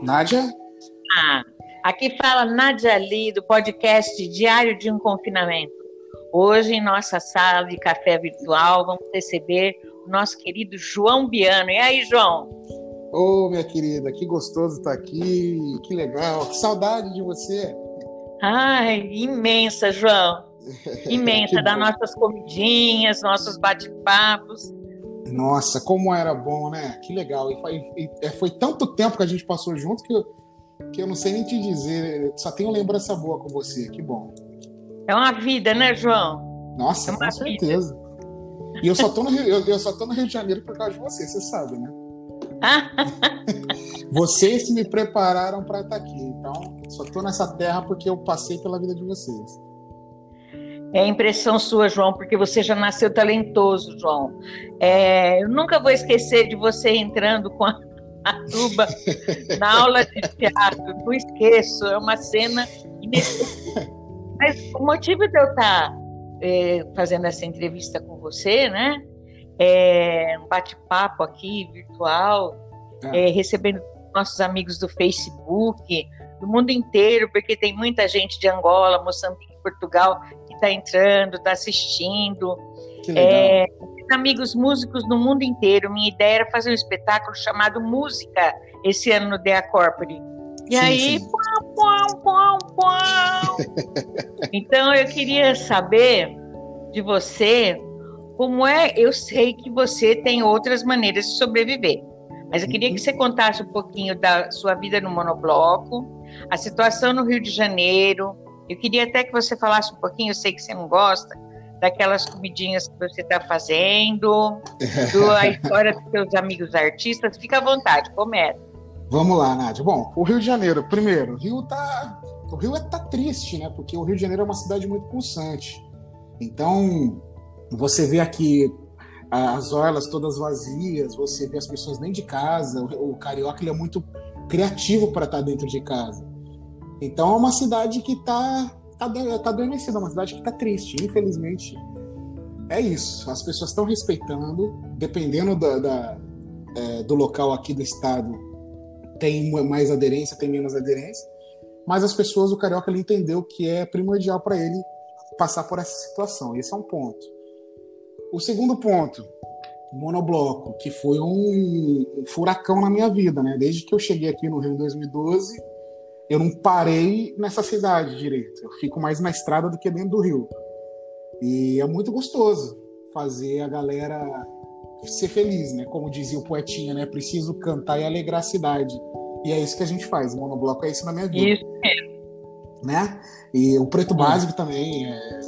Nádia? Ah, aqui fala Nádia Lee, do podcast Diário de um Confinamento. Hoje, em nossa sala de café virtual, vamos receber o nosso querido João Biano. E aí, João? Ô, oh, minha querida, que gostoso estar aqui, que legal, que saudade de você. Ai, imensa, João. Imensa, das nossas comidinhas, nossos bate-papos. Nossa, como era bom, né? Que legal. E foi, e é, foi, tanto tempo que a gente passou junto que eu, que eu não sei nem te dizer. Só tenho lembrança boa com você. Que bom. É uma vida, né, João? Nossa, é com certeza. Vida. E eu só, tô no Rio, eu, eu, só tô no Rio de Janeiro por causa de você, você sabe, né? vocês me prepararam para estar aqui. Então, só tô nessa terra porque eu passei pela vida de vocês. É impressão sua, João, porque você já nasceu talentoso, João. É, eu nunca vou esquecer de você entrando com a, a tuba na aula de teatro. Não esqueço, é uma cena inesquecível. Mas o motivo de eu estar é, fazendo essa entrevista com você, né? É um bate-papo aqui virtual, ah. é, recebendo nossos amigos do Facebook, do mundo inteiro, porque tem muita gente de Angola, Moçambique, Portugal está entrando, está assistindo. É, amigos músicos no mundo inteiro. Minha ideia era fazer um espetáculo chamado Música esse ano no Dea Corpore. E sim, aí, sim. Pum, pum, pum, então eu queria saber de você como é. Eu sei que você tem outras maneiras de sobreviver, mas eu queria que você contasse um pouquinho da sua vida no monobloco, a situação no Rio de Janeiro, eu queria até que você falasse um pouquinho, eu sei que você não gosta, daquelas comidinhas que você está fazendo, da história dos seus amigos artistas. Fica à vontade, começa. Vamos lá, Nádia. Bom, o Rio de Janeiro, primeiro, o Rio tá. O Rio é, tá triste, né? Porque o Rio de Janeiro é uma cidade muito pulsante. Então, você vê aqui as orlas todas vazias, você vê as pessoas dentro de casa. O, o carioca ele é muito criativo para estar tá dentro de casa. Então é uma cidade que está tá, tá adormecida, é uma cidade que está triste, infelizmente. É isso, as pessoas estão respeitando, dependendo da, da é, do local aqui do estado, tem mais aderência, tem menos aderência, mas as pessoas, o carioca, ele entendeu que é primordial para ele passar por essa situação. Esse é um ponto. O segundo ponto, monobloco, que foi um, um furacão na minha vida, né? Desde que eu cheguei aqui no Rio em 2012, eu não parei nessa cidade direito. Eu fico mais na estrada do que dentro do rio. E é muito gostoso fazer a galera ser feliz, né? Como dizia o poetinha, né? Preciso cantar e alegrar a cidade. E é isso que a gente faz. O monobloco é isso na minha vida. Isso mesmo. Né? E o Preto Básico também, é,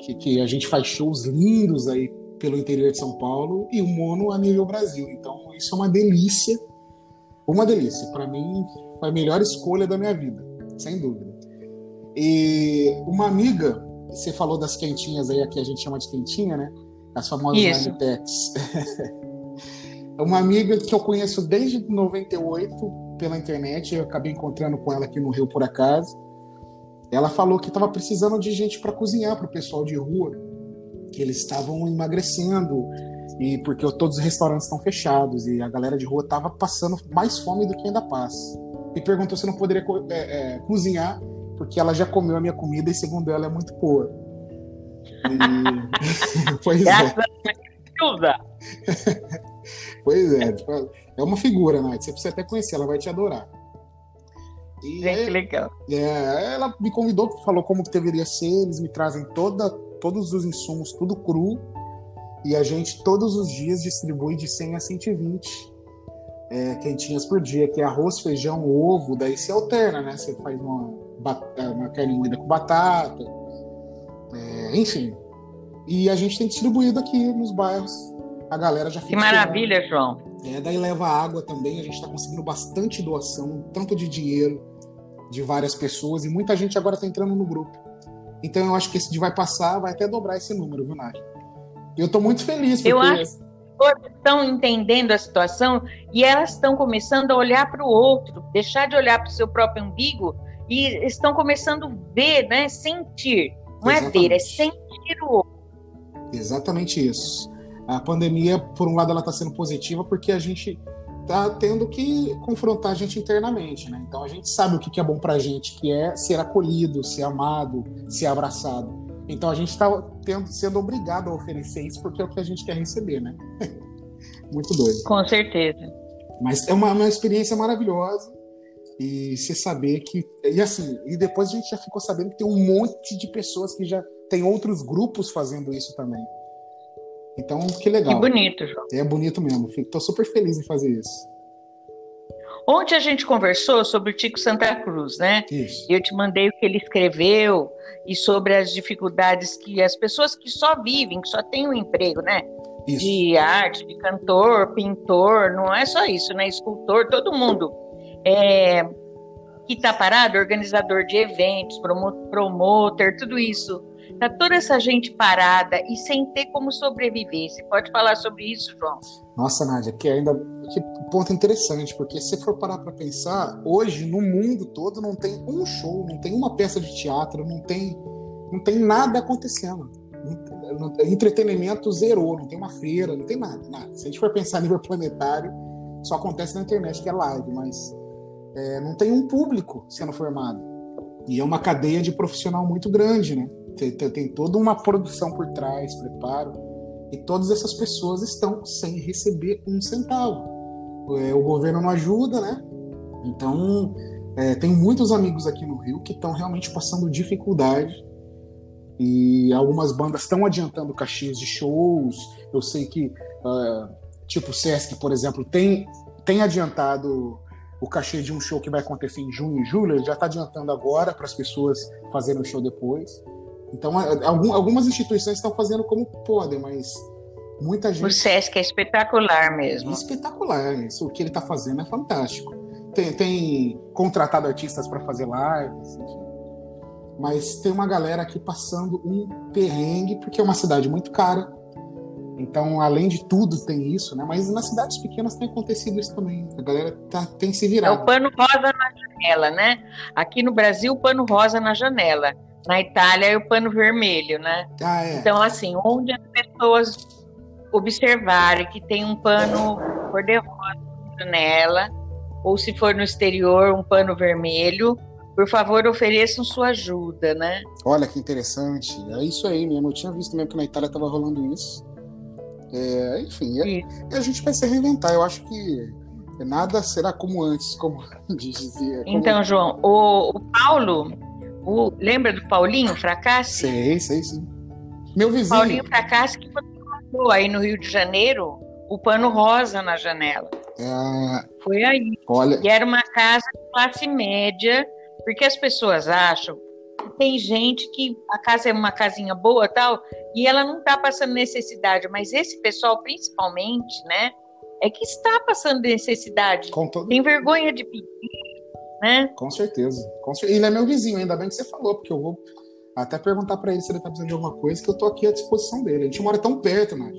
que, que a gente faz shows lindos aí pelo interior de São Paulo e o mono a nível Brasil. Então, isso é uma delícia. Uma delícia. Para mim, foi a melhor escolha da minha vida, sem dúvida. E uma amiga, você falou das quentinhas aí, que a gente chama de quentinha, né? As famosas Anitex. uma amiga que eu conheço desde 98 pela internet, eu acabei encontrando com ela aqui no Rio por acaso. Ela falou que estava precisando de gente para cozinhar para o pessoal de rua, que eles estavam emagrecendo e porque todos os restaurantes estão fechados e a galera de rua estava passando mais fome do que ainda passa e perguntou se não poderia é, é, cozinhar, porque ela já comeu a minha comida e, segundo ela, é muito boa. E... pois é. pois é. Tipo, é uma figura, Nath. Você precisa até conhecer, ela vai te adorar. E Gente, é, legal. É, ela me convidou, falou como que deveria ser. Eles me trazem toda, todos os insumos, tudo cru. E a gente todos os dias distribui de 100 a 120 é, quentinhas por dia, que é arroz, feijão, ovo, daí se alterna, né? Você faz uma, uma carne moída com batata, é, enfim. E a gente tem distribuído aqui nos bairros. A galera já fica. Que maravilha, João. É, daí leva água também. A gente está conseguindo bastante doação, tanto de dinheiro de várias pessoas, e muita gente agora está entrando no grupo. Então eu acho que esse vai passar, vai até dobrar esse número, viu, Nath? Eu estou muito feliz. Porque... Eu acho pessoas estão entendendo a situação e elas estão começando a olhar para o outro, deixar de olhar para o seu próprio umbigo e estão começando a ver, né, sentir. Não Exatamente. é ver, é sentir o outro. Exatamente isso. A pandemia, por um lado, ela está sendo positiva porque a gente tá tendo que confrontar a gente internamente, né? Então a gente sabe o que é bom pra gente, que é ser acolhido, ser amado, ser abraçado. Então a gente está sendo obrigado a oferecer isso porque é o que a gente quer receber, né? Muito doido. Com certeza. Mas é uma, uma experiência maravilhosa e você saber que e assim e depois a gente já ficou sabendo que tem um monte de pessoas que já tem outros grupos fazendo isso também. Então, que legal. Que bonito, João. É bonito mesmo. Estou super feliz em fazer isso. Ontem a gente conversou sobre o Tico Santa Cruz, né? Isso. Eu te mandei o que ele escreveu e sobre as dificuldades que as pessoas que só vivem, que só têm um emprego, né? Isso. De arte, de cantor, pintor, não é só isso, né? Escultor, todo mundo. É, que está parado, organizador de eventos, promotor, tudo isso Tá toda essa gente parada e sem ter como sobreviver. Você pode falar sobre isso, João? Nossa, Nádia, que ainda que ponto interessante, porque se for parar para pensar, hoje no mundo todo não tem um show, não tem uma peça de teatro, não tem não tem nada acontecendo. Entretenimento zerou, não tem uma feira, não tem nada, nada. Se a gente for pensar a nível planetário, só acontece na internet, que é live, mas é, não tem um público sendo formado. E é uma cadeia de profissional muito grande, né? Tem, tem toda uma produção por trás, preparo. E todas essas pessoas estão sem receber um centavo. É, o governo não ajuda, né? Então, é, tem muitos amigos aqui no Rio que estão realmente passando dificuldade. E algumas bandas estão adiantando caixinhas de shows. Eu sei que, uh, tipo o Sesc, por exemplo, tem, tem adiantado o cachê de um show que vai acontecer em junho e julho. Ele já está adiantando agora para as pessoas fazerem o show depois. Então, algumas instituições estão fazendo como podem, mas muita gente. O SESC é espetacular mesmo. É espetacular. Isso, o que ele está fazendo é fantástico. Tem, tem contratado artistas para fazer lives, enfim. Mas tem uma galera aqui passando um perrengue, porque é uma cidade muito cara. Então, além de tudo, tem isso, né? Mas nas cidades pequenas tem acontecido isso também. A galera tá, tem se virado. É o pano rosa na janela, né? Aqui no Brasil, o pano rosa na janela. Na Itália é o pano vermelho, né? Ah, é. Então, assim, onde as pessoas observarem que tem um pano cor-de-rosa na janela, ou se for no exterior, um pano vermelho, por favor, ofereçam sua ajuda, né? Olha que interessante. É isso aí mesmo. Eu tinha visto mesmo que na Itália estava rolando isso. É, enfim, é, a gente vai se reinventar. Eu acho que nada será como antes, como dizia. Como... Então, João, o, o Paulo o, lembra do Paulinho Fracasse? Sei, sei, sim. Meu vizinho. Paulinho Fracasse que colocou aí no Rio de Janeiro o pano rosa na janela. É... Foi aí. Olha... E era uma casa de classe média, porque as pessoas acham que tem gente que a casa é uma casinha boa tal, e ela não está passando necessidade, mas esse pessoal, principalmente, né, é que está passando necessidade. Todo... Tem vergonha de pedir, né? Com certeza. Com cer... Ele é meu vizinho, ainda bem que você falou, porque eu vou até perguntar para ele se ele tá precisando de alguma coisa, que eu tô aqui à disposição dele. A gente mora tão perto, Nath.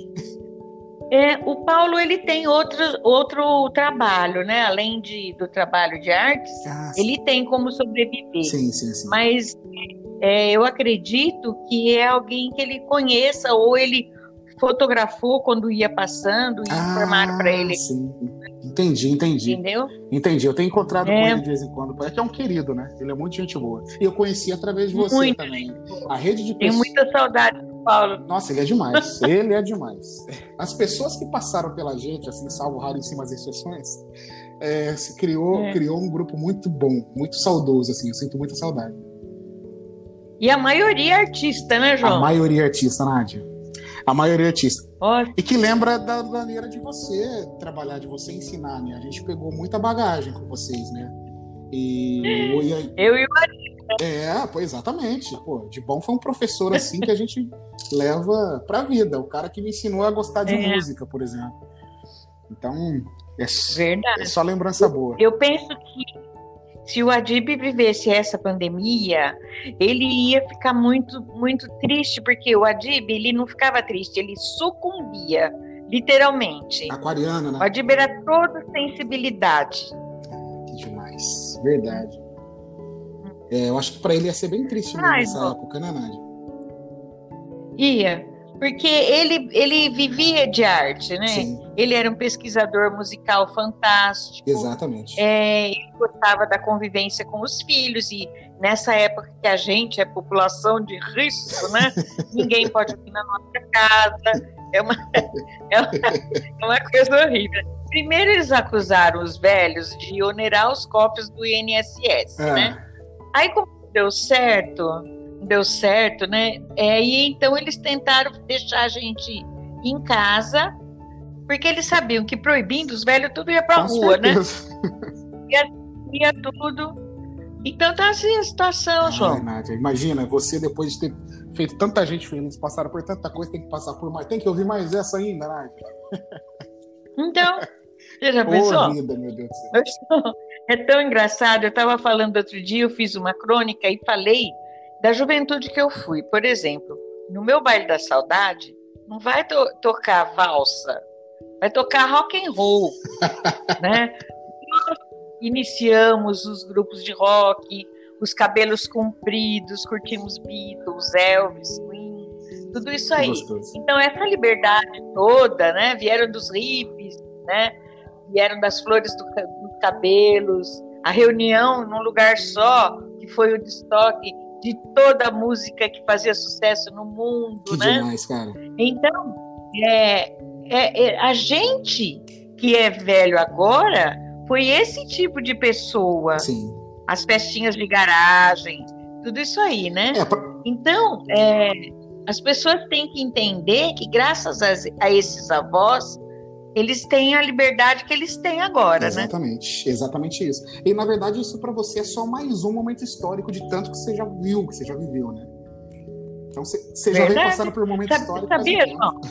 É, o Paulo ele tem outro, outro trabalho, né? Além de, do trabalho de artes, ah, ele tem como sobreviver. Sim, sim, sim. Mas é, eu acredito que é alguém que ele conheça ou ele fotografou quando ia passando e ah, informaram para ele. Sim. Entendi, entendi. Entendeu? Entendi. Eu tenho encontrado é. com ele de vez em quando. É que é um querido, né? Ele é muito gente boa. E eu conheci através de você muito também. A rede de Tenho muita saudade do Paulo. Nossa, ele é demais. ele é demais. As pessoas que passaram pela gente, assim, salvo raro em cima das exceções, é, se criou, é. criou um grupo muito bom, muito saudoso, assim. Eu sinto muita saudade. E a maioria é artista, né, João? A maioria é artista, Nádia. A maioria é artista. E que lembra da maneira de você trabalhar, de você ensinar, né? A gente pegou muita bagagem com vocês, né? E, eu e o. É, pô, exatamente. Pô, de bom foi um professor assim que a gente leva pra vida. O cara que me ensinou a gostar de é. música, por exemplo. Então, é, é só lembrança boa. Eu penso que se o Adib vivesse essa pandemia, ele ia ficar muito, muito triste, porque o Adib, ele não ficava triste, ele sucumbia, literalmente. Aquariana, né? O Adib era toda sensibilidade. Que demais, verdade. É, eu acho que para ele ia ser bem triste Ai, nessa época, né, Nádia? Ia, porque ele, ele vivia de arte, né? Sim. Ele era um pesquisador musical fantástico. Exatamente. É, ele gostava da convivência com os filhos e nessa época que a gente é população de risco, né? Ninguém pode vir na nossa casa. É uma, é uma, é uma coisa horrível. Primeiro eles acusaram os velhos de onerar os cofres do INSS, é. né? Aí como deu certo, deu certo, né? É, e então eles tentaram deixar a gente em casa, porque eles sabiam que proibindo os velhos tudo ia para rua, né? Ia, ia tudo. Então tá assim a situação, Ai, João. Nádia, imagina, você depois de ter feito tanta gente feliz, passaram por tanta coisa, tem que passar por mais. Tem que ouvir mais essa ainda, Nádia. Então, você já pensou? Vida, meu Deus do céu. É tão engraçado. Eu estava falando outro dia, eu fiz uma crônica e falei da juventude que eu fui. Por exemplo, no meu baile da saudade, não vai to tocar valsa, vai tocar rock and roll, né? Nós iniciamos os grupos de rock, os cabelos compridos, curtimos Beatles, Elvis, Queen, tudo isso aí. Então essa liberdade toda, né? Vieram dos hippies, né? Vieram das flores do, dos cabelos, a reunião num lugar só, que foi o destoque de toda a música que fazia sucesso no mundo, que né? Demais, cara. Então, é, é, é, a gente que é velho agora foi esse tipo de pessoa. Sim. As festinhas de garagem, tudo isso aí, né? É, pra... Então, é, as pessoas têm que entender que graças a, a esses avós eles têm a liberdade que eles têm agora, exatamente, né? Exatamente isso. E na verdade isso para você é só mais um momento histórico de tanto que você já viu, que você já viveu, né? Então você, já vem passando por um momento Sabe, histórico. Sabia, João?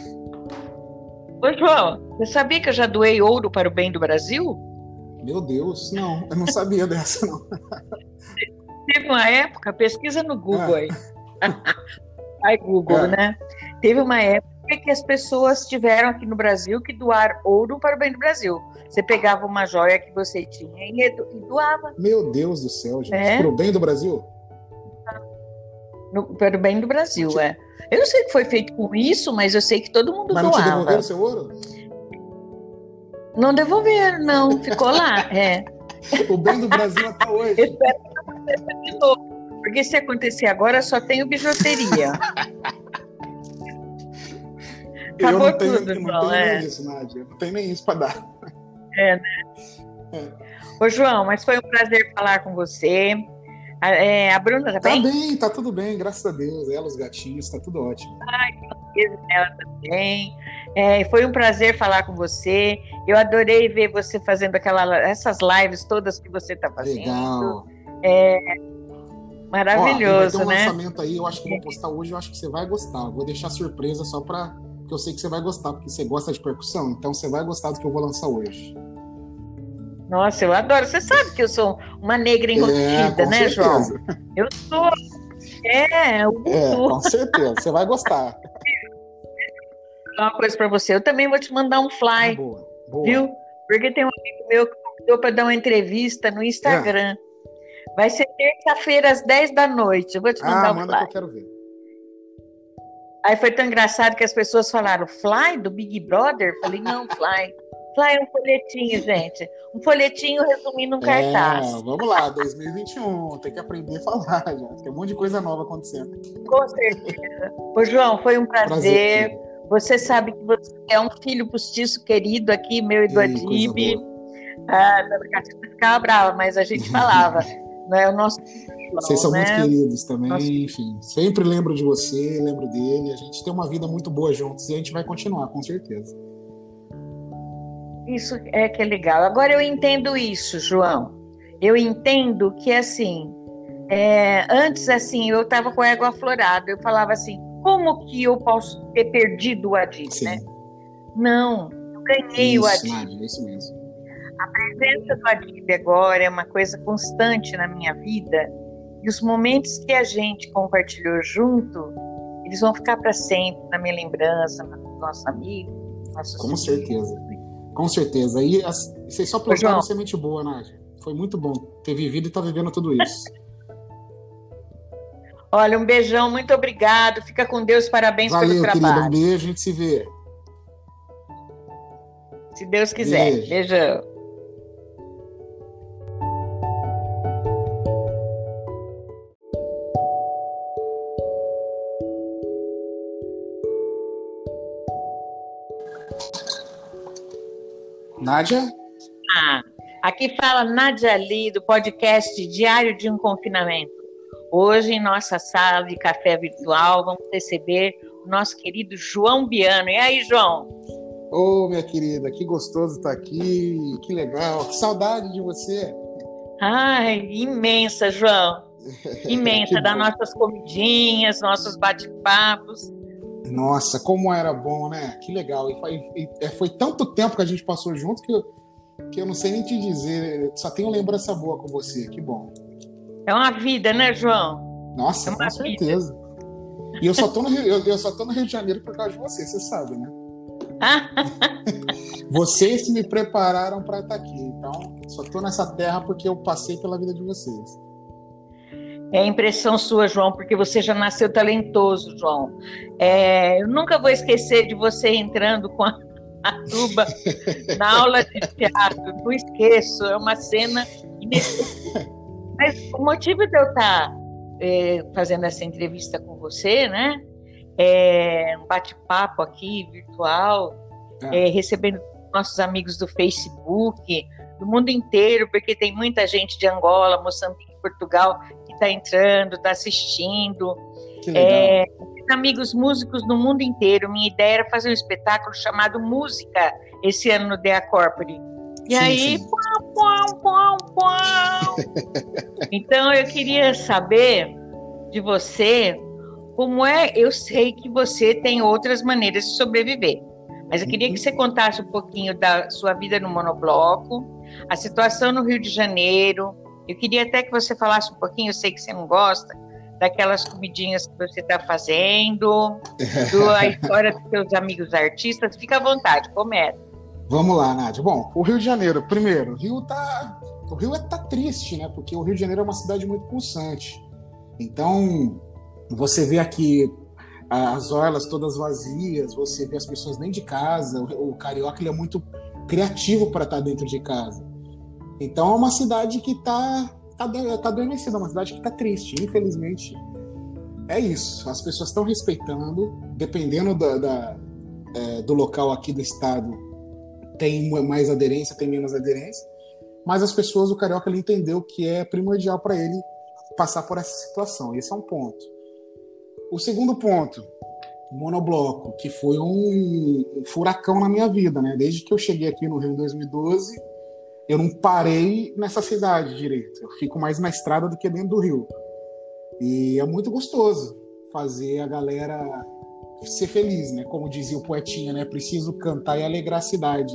Ô, João, você sabia que eu já doei ouro para o bem do Brasil? Meu Deus, não, eu não sabia dessa, não. Teve uma época, pesquisa no Google ah. aí. Ai, Google, é. né? Teve uma época que as pessoas tiveram aqui no Brasil que doar ouro para o bem do Brasil. Você pegava uma joia que você tinha e doava. Meu Deus do céu, gente. É? Para o bem do Brasil? No, para o bem do Brasil, é. Eu não sei o que foi feito com isso, mas eu sei que todo mundo mas doava. Mas não devolveram seu ouro? Não devolveram, não. Ficou lá, é. O bem do Brasil até hoje. Espero que aconteça de novo. Porque se acontecer agora, só tenho bijuteria. Acabou eu não tenho, tudo, não João, tenho é. nem isso, Nádia. Não tem nem isso para dar. É, né? É. Ô, João, mas foi um prazer falar com você. A, é, a Bruna tá, tá bem? Tá bem, tá tudo bem, graças a Deus. Ela, os gatinhos, tá tudo ótimo. Ai, ela também. É, foi um prazer falar com você. Eu adorei ver você fazendo aquela, essas lives todas que você está fazendo. Legal. É, maravilhoso, Ó, vai ter um né? lançamento aí, eu acho que vou postar hoje, eu acho que você vai gostar. Vou deixar surpresa só para porque eu sei que você vai gostar, porque você gosta de percussão, então você vai gostar do que eu vou lançar hoje. Nossa, eu adoro. Você sabe que eu sou uma negra enrustida, é, né, certeza. João? Eu sou. É, eu é, com certeza. Você vai gostar. Uma coisa para você. Eu também vou te mandar um fly. Ah, boa, boa. Viu? Porque tem um amigo meu que convidou para dar uma entrevista no Instagram. É. Vai ser terça-feira às 10 da noite. Eu vou te mandar ah, um manda fly. que eu quero ver. Aí foi tão engraçado que as pessoas falaram, Fly do Big Brother? Falei, não, Fly. Fly é um folhetinho, gente. Um folhetinho resumindo um cartaz. É, vamos lá, 2021, tem que aprender a falar, já. Tem um monte de coisa nova acontecendo. Com certeza. Ô, João, foi um prazer. prazer você sabe que você é um filho postiço querido aqui, meu e do Adib. Ah, ficava brava, mas a gente falava. não é o nosso vocês são né? muito queridos também, Nossa. enfim. Sempre lembro de você, lembro dele. A gente tem uma vida muito boa juntos e a gente vai continuar, com certeza. Isso é que é legal. Agora eu entendo isso, João. Eu entendo que assim, é, antes assim, eu estava com a égua aflorada. Eu falava assim, como que eu posso ter perdido o Adib, né? Não, eu ganhei isso, o Adib. Nádia, isso mesmo. A presença do Adib agora é uma coisa constante na minha vida e os momentos que a gente compartilhou junto, eles vão ficar para sempre na minha lembrança, no nosso amigo, nossos Com certeza. Com certeza. E as, vocês só plantaram semente boa, Nádia. Foi muito bom ter vivido e estar tá vivendo tudo isso. Olha, um beijão, muito obrigado. Fica com Deus, parabéns Valeu, pelo trabalho. Querida, um beijo, a gente se vê. Se Deus quiser. Beijo. Beijão. Nádia? Ah, aqui fala Nádia Lee, do podcast Diário de um Confinamento. Hoje, em nossa sala de café virtual, vamos receber o nosso querido João Biano. E aí, João? Ô, oh, minha querida, que gostoso estar aqui, que legal, que saudade de você. Ai, imensa, João. Imensa, das nossas comidinhas, nossos bate-papos. Nossa, como era bom, né? Que legal. E foi, e é, foi, tanto tempo que a gente passou junto que eu, que eu não sei nem te dizer. Só tenho lembrança boa com você. Que bom. É uma vida, né, João? Nossa, é com certeza. Vida. E eu só, tô no, eu, eu só tô no Rio de Janeiro por causa de você, você sabe, né? vocês me prepararam para estar aqui. Então, só tô nessa terra porque eu passei pela vida de vocês. É impressão sua, João, porque você já nasceu talentoso, João. É, eu nunca vou esquecer de você entrando com a, a tuba na aula de teatro. Não esqueço, é uma cena inesquecível. Mas o motivo de eu estar é, fazendo essa entrevista com você, né? É um bate-papo aqui virtual, é. É, recebendo nossos amigos do Facebook, do mundo inteiro, porque tem muita gente de Angola, Moçambique, Portugal está entrando, está assistindo. É, amigos músicos no mundo inteiro. Minha ideia era fazer um espetáculo chamado Música esse ano no Dea Corpore. E sim, aí, sim. Pau, pau, pau, então eu queria saber de você como é. Eu sei que você tem outras maneiras de sobreviver, mas eu queria que você contasse um pouquinho da sua vida no monobloco, a situação no Rio de Janeiro, eu queria até que você falasse um pouquinho, eu sei que você não gosta, daquelas comidinhas que você está fazendo, da história dos seus amigos artistas. Fica à vontade, começa. Vamos lá, Nádia. Bom, o Rio de Janeiro, primeiro, o Rio tá. O Rio é tá triste, né? Porque o Rio de Janeiro é uma cidade muito pulsante. Então, você vê aqui as orlas todas vazias, você vê as pessoas dentro de casa. O, carioca ele é muito criativo para estar tá dentro de casa. Então é uma cidade que está tá, tá adormecida, é uma cidade que está triste, infelizmente. É isso, as pessoas estão respeitando, dependendo da, da é, do local aqui do estado, tem mais aderência, tem menos aderência, mas as pessoas, o carioca, ele entendeu que é primordial para ele passar por essa situação. Esse é um ponto. O segundo ponto, monobloco, que foi um, um furacão na minha vida, né? Desde que eu cheguei aqui no Rio em 2012, eu não parei nessa cidade direito. Eu fico mais na estrada do que dentro do rio. E é muito gostoso fazer a galera ser feliz, né? Como dizia o poetinha, né? Preciso cantar e alegrar a cidade.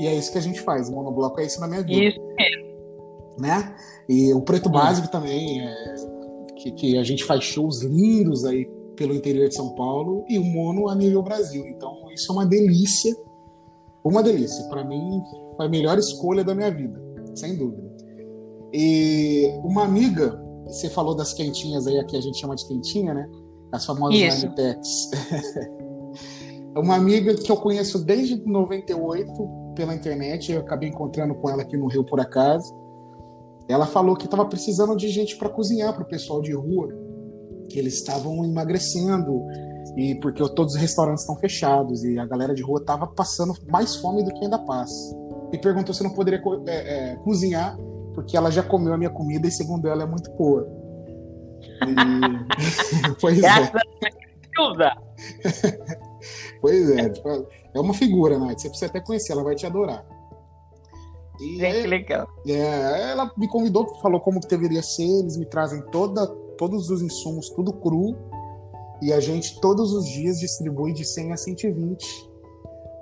E é isso que a gente faz. O monobloco é isso na minha vida. Isso mesmo. Né? E o Preto Básico também, é, que, que a gente faz shows lindos aí pelo interior de São Paulo e o mono a nível Brasil. Então, isso é uma delícia. Uma delícia. Para mim, foi a melhor escolha da minha vida, sem dúvida. E uma amiga, você falou das quentinhas aí, que a gente chama de quentinha, né? As famosas Anitex. uma amiga que eu conheço desde 98 pela internet, eu acabei encontrando com ela aqui no Rio por acaso. Ela falou que estava precisando de gente para cozinhar para o pessoal de rua, que eles estavam emagrecendo e porque todos os restaurantes estão fechados e a galera de rua estava passando mais fome do que ainda passa e perguntou se não poderia é, é, cozinhar, porque ela já comeu a minha comida e, segundo ela, é muito boa. E... pois é. pois é, tipo, é uma figura, né? Você precisa até conhecer, ela vai te adorar. E que legal. É, ela me convidou, falou como que deveria ser, eles me trazem toda, todos os insumos, tudo cru, e a gente todos os dias distribui de 100 a 120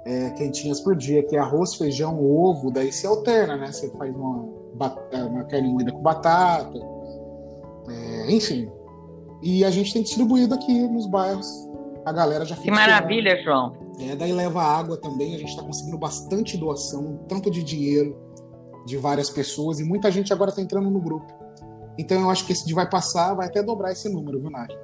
é, quentinhas por dia, que é arroz, feijão, ovo, daí se alterna, né? Você faz uma, uma carne moída com batata, é, enfim. E a gente tem distribuído aqui nos bairros. A galera já fica. Que maravilha. João. É, daí leva água também, a gente está conseguindo bastante doação, tanto de dinheiro de várias pessoas, e muita gente agora está entrando no grupo. Então eu acho que esse de vai passar vai até dobrar esse número, viu, Nádia?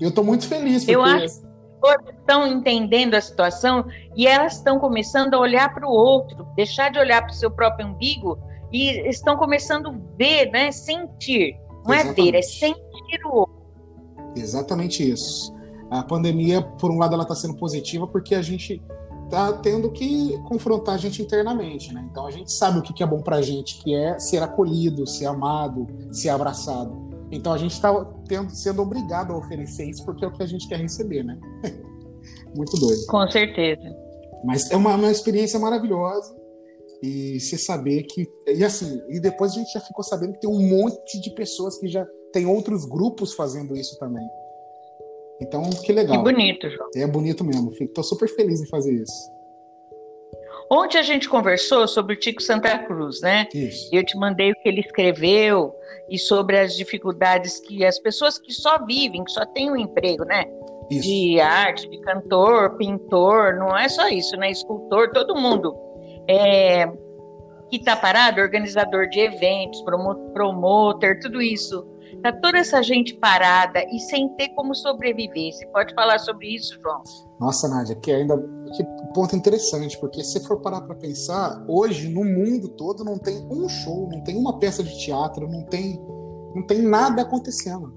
Eu estou muito feliz. Porque... Eu acho que estão entendendo a situação e elas estão começando a olhar para o outro, deixar de olhar para o seu próprio umbigo e estão começando a ver, né, sentir. Não Exatamente. é ver, é sentir o outro. Exatamente isso. A pandemia, por um lado, ela está sendo positiva porque a gente está tendo que confrontar a gente internamente, né? Então a gente sabe o que é bom para a gente, que é ser acolhido, ser amado, ser abraçado. Então a gente está sendo obrigado a oferecer isso porque é o que a gente quer receber, né? Muito doido. Com certeza. Mas é uma, uma experiência maravilhosa e você saber que e assim e depois a gente já ficou sabendo que tem um monte de pessoas que já tem outros grupos fazendo isso também. Então, que legal. Que bonito, João. É bonito mesmo. Estou super feliz em fazer isso. Ontem a gente conversou sobre o Tico Santa Cruz, né? Isso. Eu te mandei o que ele escreveu e sobre as dificuldades que as pessoas que só vivem, que só têm um emprego, né? Isso. De arte, de cantor, pintor, não é só isso, né? Escultor, todo mundo. É, que está parado, organizador de eventos, promotor, tudo isso Tá toda essa gente parada e sem ter como sobreviver. Você pode falar sobre isso, João? Nossa, Nádia, que ainda que ponto interessante, porque se for parar para pensar, hoje no mundo todo não tem um show, não tem uma peça de teatro, não tem não tem nada acontecendo.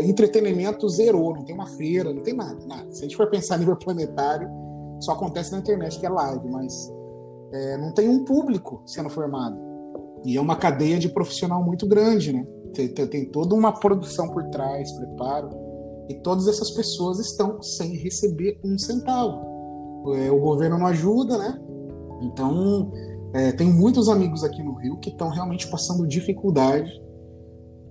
Entretenimento zerou, não tem uma feira, não tem nada, nada. Se a gente for pensar a nível planetário, só acontece na internet, que é live, mas é, não tem um público sendo formado. E é uma cadeia de profissional muito grande, né? Tem, tem toda uma produção por trás, preparo. E todas essas pessoas estão sem receber um centavo. É, o governo não ajuda, né? Então, é, tem muitos amigos aqui no Rio que estão realmente passando dificuldade.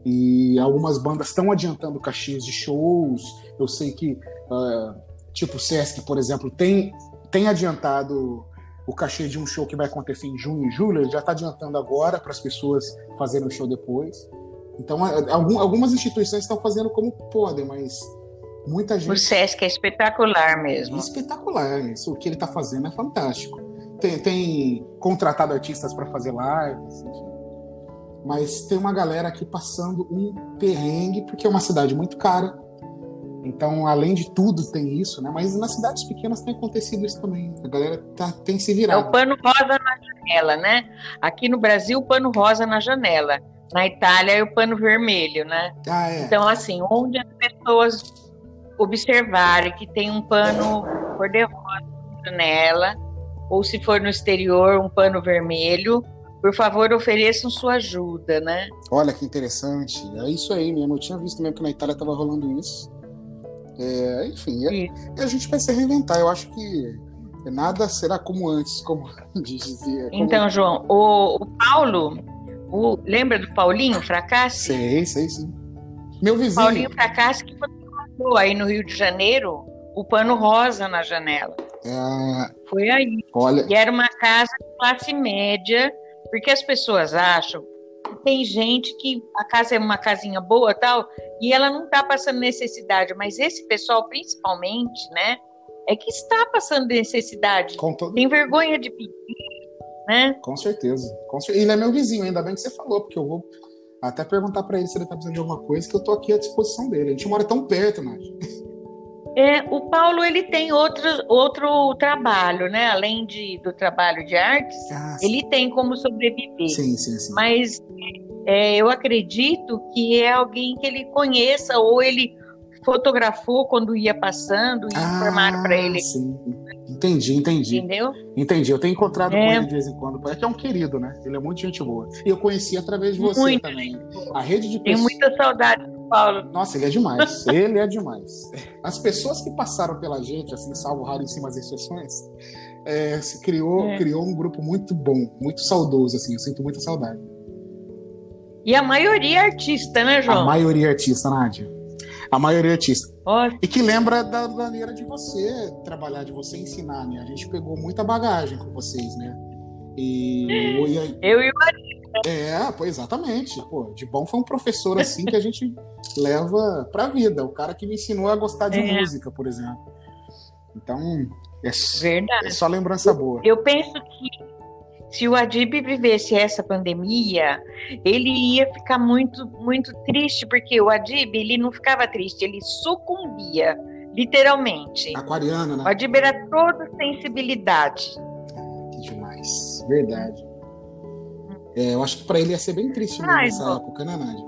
E algumas bandas estão adiantando caixinhas de shows. Eu sei que, uh, tipo o Sesc, por exemplo, tem, tem adiantado o cachê de um show que vai acontecer em junho e julho. Ele já está adiantando agora para as pessoas fazerem o show depois. Então, algumas instituições estão fazendo como podem, mas muita gente. O SESC é espetacular mesmo. É espetacular. Isso, o que ele está fazendo é fantástico. Tem, tem contratado artistas para fazer lives, enfim. Mas tem uma galera aqui passando um perrengue, porque é uma cidade muito cara. Então, além de tudo, tem isso, né? Mas nas cidades pequenas tem acontecido isso também. A galera tá, tem se virado. É o pano rosa na janela, né? Aqui no Brasil, o pano rosa na janela. Na Itália é o pano vermelho, né? Ah, é. Então, assim, onde as pessoas observarem que tem um pano cor-de-rosa na janela, ou se for no exterior, um pano vermelho, por favor, ofereçam sua ajuda, né? Olha que interessante. É isso aí mesmo. Eu tinha visto mesmo que na Itália estava rolando isso. É, enfim, é, a gente vai se reinventar. Eu acho que nada será como antes, como dizia. Como... Então, João, o, o Paulo o, lembra do Paulinho Fracasse? Sei, sei, sim. Meu vizinho. Paulinho Fracasse que fotografou aí no Rio de Janeiro o pano rosa na janela. É... Foi aí. Olha... E era uma casa de classe média, porque as pessoas acham que tem gente que a casa é uma casinha boa tal, e ela não está passando necessidade, mas esse pessoal, principalmente, né, é que está passando necessidade. Todo... Tem vergonha de pedir, né? Com certeza. Com certeza. Ele é meu vizinho, ainda bem que você falou, porque eu vou até perguntar para ele se ele tá precisando de alguma coisa, que eu tô aqui à disposição dele. A gente mora tão perto, Nath. É, o Paulo ele tem outro, outro trabalho, né? Além de, do trabalho de artes, ah, ele tem como sobreviver. Sim, sim, sim. Mas é, eu acredito que é alguém que ele conheça ou ele fotografou quando ia passando e ah, informaram para ele. Sim. Entendi, entendi. Entendeu? Entendi. Eu tenho encontrado é. com ele de vez em quando. É que é um querido, né? Ele é muito gente boa. E eu conheci através de você muito também. A rede de Tenho muita saudade do Paulo. Nossa, ele é demais. ele é demais. As pessoas que passaram pela gente, assim, salvo raro em cima das exceções, é, se criou, é. criou um grupo muito bom, muito saudoso, assim. Eu sinto muita saudade. E a maioria é artista, né, João? A maioria é artista, Nádia. A maioria é artista. E que lembra da maneira de você trabalhar, de você ensinar, né? A gente pegou muita bagagem com vocês, né? E eu e o. É, pô, exatamente. Pô, de bom foi um professor assim que a gente leva pra vida. O cara que me ensinou a gostar de é. música, por exemplo. Então, é, Verdade. é só lembrança boa. Eu penso que se o Adib vivesse essa pandemia, ele ia ficar muito, muito triste, porque o Adib, ele não ficava triste, ele sucumbia, literalmente. Aquariana, né? O Adib era toda sensibilidade. Que demais, verdade. É, eu acho que para ele ia ser bem triste Ai, nessa não. época, né, Nádia?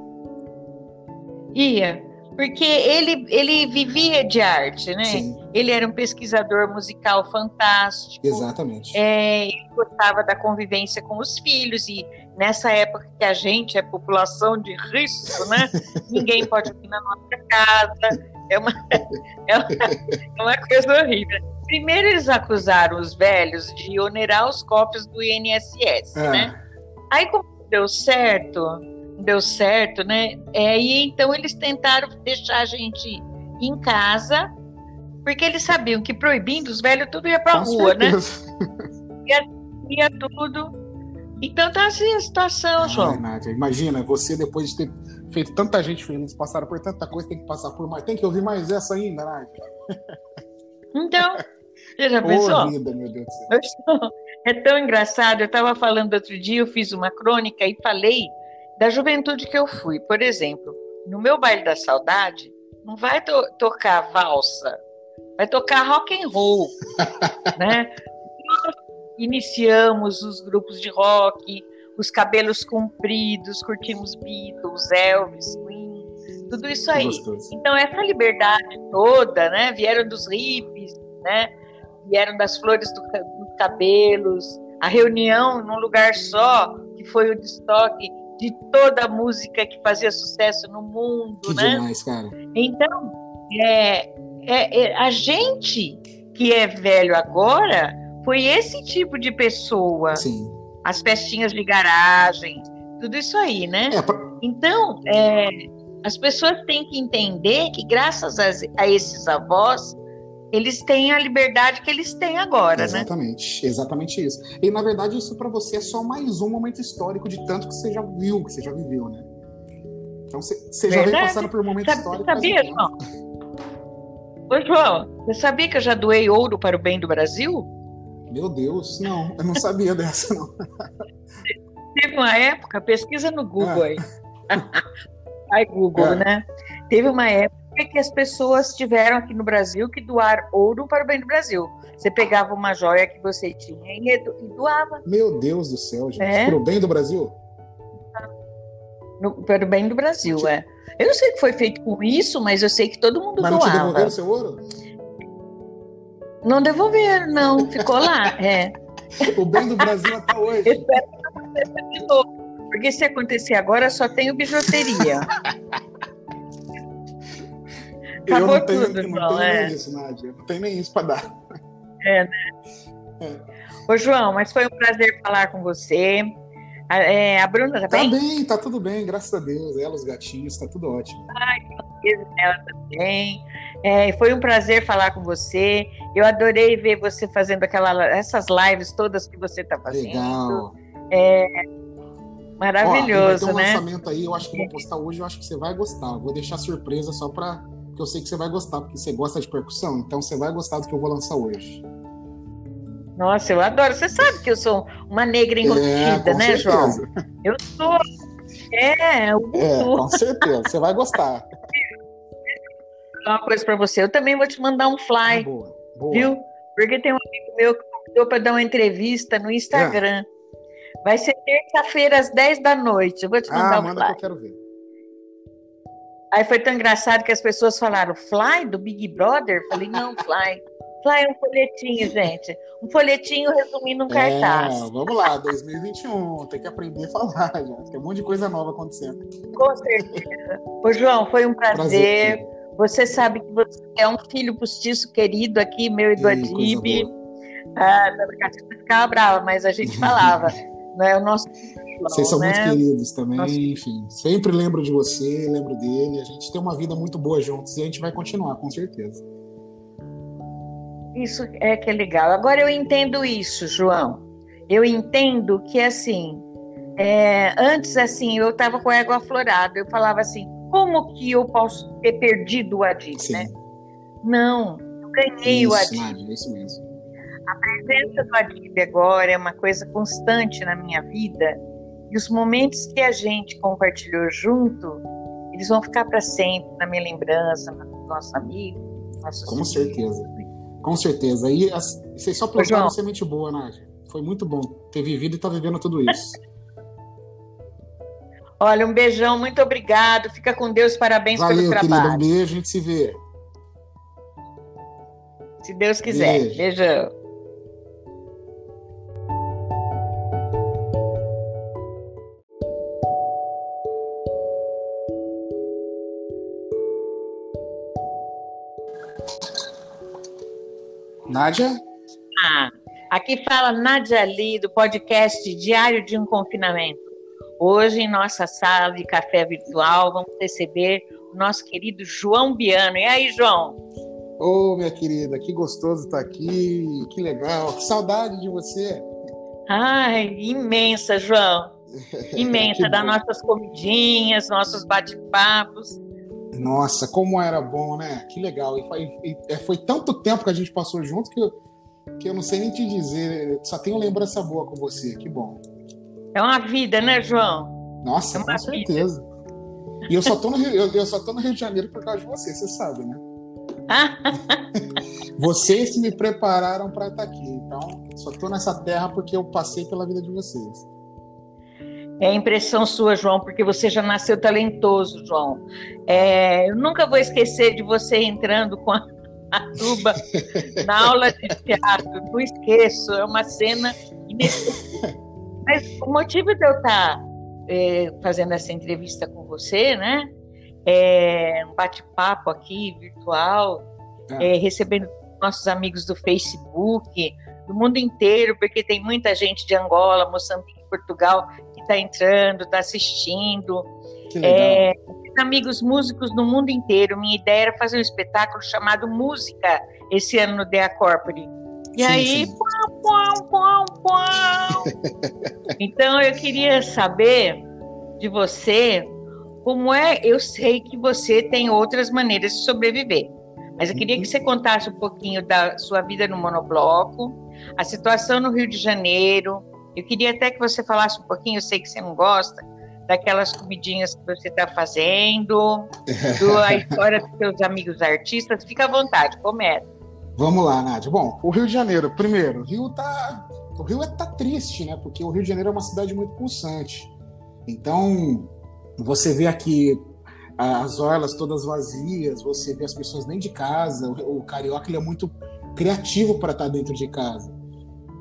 Ia, porque ele, ele vivia de arte, né? Sim. Ele era um pesquisador musical fantástico. Exatamente. É, ele gostava da convivência com os filhos e nessa época que a gente é população de risco, né? Ninguém pode vir na nossa casa. É uma, é uma, é uma coisa horrível. Primeiro eles acusaram os velhos de onerar os cofres do INSS, é. né? Aí como deu certo, deu certo, né? É, e então eles tentaram deixar a gente em casa, porque eles sabiam que proibindo os velhos tudo ia para rua, né? Ia, ia tudo. Então tá assim a situação, João. Ai, Nádia, imagina, você depois de ter feito tanta gente feliz, passaram por tanta coisa, tem que passar por mais. Tem que ouvir mais essa ainda, Nádia. Então, você já pensou? Vida, meu Deus do céu. É tão engraçado. Eu estava falando outro dia, eu fiz uma crônica e falei da juventude que eu fui. Por exemplo, no meu baile da saudade, não vai to tocar valsa, vai tocar rock and roll, né? Nós iniciamos os grupos de rock, os cabelos compridos, curtimos Beatles, Elvis, Queen, tudo isso aí. Então essa liberdade toda, né? Vieram dos hippies, né? Vieram das flores do, dos cabelos, a reunião num lugar só, que foi o destoque de toda a música que fazia sucesso no mundo, que né? Demais, cara. Então, é, é, é, a gente que é velho agora foi esse tipo de pessoa. Sim. As festinhas de garagem, tudo isso aí, né? É, pra... Então, é, as pessoas têm que entender que graças a, a esses avós eles têm a liberdade que eles têm agora, exatamente, né? Exatamente isso. E na verdade isso para você é só mais um momento histórico de tanto que você já viu, que você já viveu, né? Então você já vem passando por um momento Sabe, histórico. Sabia, João? Ô, João, você sabia que eu já doei ouro para o bem do Brasil? Meu Deus, não, eu não sabia dessa, não. Teve uma época, pesquisa no Google é. aí. Ai, Google, é. né? Teve uma época que as pessoas tiveram aqui no Brasil que doar ouro para o bem do Brasil. Você pegava uma joia que você tinha e doava. Meu Deus do céu, gente. É? Para o bem do Brasil? No, para o bem do Brasil, é. Eu não sei o que foi feito com isso, mas eu sei que todo mundo mas doava. Mas não devolveram seu ouro? Não devolveram, não. Ficou lá, é. o bem do Brasil até hoje. Espero que aconteça de novo. Porque se acontecer agora, só tenho bijuteria. Acabou eu não tenho, tudo, não tenho é. nem isso, Nádia. Não tenho nem isso para dar. É, né? É. Ô, João, mas foi um prazer falar com você. A, é, a Bruna tá, tá bem? Tá bem, tá tudo bem, graças a Deus. Ela, os gatinhos, tá tudo ótimo. Ai, ela também. É, foi um prazer falar com você. Eu adorei ver você fazendo aquela, essas lives todas que você está fazendo. Legal. É, maravilhoso, Ó, ter um né? lançamento aí, eu acho que vou postar hoje, eu acho que você vai gostar. Vou deixar surpresa só para porque eu sei que você vai gostar, porque você gosta de percussão, então você vai gostar do que eu vou lançar hoje. Nossa, eu adoro. Você sabe que eu sou uma negra enrustida, é, né, certeza. João? Eu sou. É, eu é, com certeza. Você vai gostar. Uma coisa para você. Eu também vou te mandar um fly. Ah, boa, boa. Viu? Porque tem um amigo meu que convidou para dar uma entrevista no Instagram. É. Vai ser terça-feira às 10 da noite. Eu vou te mandar ah, um manda fly. que eu quero ver. Aí foi tão engraçado que as pessoas falaram, Fly do Big Brother? Falei, não, Fly. Fly é um folhetinho, gente. Um folhetinho resumindo um é, cartaz. Vamos lá, 2021, tem que aprender a falar, já. Tem um monte de coisa nova acontecendo. Com certeza. Ô, João, foi um prazer. prazer você sabe que você é um filho postiço querido aqui, meu e do Adib. Ah, ficava brava, mas a gente falava. não é o nosso vocês são né? muito queridos também, Nossa. enfim. Sempre lembro de você, lembro dele. A gente tem uma vida muito boa juntos e a gente vai continuar, com certeza. Isso é que é legal. Agora eu entendo isso, João. Eu entendo que assim, é, antes assim, eu estava com a égua aflorada. Eu falava assim, como que eu posso ter perdido o Adib, né? Não, eu ganhei isso, o Adib. Nádia, é isso mesmo. A presença do Adib agora é uma coisa constante na minha vida e os momentos que a gente compartilhou junto, eles vão ficar para sempre na minha lembrança, no nosso amigo, nossos Com certeza. Com certeza. E vocês só plantaram semente boa, Nádia. Foi muito bom ter vivido e estar tá vivendo tudo isso. Olha, um beijão, muito obrigado. Fica com Deus, parabéns Valeu, pelo trabalho. Querida, um beijo, a gente se vê. Se Deus quiser. Beijo. Beijão. Nádia? Ah, aqui fala Nádia Lee, do podcast Diário de um Confinamento. Hoje, em nossa sala de café virtual, vamos receber o nosso querido João Biano. E aí, João? Ô, oh, minha querida, que gostoso estar aqui, que legal, que saudade de você. Ai, imensa, João. Imensa, das nossas comidinhas, nossos bate-papos. Nossa, como era bom, né? Que legal. E foi, e é, foi, tanto tempo que a gente passou junto que eu, que eu não sei nem te dizer. Só tenho lembrança boa com você. Que bom. É uma vida, né, João? Nossa, é com certeza. Vida. E eu só, tô no Rio, eu, eu, só tô no Rio de Janeiro por causa de você, você sabe, né? vocês me prepararam para estar aqui. Então, só tô nessa terra porque eu passei pela vida de vocês. É impressão sua, João, porque você já nasceu talentoso, João. É, eu nunca vou esquecer de você entrando com a, a tuba na aula de teatro. Não esqueço, é uma cena inesquecível. Mas o motivo de eu estar tá, é, fazendo essa entrevista com você, né? É um bate-papo aqui virtual, é. É, recebendo nossos amigos do Facebook, do mundo inteiro, porque tem muita gente de Angola, Moçambique, Portugal está entrando, está assistindo. É, amigos músicos no mundo inteiro. Minha ideia era fazer um espetáculo chamado Música esse ano no Dea Corpore. E sim, aí, sim. Pau, pau, pau, então eu queria saber de você como é. Eu sei que você tem outras maneiras de sobreviver, mas eu queria que você contasse um pouquinho da sua vida no monobloco, a situação no Rio de Janeiro. Eu queria até que você falasse um pouquinho. Eu sei que você não gosta daquelas comidinhas que você está fazendo, da história dos seus amigos artistas. Fica à vontade, começa. Vamos lá, Nádia. Bom, o Rio de Janeiro, primeiro, o Rio tá. O Rio é, tá triste, né? Porque o Rio de Janeiro é uma cidade muito pulsante. Então, você vê aqui as orlas todas vazias, você vê as pessoas dentro de casa. O, o carioca ele é muito criativo para estar tá dentro de casa.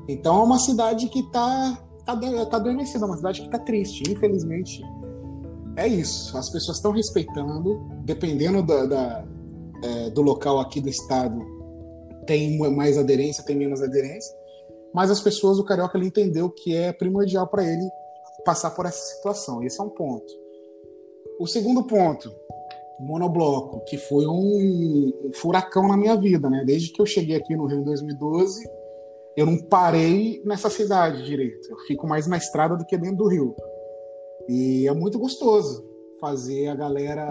Então, é uma cidade que está tá, tá adormecida, é uma cidade que está triste. Infelizmente, é isso. As pessoas estão respeitando, dependendo da, da é, do local aqui do estado tem mais aderência, tem menos aderência, mas as pessoas, o carioca, ele entendeu que é primordial para ele passar por essa situação. Esse é um ponto. O segundo ponto, monobloco, que foi um, um furacão na minha vida, né? Desde que eu cheguei aqui no Rio em 2012, eu não parei nessa cidade direito. Eu fico mais na estrada do que dentro do Rio. E é muito gostoso fazer a galera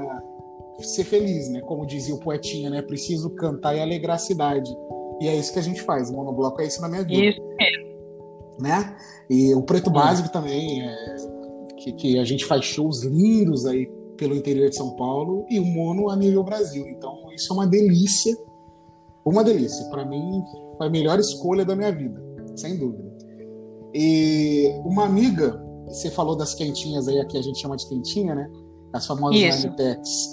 ser feliz, né? Como dizia o poetinha, né? Preciso cantar e alegrar a cidade. E é isso que a gente faz. O monobloco é isso na minha vida. Isso mesmo. Né? E o preto básico também, é, que, que a gente faz shows lindos aí pelo interior de São Paulo e o mono a nível Brasil. Então isso é uma delícia, uma delícia. Para mim foi a melhor escolha da minha vida, sem dúvida. E uma amiga, você falou das quentinhas aí, aqui a gente chama de quentinha, né? as famosas Anitex.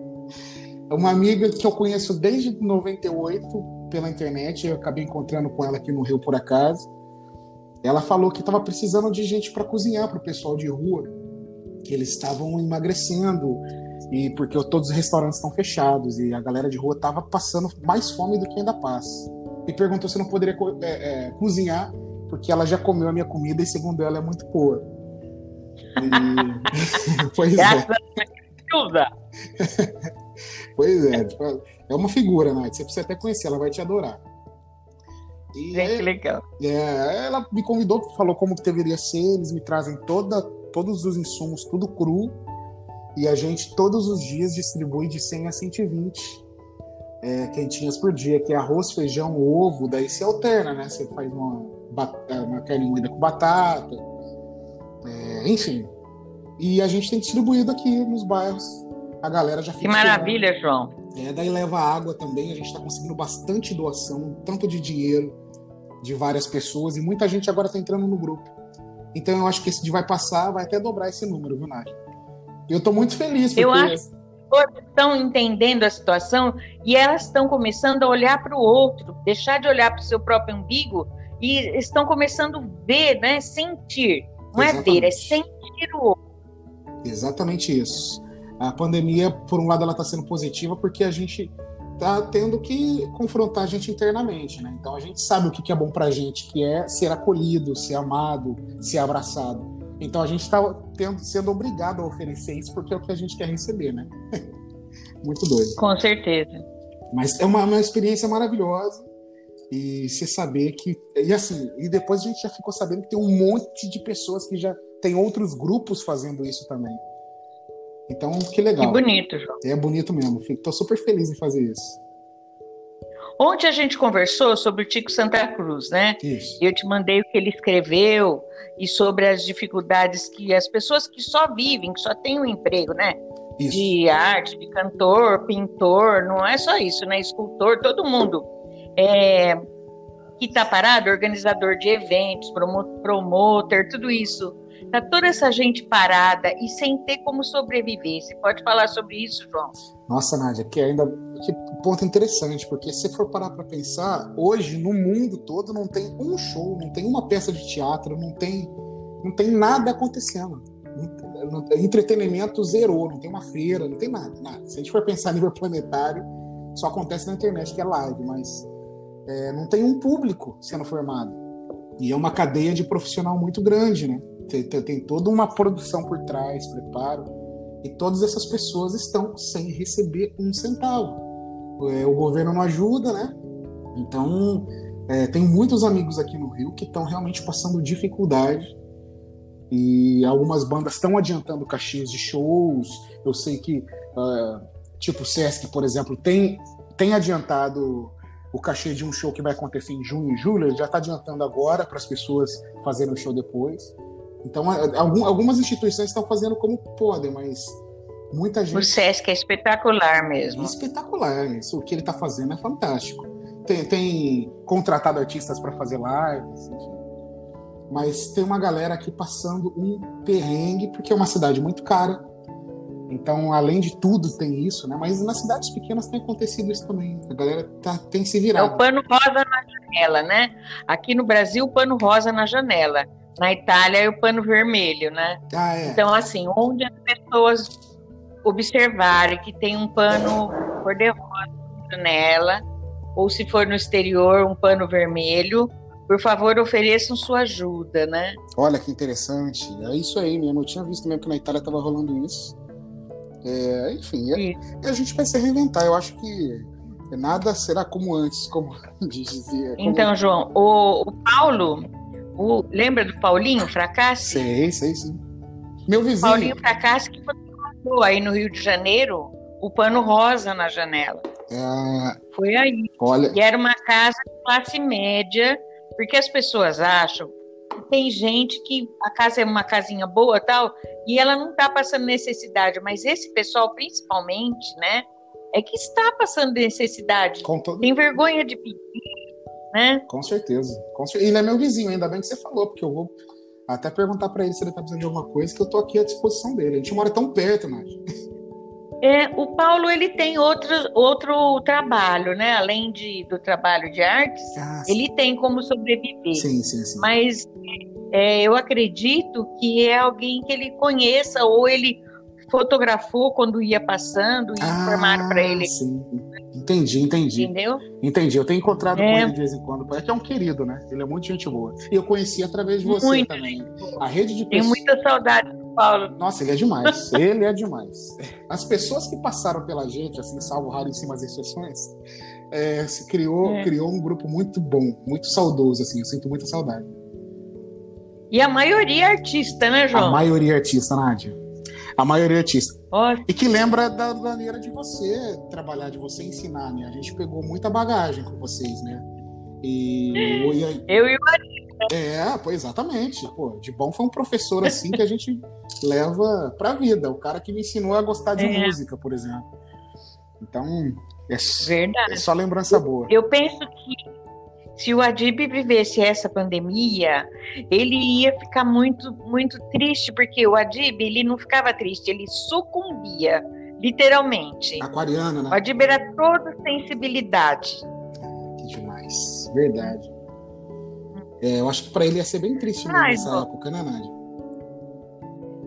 uma amiga que eu conheço desde 98 pela internet, eu acabei encontrando com ela aqui no Rio por acaso. Ela falou que estava precisando de gente para cozinhar para o pessoal de rua, que eles estavam emagrecendo e porque todos os restaurantes estão fechados e a galera de rua estava passando mais fome do que ainda passa. E perguntou se eu não poderia é, é, cozinhar porque ela já comeu a minha comida e segundo ela é muito boa. E... pois é. pois é, tipo, é uma figura, né? Você precisa até conhecer, ela vai te adorar. E Gente, que legal. É, ela me convidou, falou como que deveria ser, eles me trazem toda, todos os insumos, tudo cru, e a gente todos os dias distribui de 100 a 120 é, quentinhas por dia, que é arroz, feijão, ovo, daí se alterna, né? Você faz uma, é, uma carne moída com batata, é, enfim. E a gente tem distribuído aqui nos bairros. A galera já fica. Que maravilha. João. É, daí leva água também. A gente está conseguindo bastante doação, tanto de dinheiro de várias pessoas, e muita gente agora está entrando no grupo. Então eu acho que esse vai passar, vai até dobrar esse número, viu, Nádia? Eu estou muito feliz. Porque... Eu acho que estão entendendo a situação e elas estão começando a olhar para o outro, deixar de olhar para o seu próprio umbigo e estão começando a ver, né, sentir. Não Exatamente. é ver, é sentir o outro. Exatamente isso. A pandemia, por um lado, ela está sendo positiva porque a gente está tendo que confrontar a gente internamente, né? Então a gente sabe o que é bom para a gente, que é ser acolhido, ser amado, ser abraçado. Então a gente está sendo obrigado a oferecer isso porque é o que a gente quer receber, né? Muito doido. Com certeza. Mas é uma, uma experiência maravilhosa e você saber que e assim e depois a gente já ficou sabendo que tem um monte de pessoas que já tem outros grupos fazendo isso também. Então, que legal. Que bonito, João. É bonito mesmo. Estou super feliz em fazer isso. Ontem a gente conversou sobre o Tico Santa Cruz, né? Isso. Eu te mandei o que ele escreveu e sobre as dificuldades que as pessoas que só vivem, que só têm um emprego, né? Isso. De arte, de cantor, pintor, não é só isso, né? Escultor, todo mundo. É, que está parado, organizador de eventos, promotor, tudo isso Tá toda essa gente parada e sem ter como sobreviver. Você pode falar sobre isso, João? Nossa, Nádia, que ainda que ponto interessante, porque se for parar para pensar, hoje no mundo todo não tem um show, não tem uma peça de teatro, não tem não tem nada acontecendo. Entretenimento zerou, não tem uma feira, não tem nada, nada. Se a gente for pensar a nível planetário, só acontece na internet, que é live, mas é, não tem um público sendo formado. E é uma cadeia de profissional muito grande, né? Tem, tem toda uma produção por trás, preparo. E todas essas pessoas estão sem receber um centavo. É, o governo não ajuda, né? Então, é, tem muitos amigos aqui no Rio que estão realmente passando dificuldade. E algumas bandas estão adiantando caixinhas de shows. Eu sei que, uh, tipo o Sesc, por exemplo, tem, tem adiantado o cachê de um show que vai acontecer em junho e julho. Ele já está adiantando agora para as pessoas fazerem o show depois. Então, algumas instituições estão fazendo como podem, mas muita gente. O SESC é espetacular mesmo. É espetacular. Isso, o que ele está fazendo é fantástico. Tem, tem contratado artistas para fazer lives, enfim. Mas tem uma galera aqui passando um perrengue, porque é uma cidade muito cara. Então, além de tudo, tem isso, né? Mas nas cidades pequenas tem acontecido isso também. A galera tá, tem se virado. É o pano rosa na janela, né? Aqui no Brasil, o pano rosa na janela. Na Itália é o pano vermelho, né? Ah, é. Então, assim, onde as pessoas observarem que tem um pano cor-de-rosa na janela, ou se for no exterior, um pano vermelho, por favor, ofereçam sua ajuda, né? Olha que interessante. É isso aí mesmo. Eu tinha visto mesmo que na Itália estava rolando isso. É, enfim, é, a gente vai se reinventar. Eu acho que nada será como antes, como dizia. Como... Então, João, o, o Paulo o, lembra do Paulinho Fracasse? Sei, sei, sim. Meu vizinho. Paulinho Fracasse que colocou aí no Rio de Janeiro o pano rosa na janela. É... Foi aí. Olha... E era uma casa de classe média, porque as pessoas acham tem gente que a casa é uma casinha boa tal, e ela não está passando necessidade, mas esse pessoal, principalmente, né, é que está passando necessidade. Todo... Tem vergonha de pedir, né? Com certeza. Com certeza. Ele é meu vizinho, ainda bem que você falou, porque eu vou até perguntar para ele se ele tá precisando de alguma coisa, que eu tô aqui à disposição dele. A gente mora tão perto, Nath. É, o Paulo ele tem outro, outro trabalho, né? Além de, do trabalho de artes, ah, ele tem como sobreviver. Sim, sim, sim. Mas é, eu acredito que é alguém que ele conheça ou ele fotografou quando ia passando e ah, informaram para ele. Sim. Entendi, entendi. Entendeu? Entendi. Eu tenho encontrado é. com ele de vez em quando. É que é um querido, né? Ele é muito gente boa. E eu conheci através de você muito. também. A rede de pessoas. Tenho muita saudade do Paulo. Nossa, ele é demais. ele é demais. As pessoas que passaram pela gente, assim, salvo raríssimas exceções, é, se criou, é. criou um grupo muito bom, muito saudoso, assim. Eu sinto muita saudade. E a maioria é artista, né, João? A maioria é artista, Nádia. A maioria é artista. E que lembra da maneira de você trabalhar, de você ensinar, né? A gente pegou muita bagagem com vocês, né? E eu e o É, pô, exatamente. Pô, de bom foi um professor assim que a gente leva pra vida. O cara que me ensinou a gostar de é. música, por exemplo. Então, é, Verdade. é só lembrança boa. Eu penso que se o Adib vivesse essa pandemia, ele ia ficar muito, muito triste, porque o Adib, ele não ficava triste, ele sucumbia, literalmente. Aquariana, né? O Adib era toda sensibilidade. Que demais, verdade. É, eu acho que para ele ia ser bem triste Ai, nessa época, né, Nádia?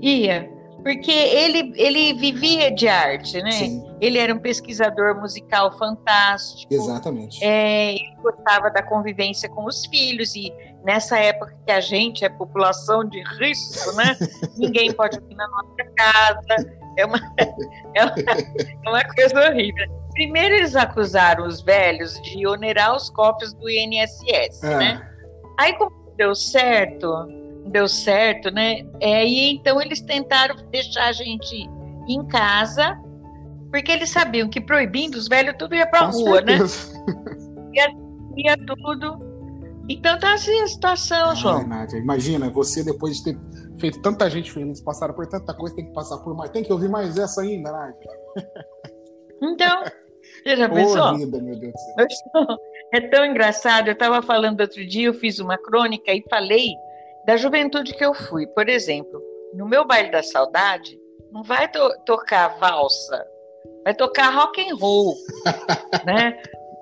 Ia. Porque ele, ele vivia de arte, né? Sim. Ele era um pesquisador musical fantástico. Exatamente. É, ele gostava da convivência com os filhos e nessa época que a gente é população de risco, né? Ninguém pode vir na nossa casa. É uma, é uma, é uma coisa horrível. Primeiro eles acusaram os velhos de onerar os cofres do INSS, é. né? Aí como deu certo, deu certo, né? É, e então eles tentaram deixar a gente em casa, porque eles sabiam que proibindo os velhos tudo ia para rua, né? Ia, ia tudo. Então tá assim a situação, João. Nádia, imagina, você depois de ter feito tanta gente feliz, passaram por tanta coisa, tem que passar por mais. Tem que ouvir mais essa ainda, Nádia. Então, você já pensou? Vida, meu Deus do céu. É tão engraçado. Eu estava falando outro dia, eu fiz uma crônica e falei da juventude que eu fui. Por exemplo, no meu baile da saudade, não vai to tocar valsa, vai tocar rock and roll, né?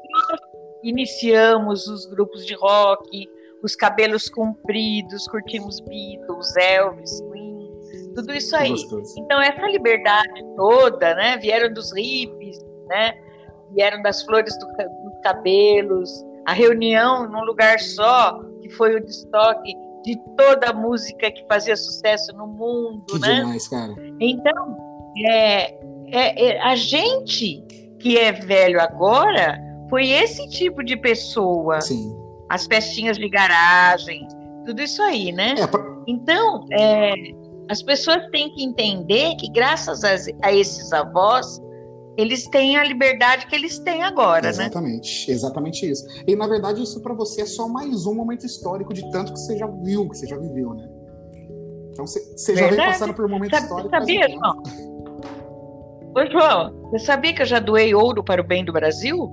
Nós iniciamos os grupos de rock, os cabelos compridos, curtimos Beatles, Elvis, Queen, tudo isso aí. Então essa liberdade toda, né? Vieram dos hippies, né? Vieram das flores do, cabelos, a reunião num lugar só, que foi o destoque de toda a música que fazia sucesso no mundo, que né? Demais, cara. Então, é, é, é, a gente que é velho agora foi esse tipo de pessoa. Sim. As festinhas de garagem, tudo isso aí, né? É, pra... Então, é, as pessoas têm que entender que graças a, a esses avós eles têm a liberdade que eles têm agora, exatamente, né? Exatamente isso. E na verdade isso para você é só mais um momento histórico de tanto que você já viu, que você já viveu, né? Então você já vem passando por um momento Sabe, histórico. Sabia, João? Ô, João, você sabia que eu já doei ouro para o bem do Brasil?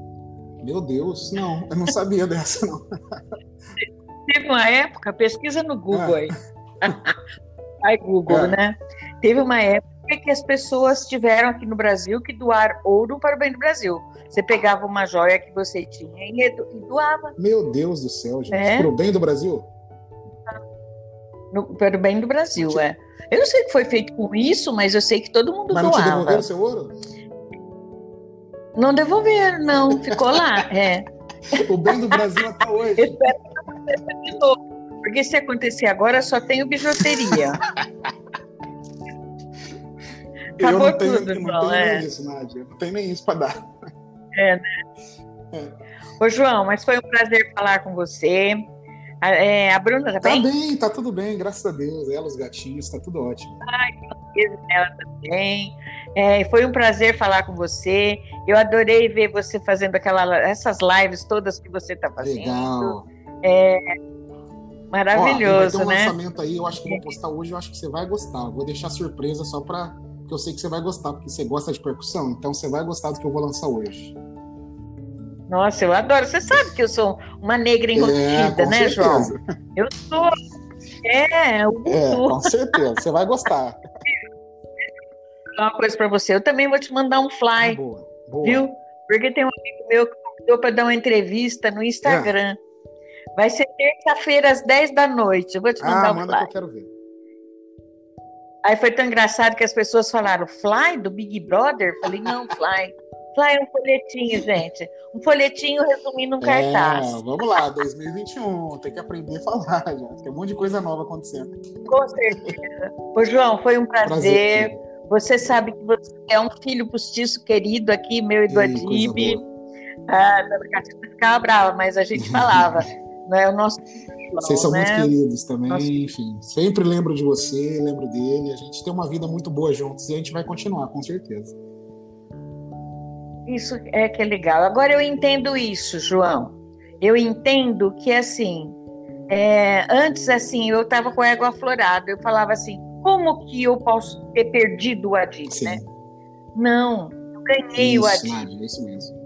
Meu Deus, não, eu não sabia dessa, não. Teve uma época, pesquisa no Google ah. aí. Ai, Google, é. né? Teve uma época que as pessoas tiveram aqui no Brasil que doar ouro para o bem do Brasil. Você pegava uma joia que você tinha e doava. Meu Deus do céu, gente. É? Para o bem do Brasil? No, para o bem do Brasil, é. Eu não sei o que foi feito com isso, mas eu sei que todo mundo mas doava. Mas não devolveram seu ouro? Não devolveram, não. Ficou lá, é. o bem do Brasil até hoje. Espero que aconteça de novo. Porque se acontecer agora, só tenho bijuteria. Acabou eu não tenho, tudo, não tenho é. nem isso, Nádia. Não tenho nem isso para dar. É, né? É. Ô, João, mas foi um prazer falar com você. A, é, a Bruna tá, tá bem? Tá bem, tá tudo bem, graças a Deus. Ela, os gatinhos, tá tudo ótimo. Ai, que ela também. É, foi um prazer falar com você. Eu adorei ver você fazendo aquela, essas lives todas que você está fazendo. Legal. É, maravilhoso, Ó, vai ter um né? lançamento aí, eu acho que vou postar hoje, eu acho que você vai gostar. Vou deixar surpresa só para porque eu sei que você vai gostar, porque você gosta de percussão, então você vai gostar do que eu vou lançar hoje. Nossa, eu adoro. Você sabe que eu sou uma negra enrustida, é, né, certeza. João? Eu sou. É, eu é, com certeza. Você vai gostar. Uma coisa para você. Eu também vou te mandar um fly. Ah, boa, boa. Viu? Porque tem um amigo meu que convidou para dar uma entrevista no Instagram. É. Vai ser terça-feira às 10 da noite. Eu vou te mandar ah, um manda fly. que eu quero ver. Aí foi tão engraçado que as pessoas falaram, Fly do Big Brother? falei, não, Fly. Fly é um folhetinho, gente. Um folhetinho resumindo um é, cartaz. Vamos lá, 2021. Tem que aprender a falar, já. Tem um monte de coisa nova acontecendo. Com certeza. Ô, João, foi um prazer. prazer você sabe que você é um filho postiço querido aqui, meu e do Adib. Ah, você ficava brava, mas a gente falava. não é o nosso Vocês são né? muito queridos também, Nossa. enfim. Sempre lembro de você, lembro dele. A gente tem uma vida muito boa juntos e a gente vai continuar, com certeza. Isso é que é legal. Agora eu entendo isso, João. Eu entendo que assim, é, antes assim, eu estava com a égua aflorada. Eu falava assim, como que eu posso ter perdido o Sim. né? Não, eu ganhei o isso, Adib. Nádia, é isso mesmo.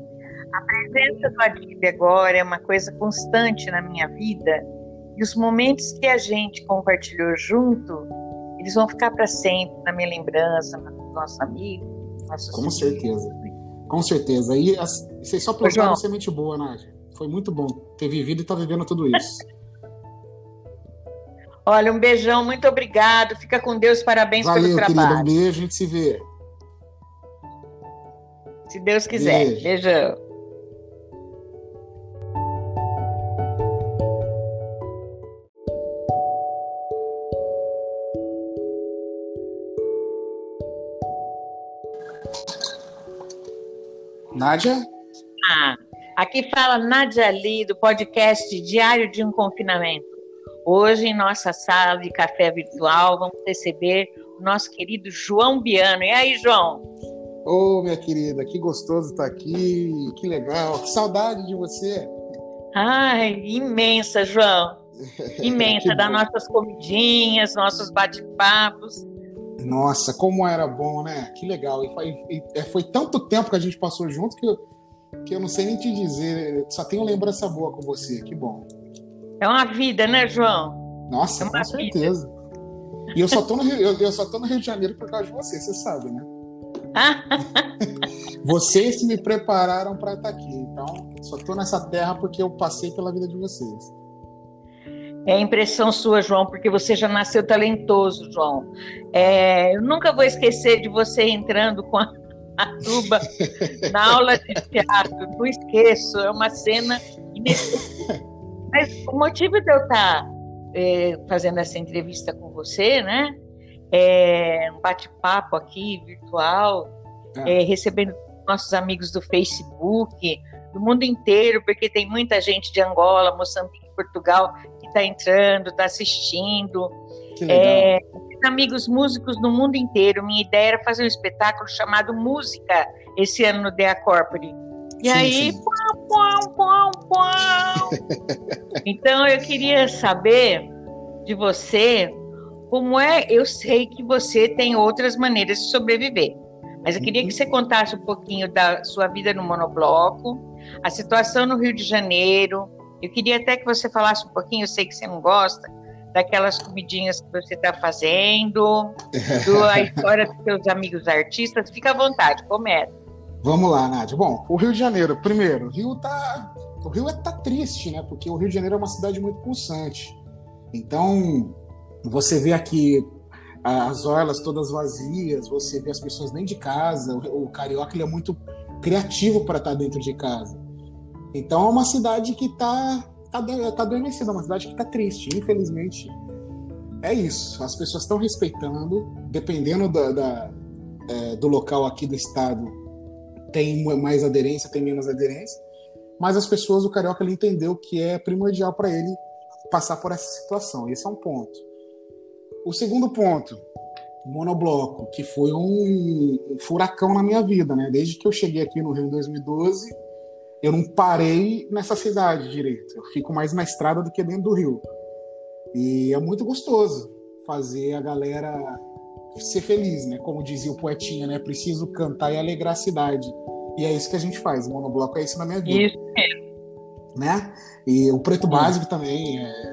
A presença do Adib agora é uma coisa constante na minha vida. E os momentos que a gente compartilhou junto, eles vão ficar para sempre na minha lembrança, no nosso amigo, nossos Com certeza. Com certeza. E as, vocês só plantaram semente boa, Nádia. Foi muito bom ter vivido e estar vivendo tudo isso. Olha, um beijão, muito obrigado. Fica com Deus, parabéns Valeu, pelo querida. trabalho. Um beijo, a gente se vê. Se Deus quiser. Beijo. Beijão. Nádia? Ah, aqui fala Nadia Lee, do podcast Diário de um Confinamento. Hoje, em nossa sala de café virtual, vamos receber o nosso querido João Biano. E aí, João? Ô, minha querida, que gostoso estar aqui. Que legal. Que saudade de você. Ai, imensa, João. Imensa, das nossas comidinhas, nossos bate-papos. Nossa, como era bom, né? Que legal. E foi, e- é, foi tanto tempo que a gente passou junto que eu, que eu não sei nem te dizer. Só tenho lembrança boa com você. Que bom. É uma vida, né, João? Nossa, É com uma certeza. E eu só, tô no Rio, eu, eu só tô no Rio de Janeiro por causa de você, você sabe, né? Vocês que me prepararam para estar aqui. Então, só tô nessa terra porque eu passei pela vida de vocês. É impressão sua, João, porque você já nasceu talentoso, João. É, eu nunca vou esquecer de você entrando com a, a tuba na aula de teatro. Não esqueço, é uma cena inesquecível. Mas o motivo de eu estar é, fazendo essa entrevista com você, né? É um bate-papo aqui virtual, Ah. é, recebendo nossos amigos do Facebook, do mundo inteiro, porque tem muita gente de Angola, Moçambique, Portugal está entrando, está assistindo. Que legal. É, amigos músicos no mundo inteiro. Minha ideia era fazer um espetáculo chamado Música esse ano no Dea Corpore. E Sim, aí, sim. pau, pau, pau. então eu queria saber de você como é. Eu sei que você tem outras maneiras de sobreviver, mas eu queria que você contasse um pouquinho da sua vida no monobloco, a situação no Rio de Janeiro. Eu queria até que você falasse um pouquinho. Eu sei que você não gosta daquelas comidinhas que você está fazendo, do, a história dos seus amigos artistas. Fica à vontade, começa. Vamos lá, Nádia. Bom, o Rio de Janeiro, primeiro, o Rio tá. O Rio é, tá triste, né? Porque o Rio de Janeiro é uma cidade muito pulsante. Então, você vê aqui as orlas todas vazias, você vê as pessoas dentro de casa. O, o carioca ele é muito criativo para estar dentro de casa. Então, é uma cidade que tá, tá, de- tá adormecida, é uma cidade que tá triste. Infelizmente, é isso. As pessoas estão respeitando, dependendo da, da, é, do local aqui do estado, tem mais aderência, tem menos aderência, mas as pessoas, o carioca, ele entendeu que é primordial para ele passar por essa situação. Esse é um ponto. O segundo ponto, monobloco, que foi um furacão na minha vida, né? Desde que eu cheguei aqui no Rio em 2012, eu não parei nessa cidade direito. Eu fico mais na estrada do que dentro do Rio. E é muito gostoso fazer a galera ser feliz, né? Como dizia o poetinha, né? Preciso cantar e alegrar a cidade. E é isso que a gente faz. O monobloco é isso na minha vida, Isso. né? E o preto básico também, é,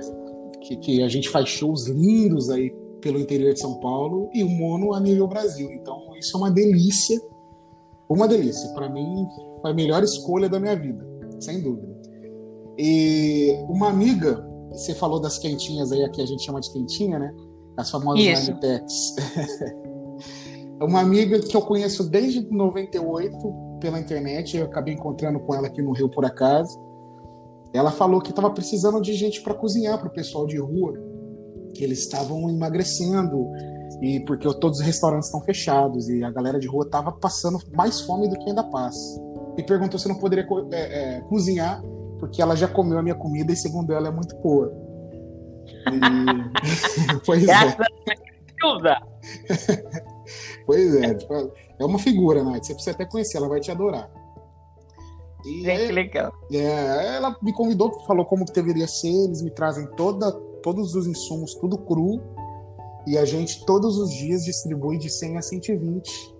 que, que a gente faz shows lindos aí pelo interior de São Paulo e o mono a nível Brasil. Então isso é uma delícia, uma delícia. Para mim foi a melhor escolha da minha vida, sem dúvida. E uma amiga, você falou das quentinhas aí, aqui a gente chama de quentinha, né? As famosas Isso. Uma amiga que eu conheço desde 98 pela internet, eu acabei encontrando com ela aqui no Rio por acaso. Ela falou que estava precisando de gente para cozinhar para o pessoal de rua, que eles estavam emagrecendo e porque todos os restaurantes estão fechados e a galera de rua estava passando mais fome do que ainda passa. E perguntou se eu não poderia co- é, é, cozinhar porque ela já comeu a minha comida e segundo ela é muito boa. E... pois é. pois é, tipo, é uma figura, Nath. Você precisa até conhecer, ela vai te adorar. E é, que legal. É, ela me convidou, falou como que deveria ser, eles me trazem toda, todos os insumos, tudo cru, e a gente todos os dias distribui de 100 a 120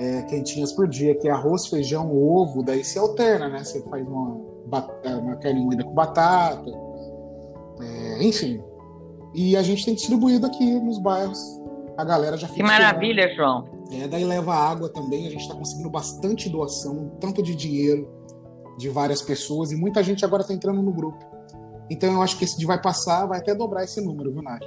é, quentinhas por dia, que é arroz, feijão, ovo, daí se alterna, né? Você faz uma, uma carne moída com batata, é, enfim. E a gente tem distribuído aqui nos bairros. A galera já fica. Que maravilha. João. É, daí leva água também, a gente está conseguindo bastante doação, tanto de dinheiro de várias pessoas, e muita gente agora está entrando no grupo. Então eu acho que esse dia vai passar, vai até dobrar esse número, viu, Nath?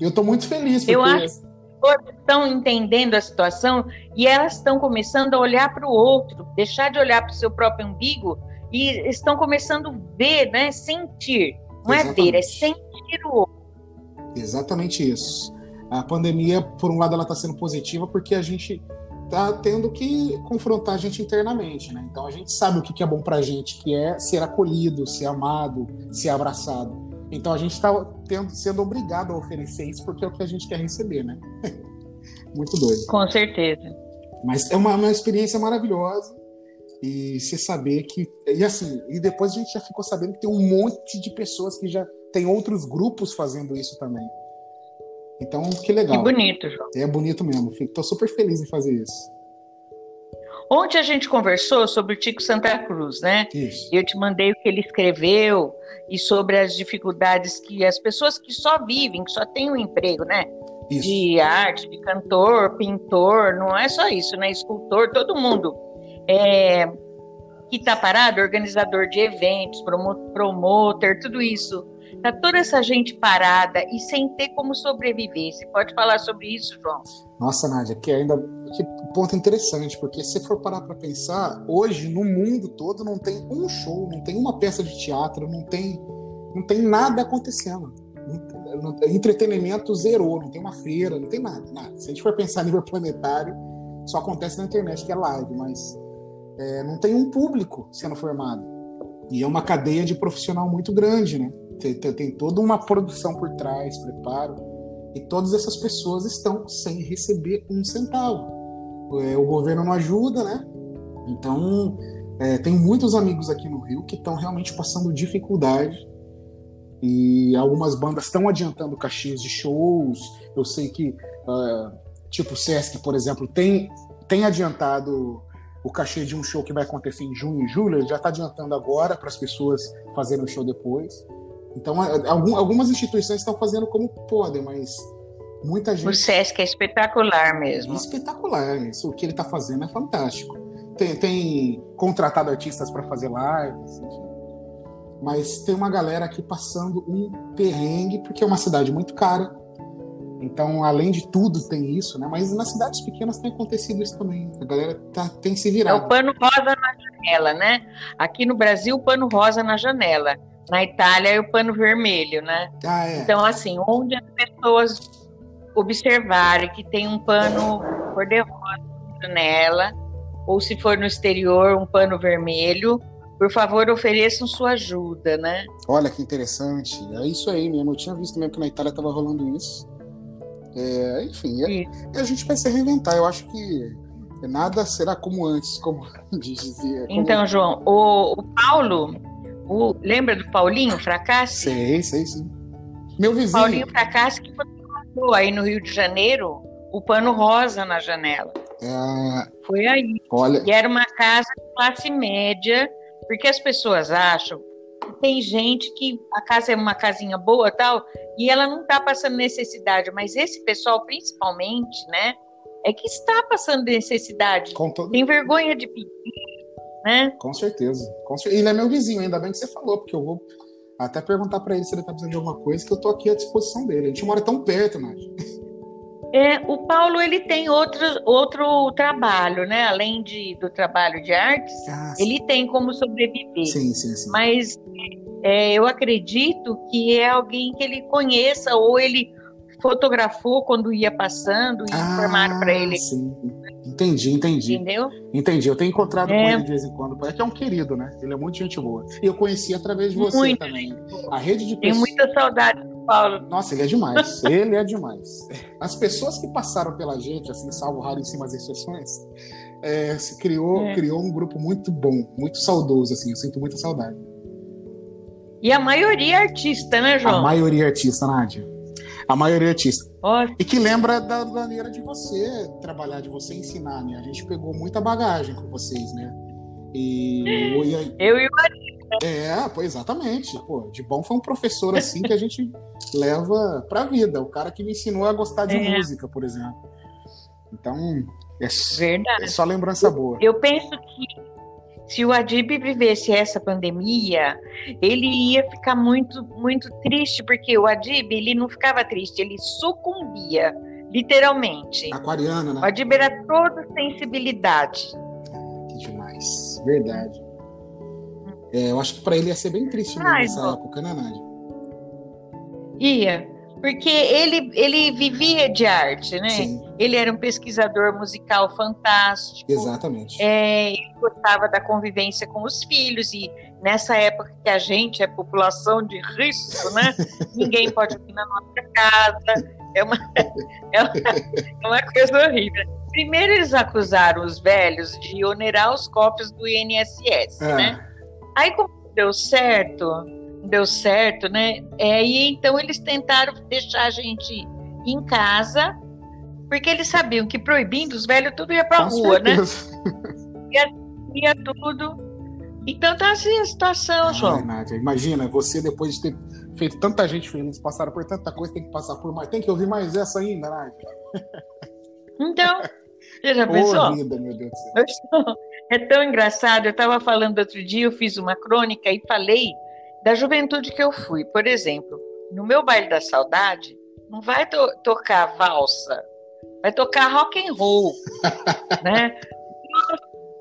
Eu estou muito feliz. Porque... Eu acho que estão entendendo a situação e elas estão começando a olhar para o outro, deixar de olhar para o seu próprio umbigo e estão começando a ver, né, sentir. Não Exatamente. é ver, é sentir o outro. Exatamente isso. A pandemia, por um lado, ela está sendo positiva porque a gente está tendo que confrontar a gente internamente, né? Então a gente sabe o que é bom para a gente, que é ser acolhido, ser amado, ser abraçado. Então a gente está sendo obrigado a oferecer isso porque é o que a gente quer receber, né? Muito doido. Com certeza. Mas é uma, uma experiência maravilhosa e você saber que e assim e depois a gente já ficou sabendo que tem um monte de pessoas que já tem outros grupos fazendo isso também. Então que legal. Que bonito, João. É bonito mesmo. Estou super feliz em fazer isso. Ontem a gente conversou sobre o Tico Santa Cruz, né? Isso. Eu te mandei o que ele escreveu e sobre as dificuldades que as pessoas que só vivem, que só têm um emprego, né? Isso. De arte, de cantor, pintor, não é só isso, né? Escultor, todo mundo é, que está parado, organizador de eventos, promotor, tudo isso. Tá toda essa gente parada e sem ter como sobreviver. Você pode falar sobre isso, João? Nossa, Nádia, que ainda que ponto interessante, porque se for parar para pensar, hoje no mundo todo não tem um show, não tem uma peça de teatro, não tem não tem nada acontecendo. Entretenimento zerou, não tem uma feira, não tem nada, nada. Se a gente for pensar a nível planetário, só acontece na internet que é live, mas é, não tem um público sendo formado. E é uma cadeia de profissional muito grande, né? Tem, tem toda uma produção por trás, preparo. E todas essas pessoas estão sem receber um centavo. É, o governo não ajuda, né? Então, é, tem muitos amigos aqui no Rio que estão realmente passando dificuldade. E algumas bandas estão adiantando caixinhas de shows. Eu sei que, uh, tipo o Sesc, por exemplo, tem, tem adiantado o cachê de um show que vai acontecer em junho e julho, ele já está adiantando agora para as pessoas fazerem o show depois. Então, algumas instituições estão fazendo como podem, mas muita gente. O SESC é espetacular mesmo. É espetacular, isso. O que ele está fazendo é fantástico. Tem, tem contratado artistas para fazer lives, enfim. Mas tem uma galera aqui passando um perrengue, porque é uma cidade muito cara. Então, além de tudo, tem isso, né? Mas nas cidades pequenas tem acontecido isso também. A galera tá, tem se virado. É o pano rosa na janela, né? Aqui no Brasil, o pano rosa na janela. Na Itália é o pano vermelho, né? Ah, é. Então, assim, onde as pessoas observarem que tem um pano cor-de-rosa na janela, ou se for no exterior, um pano vermelho, por favor, ofereçam sua ajuda, né? Olha que interessante. É isso aí mesmo. Eu tinha visto mesmo que na Itália estava rolando isso. É, enfim, é, a gente vai se reinventar. Eu acho que nada será como antes, como dizia. Como... Então, João, o, o Paulo o, lembra do Paulinho Fracasse? Sei, sei, sim. Meu vizinho. Paulinho Fracasse que fotografou aí no Rio de Janeiro o pano rosa na janela. É... Foi aí. Olha... E era uma casa de classe média, porque as pessoas acham que tem gente que a casa é uma casinha boa tal, e ela não está passando necessidade, mas esse pessoal, principalmente, né, é que está passando necessidade. Todo... Tem vergonha de pedir né? Com certeza. Com certeza. Ele é meu vizinho, ainda bem que você falou, porque eu vou até perguntar para ele se ele tá precisando de alguma coisa, que eu tô aqui à disposição dele. A gente mora tão perto, Nath. É, o Paulo ele tem outro, outro trabalho, né? Além de, do trabalho de artes, ah, ele tem como sobreviver. Sim, sim, sim. Mas é, eu acredito que é alguém que ele conheça ou ele fotografou quando ia passando e ah, informaram para ele. Sim. Entendi, entendi. Entendeu? Entendi. Eu tenho encontrado é. com ele de vez em quando. É que é um querido, né? Ele é muito gente boa. E eu conheci através de você muito. também. A rede de Tenho muita saudade Paulo. Nossa, ele é demais. ele é demais. As pessoas que passaram pela gente, assim, salvo raríssimas exceções, é, se criou, é. criou um grupo muito bom, muito saudoso, assim. Eu sinto muita saudade. E a maioria é artista, né, João? A maioria é artista, Nádia. A maioria é artista. E que lembra da maneira de você trabalhar, de você ensinar, né? A gente pegou muita bagagem com vocês, né? E eu e o É, pô, exatamente. Pô, de bom foi um professor assim que a gente leva pra vida. O cara que me ensinou a gostar de é. música, por exemplo. Então, é, Verdade. é só lembrança boa. Eu penso que se o Adib vivesse essa pandemia, ele ia ficar muito, muito triste, porque o Adib, ele não ficava triste, ele sucumbia, literalmente. Aquariana, né? O Adib era toda sensibilidade. Que demais, verdade. É, eu acho que para ele ia ser bem triste mesmo nessa época, né, Nádia? Ia porque ele, ele vivia de arte, né? Sim. Ele era um pesquisador musical fantástico. Exatamente. É, ele gostava da convivência com os filhos e nessa época que a gente é população de risco, né? Ninguém pode vir na nossa casa. É uma, é uma, é uma coisa horrível. Primeiro eles acusaram os velhos de onerar os cofres do INSS, é. né? Aí como deu certo, deu certo, né? É, e então eles tentaram deixar a gente em casa, porque eles sabiam que proibindo os velhos tudo ia pra Com rua, né? certeza. né? Ia, ia tudo. Então tá assim a situação, João. Ai, Nádia, imagina, você depois de ter feito tanta gente feliz, passaram por tanta coisa, tem que passar por mais. Tem que ouvir mais essa ainda, Nádia. Então, você já pensou? Vida, meu Deus do céu. É tão engraçado. Eu estava falando outro dia, eu fiz uma crônica e falei da juventude que eu fui. Por exemplo, no meu baile da saudade, não vai to tocar valsa, vai tocar rock and roll, né?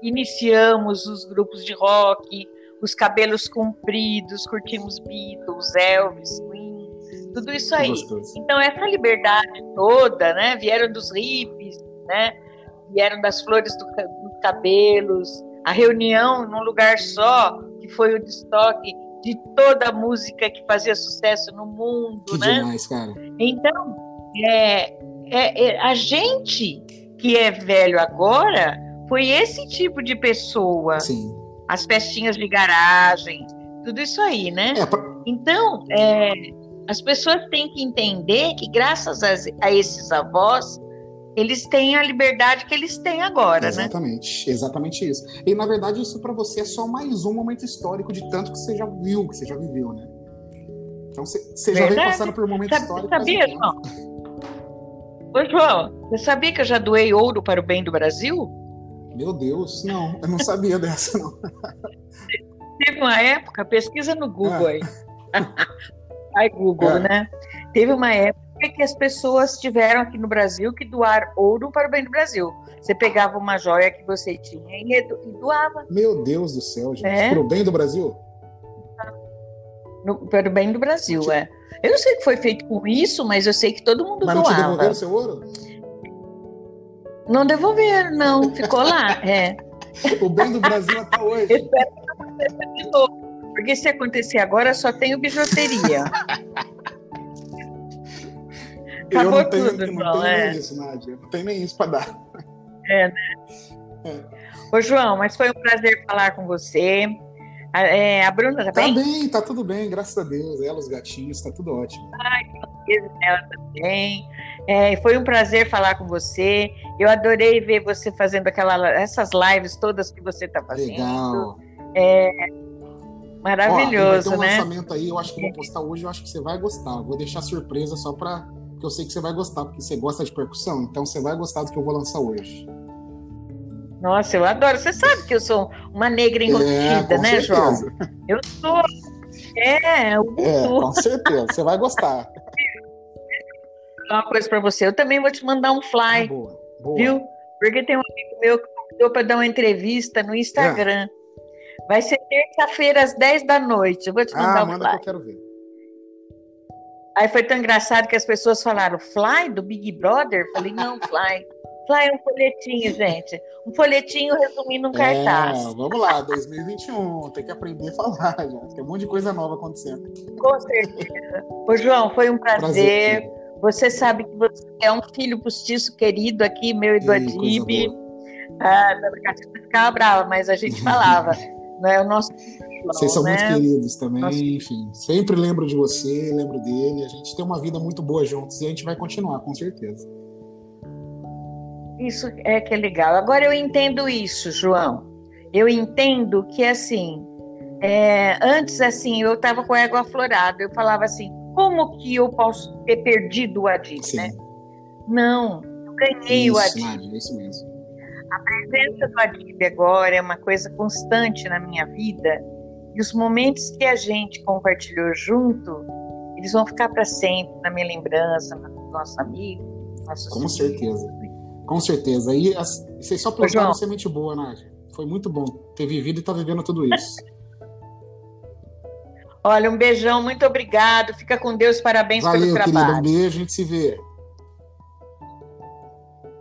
Iniciamos os grupos de rock, os cabelos compridos, curtimos Beatles, Elvis, Queen, tudo isso aí. Então essa liberdade toda, né? Vieram dos hippies, né? Vieram das flores do, dos cabelos, a reunião num lugar só, que foi o destoque de toda a música que fazia sucesso no mundo, que né? Demais, cara. Então, é, é, é, a gente que é velho agora foi esse tipo de pessoa. Sim. As festinhas de garagem, tudo isso aí, né? É, pra... Então, é, as pessoas têm que entender que graças a, a esses avós eles têm a liberdade que eles têm agora, exatamente, né? Exatamente isso. E na verdade isso para você é só mais um momento histórico de tanto que você já viu, que você já viveu, né? Então você, já vem passando por um momento Sabe, histórico. Sabia, João? Ô, João, você sabia que eu já doei ouro para o bem do Brasil? Meu Deus, não, eu não sabia dessa, não. Teve uma época, pesquisa no Google ah. aí. Ai, Google, é. né? Teve uma época que as pessoas tiveram aqui no Brasil que doar ouro para o bem do Brasil. Você pegava uma joia que você tinha e doava. Meu Deus do céu, gente. É? Para o bem do Brasil? No, para o bem do Brasil, é. Eu não sei o que foi feito com isso, mas eu sei que todo mundo mas doava. Mas não te devolveram seu ouro? Não devolveram, não. Ficou lá, é. o bem do Brasil até hoje. Eu espero que aconteça de novo. Porque se acontecer agora, só tenho bijuteria. Acabou eu não tenho, tudo, não João, tenho é. nem isso, Nádia. Não tem nem isso para dar. É, né? É. Ô, João, mas foi um prazer falar com você. A, é, a Bruna tá, tá bem? Tá bem, tá tudo bem, graças a Deus. Ela, os gatinhos, tá tudo ótimo. Ai, que ela também. É, foi um prazer falar com você. Eu adorei ver você fazendo aquela, essas lives todas que você está fazendo. Legal. É, maravilhoso, Ó, vai ter um né? lançamento aí, eu acho que vou postar hoje, eu acho que você vai gostar. Vou deixar surpresa só para eu sei que você vai gostar, porque você gosta de percussão, então você vai gostar do que eu vou lançar hoje. Nossa, eu adoro. Você sabe que eu sou uma negra enrustida, é, né, certeza. João? Eu sou. É, eu é, com certeza. Você vai gostar. Uma coisa para você. Eu também vou te mandar um fly. Ah, boa, boa. Viu? Porque tem um amigo meu que convidou para dar uma entrevista no Instagram. É. Vai ser terça-feira às 10 da noite. Eu vou te mandar ah, um manda fly. que eu quero ver. Aí foi tão engraçado que as pessoas falaram, Fly do Big Brother? Falei, não, Fly. Flyer é um folhetinho, gente. Um folhetinho resumindo um cartaz. É, vamos lá, 2021. Tem que aprender a falar já. Tem um monte de coisa nova acontecendo. Com certeza. Ô, João, foi um prazer. prazer você sabe que você é um filho postiço querido aqui, meu e do Adib. Ah, a ficava brava, mas a gente falava. né? O nosso vocês são né? muito queridos também, Nossa. enfim. Sempre lembro de você, lembro dele. A gente tem uma vida muito boa juntos e a gente vai continuar, com certeza. Isso é que é legal. Agora eu entendo isso, João. Eu entendo que assim, é, antes assim, eu estava com a égua aflorada. Eu falava assim, como que eu posso ter perdido o Adib, né? Não, eu ganhei isso, o. Nádia, isso mesmo. A presença do Adib agora é uma coisa constante na minha vida e os momentos que a gente compartilhou junto, eles vão ficar para sempre na minha lembrança, no nosso amigo. Com certeza. Com certeza. E as, vocês só plantaram semente boa, Nádia. Foi muito bom ter vivido e estar tá vivendo tudo isso. Olha, um beijão, muito obrigado. Fica com Deus, parabéns Valeu, pelo trabalho. Querida, um beijo, a gente se vê.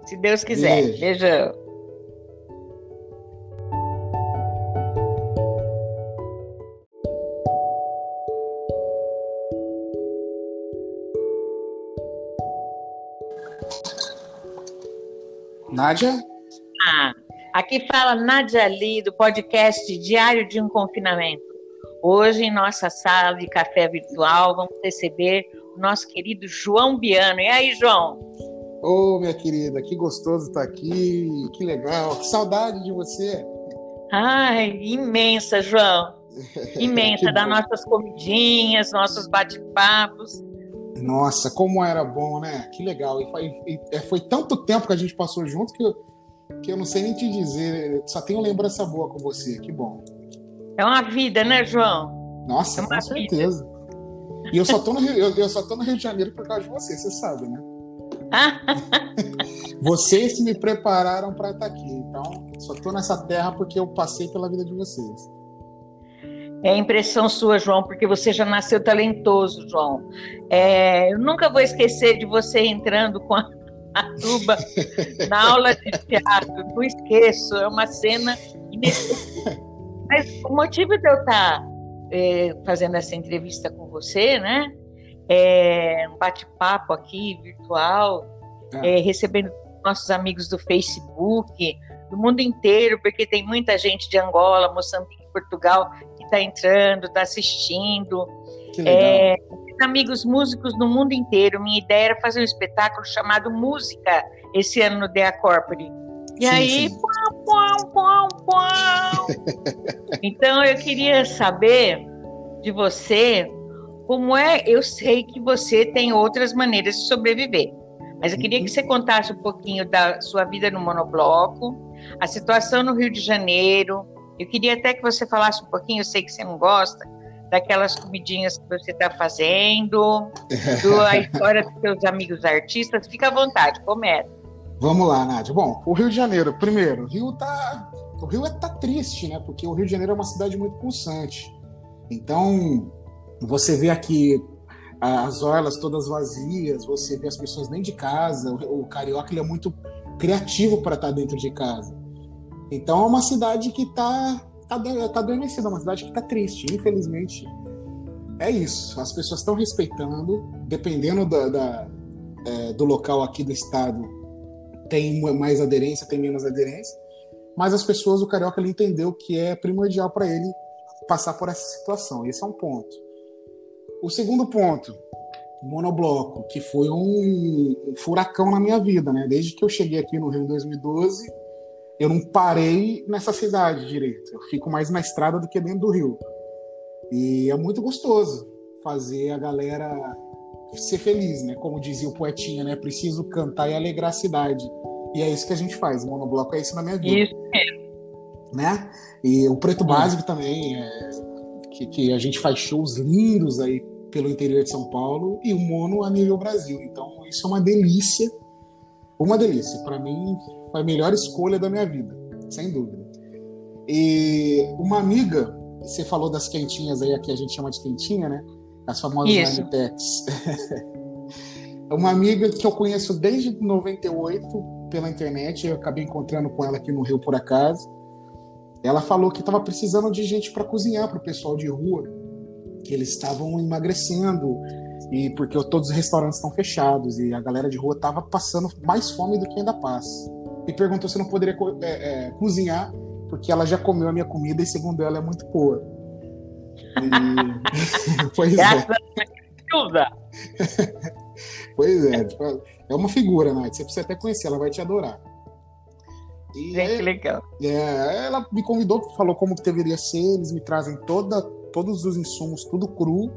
Se Deus quiser. Beijo. Beijão. Nádia? Ah, aqui fala Nádia Lee, do podcast Diário de um Confinamento. Hoje, em nossa sala de café virtual, vamos receber o nosso querido João Biano. E aí, João? Ô, oh, minha querida, que gostoso estar aqui, que legal, que saudade de você. Ai, imensa, João. Imensa, das nossas comidinhas, nossos bate-papos. Nossa, como era bom, né? Que legal. E foi, e é, foi, tanto tempo que a gente passou junto que eu, que eu não sei nem te dizer. Só tenho lembrança boa com você. Que bom. É uma vida, né, João? Nossa, é com certeza. Vida. E eu só, tô no Rio, eu, eu, só tô no Rio de Janeiro por causa de você, você sabe, né? vocês me prepararam para estar aqui. Então, só tô nessa terra porque eu passei pela vida de vocês. É impressão sua, João, porque você já nasceu talentoso, João. É, eu nunca vou esquecer de você entrando com a, a tuba na aula de teatro. Não esqueço, é uma cena inesquecível. Mas o motivo de eu estar é, fazendo essa entrevista com você, né? É um bate-papo aqui virtual, ah. é, recebendo nossos amigos do Facebook, do mundo inteiro, porque tem muita gente de Angola, Moçambique, Portugal está entrando, está assistindo. É, amigos músicos no mundo inteiro. Minha ideia era fazer um espetáculo chamado Música esse ano no Dea Corpore. E sim, aí, sim. Pau, pau, pau, então eu queria saber de você como é. Eu sei que você tem outras maneiras de sobreviver, mas eu queria que você contasse um pouquinho da sua vida no monobloco, a situação no Rio de Janeiro, eu queria até que você falasse um pouquinho, eu sei que você não gosta, daquelas comidinhas que você está fazendo, da história dos seus amigos artistas. Fica à vontade, comece. Vamos lá, Nádia. Bom, o Rio de Janeiro, primeiro, o Rio tá. O Rio é, tá triste, né? Porque o Rio de Janeiro é uma cidade muito pulsante. Então, você vê aqui as orlas todas vazias, você vê as pessoas dentro de casa. O, o carioca ele é muito criativo para estar tá dentro de casa. Então é uma cidade que está tá, tá adormecida, é uma cidade que está triste, infelizmente. É isso. As pessoas estão respeitando, dependendo da, da é, do local aqui do estado, tem mais aderência, tem menos aderência. Mas as pessoas, o carioca, ele entendeu que é primordial para ele passar por essa situação. Esse é um ponto. O segundo ponto, monobloco, que foi um, furacão na minha vida, né? Desde que eu cheguei aqui no Rio em 2012 eu não parei nessa cidade direito. Eu fico mais na estrada do que dentro do rio. E é muito gostoso fazer a galera ser feliz, né? Como dizia o poetinha, né? Preciso cantar e alegrar a cidade. E é isso que a gente faz. O monobloco é isso na minha vida. Isso mesmo. Né? E o Preto Básico também, é, que, que a gente faz shows lindos aí pelo interior de São Paulo e o mono a nível Brasil. Então, isso é uma delícia. Uma delícia. Para mim, foi a melhor escolha da minha vida, sem dúvida. E uma amiga, você falou das quentinhas aí, aqui a gente chama de quentinha, né? As famosas Anitex. uma amiga que eu conheço desde 98, pela internet, eu acabei encontrando com ela aqui no Rio por acaso. Ela falou que estava precisando de gente para cozinhar para o pessoal de rua, que eles estavam emagrecendo e porque todos os restaurantes estão fechados e a galera de rua estava passando mais fome do que ainda passa. E perguntou se não poderia é, é, cozinhar porque ela já comeu a minha comida e segundo ela é muito boa. E... pois é. pois é, tipo, é uma figura, né? Você precisa até conhecer, ela vai te adorar. E é, que legal. É, ela me convidou, falou como que deveria ser, eles me trazem toda, todos os insumos, tudo cru,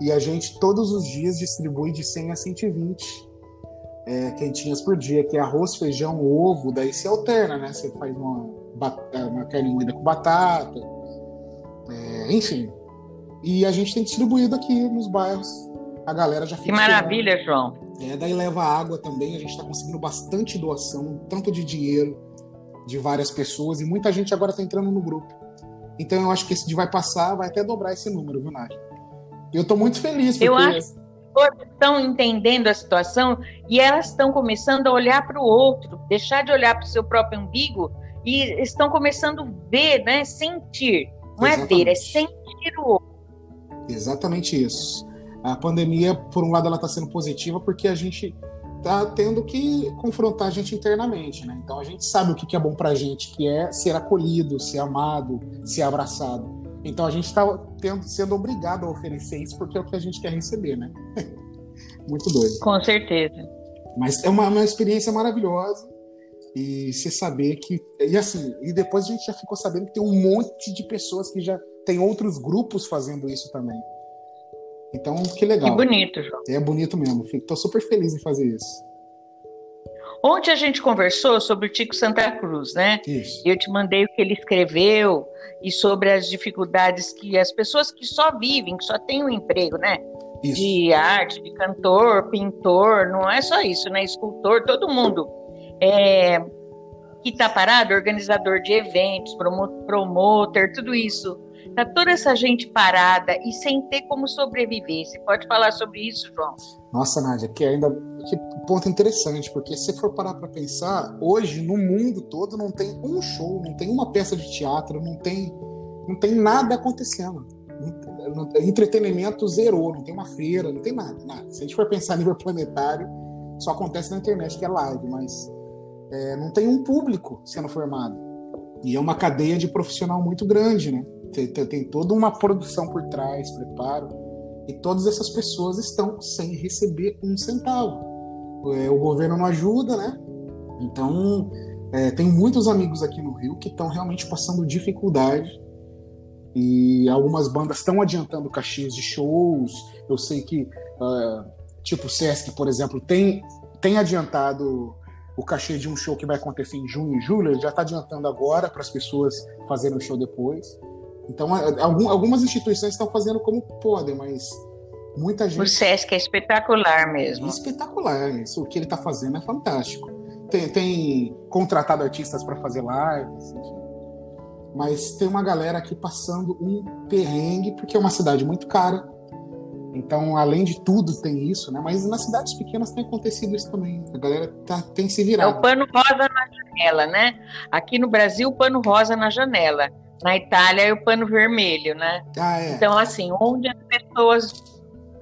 e a gente todos os dias distribui de 100 a 120 é, quentinhas por dia, que é arroz, feijão, ovo, daí se alterna, né? Você faz uma, uma carne moída com batata, é, enfim. E a gente tem distribuído aqui nos bairros. A galera já fica. Que maravilha, João. É, daí leva água também, a gente está conseguindo bastante doação, tanto de dinheiro de várias pessoas, e muita gente agora está entrando no grupo. Então eu acho que esse de vai passar, vai até dobrar esse número, viu, Nádia? Eu estou muito feliz. Porque... Eu acho que estão entendendo a situação e elas estão começando a olhar para o outro, deixar de olhar para o seu próprio umbigo e estão começando a ver, né, sentir. Não Exatamente. é ver, é sentir o outro. Exatamente isso. A pandemia, por um lado, ela está sendo positiva porque a gente está tendo que confrontar a gente internamente, né? Então a gente sabe o que é bom para a gente, que é ser acolhido, ser amado, ser abraçado. Então a gente está sendo obrigado a oferecer isso porque é o que a gente quer receber, né? Muito doido. Com certeza. Mas é uma, uma experiência maravilhosa e você saber que e assim e depois a gente já ficou sabendo que tem um monte de pessoas que já tem outros grupos fazendo isso também. Então que legal. Que bonito, João. É bonito mesmo. Estou super feliz em fazer isso. Ontem a gente conversou sobre o Tico Santa Cruz, né? Isso. Eu te mandei o que ele escreveu e sobre as dificuldades que as pessoas que só vivem, que só têm um emprego, né? Isso. De arte, de cantor, pintor, não é só isso, né? Escultor, todo mundo é, que está parado, organizador de eventos, promotor, tudo isso. Tá toda essa gente parada e sem ter como sobreviver. Você pode falar sobre isso, João? Nossa, Nádia, que ainda que ponto interessante, porque se for parar para pensar, hoje no mundo todo não tem um show, não tem uma peça de teatro, não tem não tem nada acontecendo. Entretenimento zerou, não tem uma feira, não tem nada, nada. Se a gente for pensar a nível planetário, só acontece na internet que é live, mas é, não tem um público sendo formado. E é uma cadeia de profissional muito grande, né? Tem, tem, tem toda uma produção por trás, preparo. E todas essas pessoas estão sem receber um centavo. É, o governo não ajuda, né? Então, é, tem muitos amigos aqui no Rio que estão realmente passando dificuldade. E algumas bandas estão adiantando caixinhas de shows. Eu sei que, uh, tipo o Sesc, por exemplo, tem, tem adiantado o cachê de um show que vai acontecer em junho e julho, ele já está adiantando agora para as pessoas fazerem o show depois. Então, algumas instituições estão fazendo como podem, mas muita gente. O SESC é espetacular mesmo. É espetacular, isso. O que ele está fazendo é fantástico. Tem, tem contratado artistas para fazer lives, enfim. Mas tem uma galera aqui passando um perrengue, porque é uma cidade muito cara. Então, além de tudo, tem isso, né? Mas nas cidades pequenas tem acontecido isso também. A galera tá, tem se virado. É o pano rosa na janela, né? Aqui no Brasil, o pano rosa na janela. Na Itália é o pano vermelho, né? Ah, é. Então, assim, onde as pessoas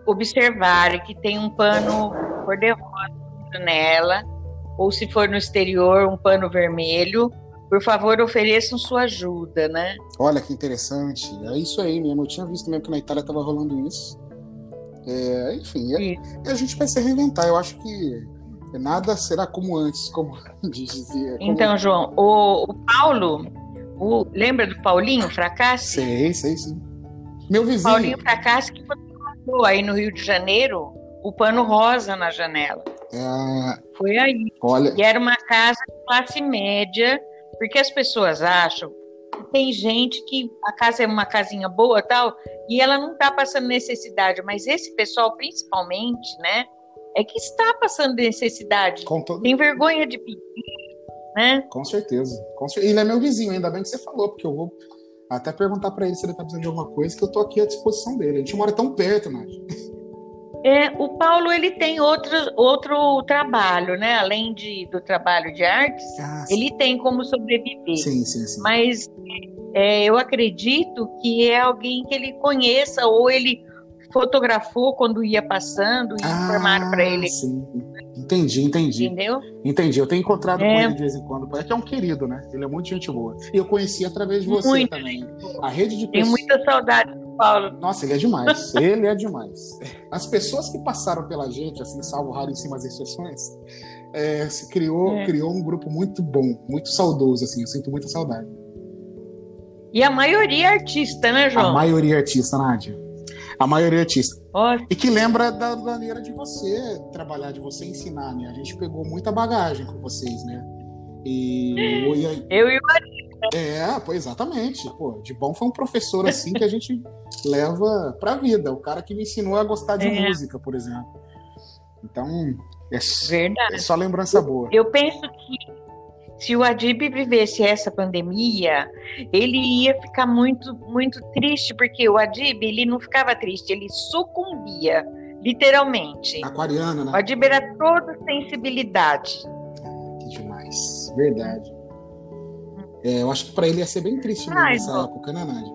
observarem que tem um pano cor-de-rosa na janela, ou se for no exterior, um pano vermelho, por favor, ofereçam sua ajuda, né? Olha que interessante. É isso aí mesmo. Eu tinha visto mesmo que na Itália estava rolando isso. É, enfim, e a, a gente vai se reinventar. Eu acho que nada será como antes, como dizia. Como... Então, João, o, o Paulo o, lembra do Paulinho Fracasse? Sei, sei, sim. Meu vizinho. Paulinho Fracasse que colocou aí no Rio de Janeiro o pano rosa na janela. É... Foi aí. Olha... E era uma casa de classe média, porque as pessoas acham que tem gente que a casa é uma casinha boa tal, e ela não está passando necessidade, mas esse pessoal, principalmente, né, é que está passando necessidade. Todo... Tem vergonha de pedir, né? Com certeza. Com certeza. Ele é meu vizinho, ainda bem que você falou, porque eu vou até perguntar para ele se ele tá precisando de alguma coisa, que eu tô aqui à disposição dele. A gente mora tão perto, Nath. É, o Paulo ele tem outro, outro trabalho, né? Além de, do trabalho de artes, ah, ele tem como sobreviver. Sim, sim, sim. Mas é, eu acredito que é alguém que ele conheça ou ele fotografou quando ia passando e ah, informaram para ele. Sim. Entendi, entendi. Entendeu? Entendi. Eu tenho encontrado é. com ele de vez em quando. É que é um querido, né? Ele é muito gente boa. E eu conheci através de você muito. também. A rede de pessoas. Tenho muita saudade do Paulo. Nossa, ele é demais. ele é demais. As pessoas que passaram pela gente, assim, salvo raríssimas exceções, é, se criou, é. criou um grupo muito bom, muito saudoso, assim. Eu sinto muita saudade. E a maioria é artista, né, João? A maioria é artista, Nádia. A maioria artista. E que lembra da maneira de você trabalhar, de você ensinar, né? A gente pegou muita bagagem com vocês, né? E eu e o É, pô, exatamente. Pô, de bom foi um professor assim que a gente leva pra vida. O cara que me ensinou a gostar de é. música, por exemplo. Então, é, Verdade. é só lembrança boa. Eu penso que se o Adib vivesse essa pandemia, ele ia ficar muito, muito triste, porque o Adib, ele não ficava triste, ele sucumbia, literalmente. Aquariana, né? O Adib era toda sensibilidade. que demais, verdade. É, eu acho que para ele ia ser bem triste nessa época, né, Nádia?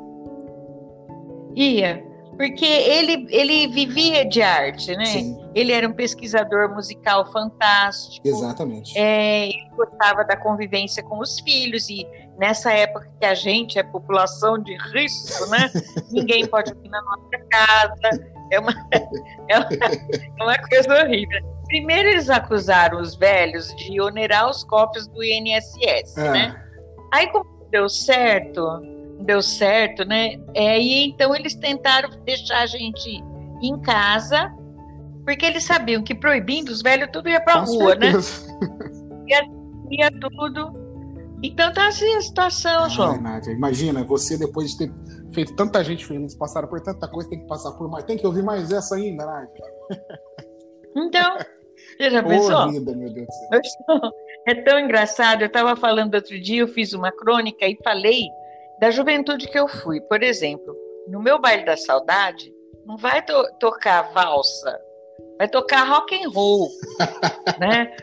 Ia porque ele, ele vivia de arte, né? Sim. Ele era um pesquisador musical fantástico. Exatamente. É, ele gostava da convivência com os filhos e nessa época que a gente é população de risco, né? Ninguém pode vir na nossa casa. É uma, é uma, é uma coisa horrível. Primeiro eles acusaram os velhos de onerar os cofres do INSS, é. né? Aí como deu certo, deu certo, né? É, e então eles tentaram deixar a gente em casa, porque eles sabiam que proibindo os velhos tudo ia para rua, né? certeza. né? Ia, ia tudo. Então tá assim a situação, João. Nádia, imagina, você depois de ter feito tanta gente feliz, passaram por tanta coisa, tem que passar por mais. Tem que ouvir mais essa ainda, Nádia. Então, você já pensou? Vida, meu Deus do céu. É tão engraçado. Eu estava falando outro dia, eu fiz uma crônica e falei da juventude que eu fui. Por exemplo, no meu baile da saudade, não vai to tocar valsa, vai tocar rock and roll, né?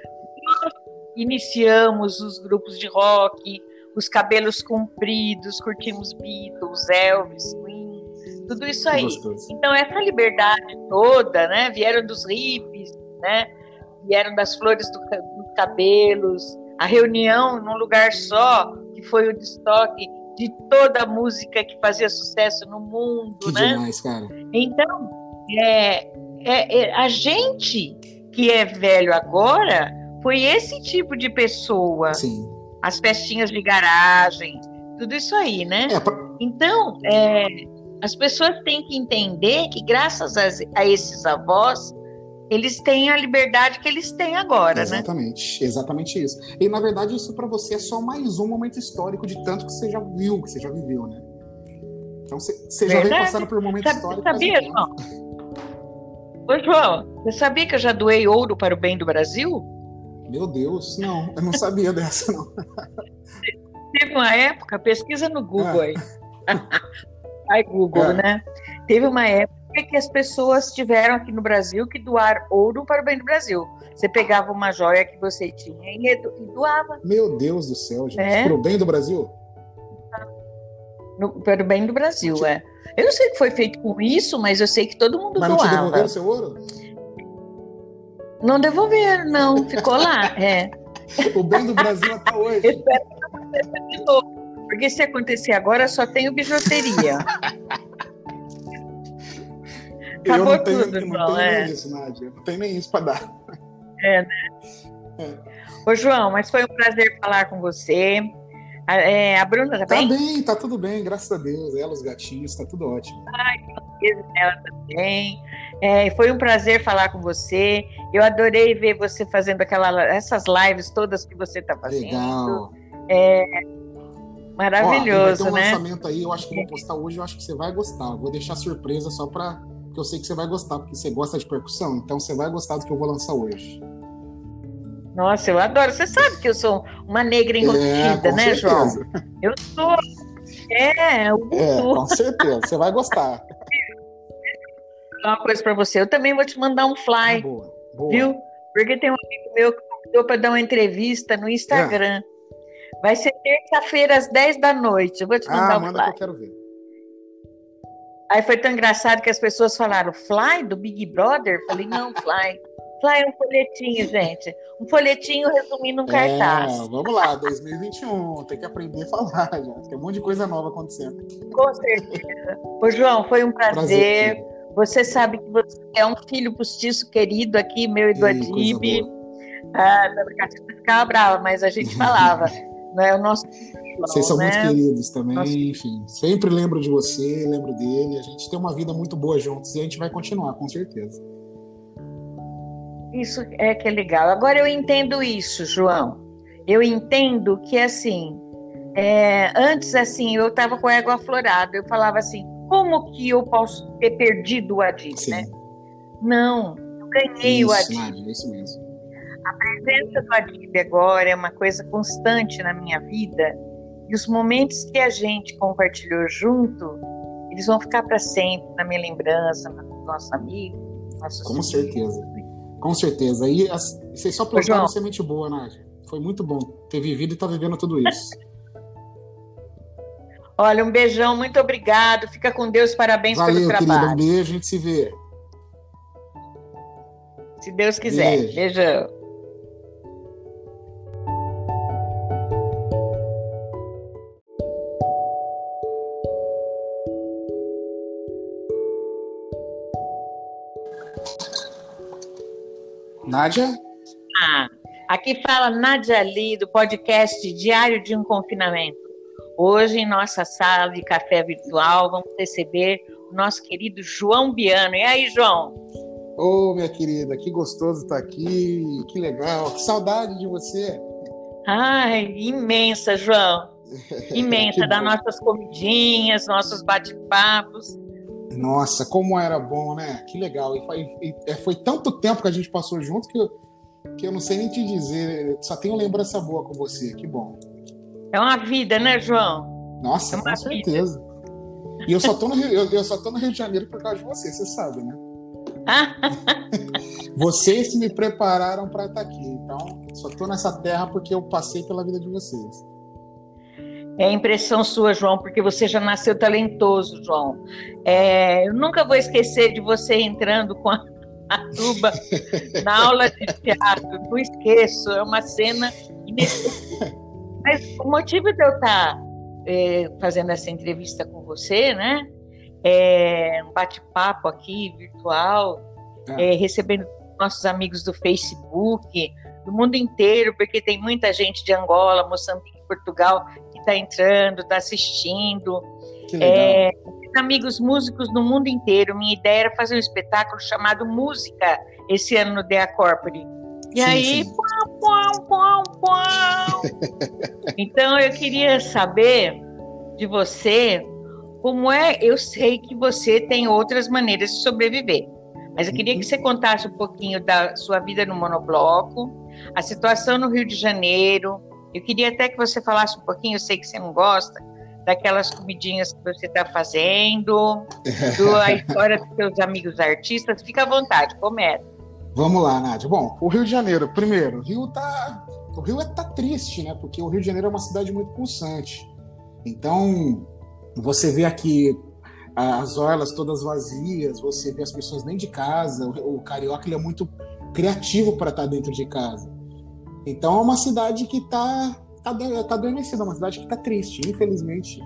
Nós iniciamos os grupos de rock, os cabelos compridos, curtimos Beatles, Elvis, Queen, tudo isso aí. Então essa liberdade toda, né? Vieram dos hippies, né? Vieram das flores do, dos cabelos, a reunião num lugar só, que foi o destoque de toda a música que fazia sucesso no mundo, que né? Demais, cara. Então, é, é, é, a gente que é velho agora foi esse tipo de pessoa. Sim. As festinhas de garagem, tudo isso aí, né? É, pra... Então, é, as pessoas têm que entender que graças a, a esses avós eles têm a liberdade que eles têm agora, exatamente, né? Exatamente isso. E na verdade isso para você é só mais um momento histórico de tanto que você já viu, que você já viveu, né? Então você, já vem passando por um momento Sabe, histórico. Você sabia, João? Ô, João, você sabia que eu já doei ouro para o bem do Brasil? Meu Deus, não, eu não sabia dessa, não. Teve uma época, pesquisa no Google aí. Ai, Google, é. né? Teve uma época que as pessoas tiveram aqui no Brasil que doar ouro para o bem do Brasil. Você pegava uma joia que você tinha e doava. Meu Deus do céu, gente. É? Para o bem do Brasil? No, para o bem do Brasil, é. Eu não sei o que foi feito com isso, mas eu sei que todo mundo mas doava. Mas não te devolveram seu ouro? Não devolveram, não. Ficou lá, é. o bem do Brasil até hoje. espero que aconteça de novo. Porque se acontecer agora, só tenho bijuteria. Acabou eu não tenho, tudo, não tenho é. nem isso, Nádia. Não tenho nem isso para dar. É, né? É. Ô, João, mas foi um prazer falar com você. A, é, a Bruna tá, tá bem? Tá bem, tá tudo bem, graças a Deus. Ela, os gatinhos, tá tudo ótimo. Ai, ela também. É, foi um prazer falar com você. Eu adorei ver você fazendo aquela, essas lives todas que você está fazendo. Legal. É, maravilhoso, Ó, vai ter um né? lançamento aí, eu acho que vou postar hoje, eu acho que você vai gostar. Vou deixar surpresa só para que eu sei que você vai gostar, porque você gosta de percussão, então você vai gostar do que eu vou lançar hoje. Nossa, eu adoro. Você sabe que eu sou uma negra enrustida, é, né, certeza. João? Eu sou. É, eu é, com certeza. Você vai gostar. falar uma coisa para você. Eu também vou te mandar um fly. Ah, boa, boa. Viu? Porque tem um amigo meu que convidou para dar uma entrevista no Instagram. É. Vai ser terça-feira às 10 da noite. Eu vou te mandar ah, um manda fly. que eu quero ver. Aí foi tão engraçado que as pessoas falaram, Fly do Big Brother? Falei, não, Fly. Fly é um folhetinho, gente. Um folhetinho resumindo um é, cartaz. Vamos lá, 2021. Tem que aprender a falar, já. Tem um monte de coisa nova acontecendo. Com certeza. Ô, João, foi um prazer. prazer você sabe que você é um filho postiço querido aqui, meu e do Adib. Ah, ficava brava, mas a gente falava. né? O nosso vocês são né? muito queridos também, Nossa. enfim. Sempre lembro de você, lembro dele. A gente tem uma vida muito boa juntos e a gente vai continuar, com certeza. Isso é que é legal. Agora eu entendo isso, João. Eu entendo que assim, é, antes assim, eu estava com a égua aflorada. Eu falava assim, como que eu posso ter perdido o Adib, né? Não, eu ganhei isso, o Adib. Nádia, isso mesmo. A presença do Adib agora é uma coisa constante na minha vida e os momentos que a gente compartilhou junto, eles vão ficar para sempre na minha lembrança, no nosso amigo. Com certeza. Com certeza. E vocês só plantaram semente boa, Nádia. Foi muito bom ter vivido e estar tá vivendo tudo isso. Olha, um beijão, muito obrigado. Fica com Deus, parabéns Valeu, pelo trabalho. Querida, um beijo, a gente se vê. Se Deus quiser. Beijo. Beijão. Nádia? Ah, aqui fala Nádia Lee, do podcast Diário de um Confinamento. Hoje, em nossa sala de café virtual, vamos receber o nosso querido João Biano. E aí, João? Ô, oh, minha querida, que gostoso estar aqui, que legal, que saudade de você. Ai, imensa, João. Imensa, das nossas comidinhas, nossos bate-papos. Nossa, como era bom, né? Que legal. E foi, e é, foi tanto tempo que a gente passou junto que eu, que eu não sei nem te dizer. Só tenho lembrança boa com você. Que bom. É uma vida, né, João? Nossa, é com certeza. Vida. E eu só, tô no Rio, eu, eu, só tô no Rio de Janeiro por causa de você, você sabe, né? vocês que me prepararam para estar aqui. Então, só tô nessa terra porque eu passei pela vida de vocês. É impressão sua, João, porque você já nasceu talentoso, João. É, eu nunca vou esquecer de você entrando com a, a tuba na aula de teatro. Não esqueço, é uma cena inesquecível. Mas o motivo de eu estar é, fazendo essa entrevista com você, né? É um bate-papo aqui virtual, ah. é, recebendo nossos amigos do Facebook, do mundo inteiro, porque tem muita gente de Angola, Moçambique, Portugal está entrando, está assistindo. É, amigos músicos no mundo inteiro. Minha ideia era fazer um espetáculo chamado Música esse ano no Dea Corpore. E sim, aí, sim. Pau, pau, pau, então eu queria saber de você como é. Eu sei que você tem outras maneiras de sobreviver, mas eu queria que você contasse um pouquinho da sua vida no monobloco, a situação no Rio de Janeiro, eu queria até que você falasse um pouquinho, eu sei que você não gosta, daquelas comidinhas que você está fazendo, da história dos seus amigos artistas. Fica à vontade, começa. Vamos lá, Nádia. Bom, o Rio de Janeiro, primeiro, o Rio tá. O Rio é, tá triste, né? Porque o Rio de Janeiro é uma cidade muito pulsante. Então, você vê aqui as orlas todas vazias, você vê as pessoas dentro de casa. O, o carioca ele é muito criativo para estar tá dentro de casa. Então é uma cidade que está tá, tá adormecida, é uma cidade que está triste, infelizmente.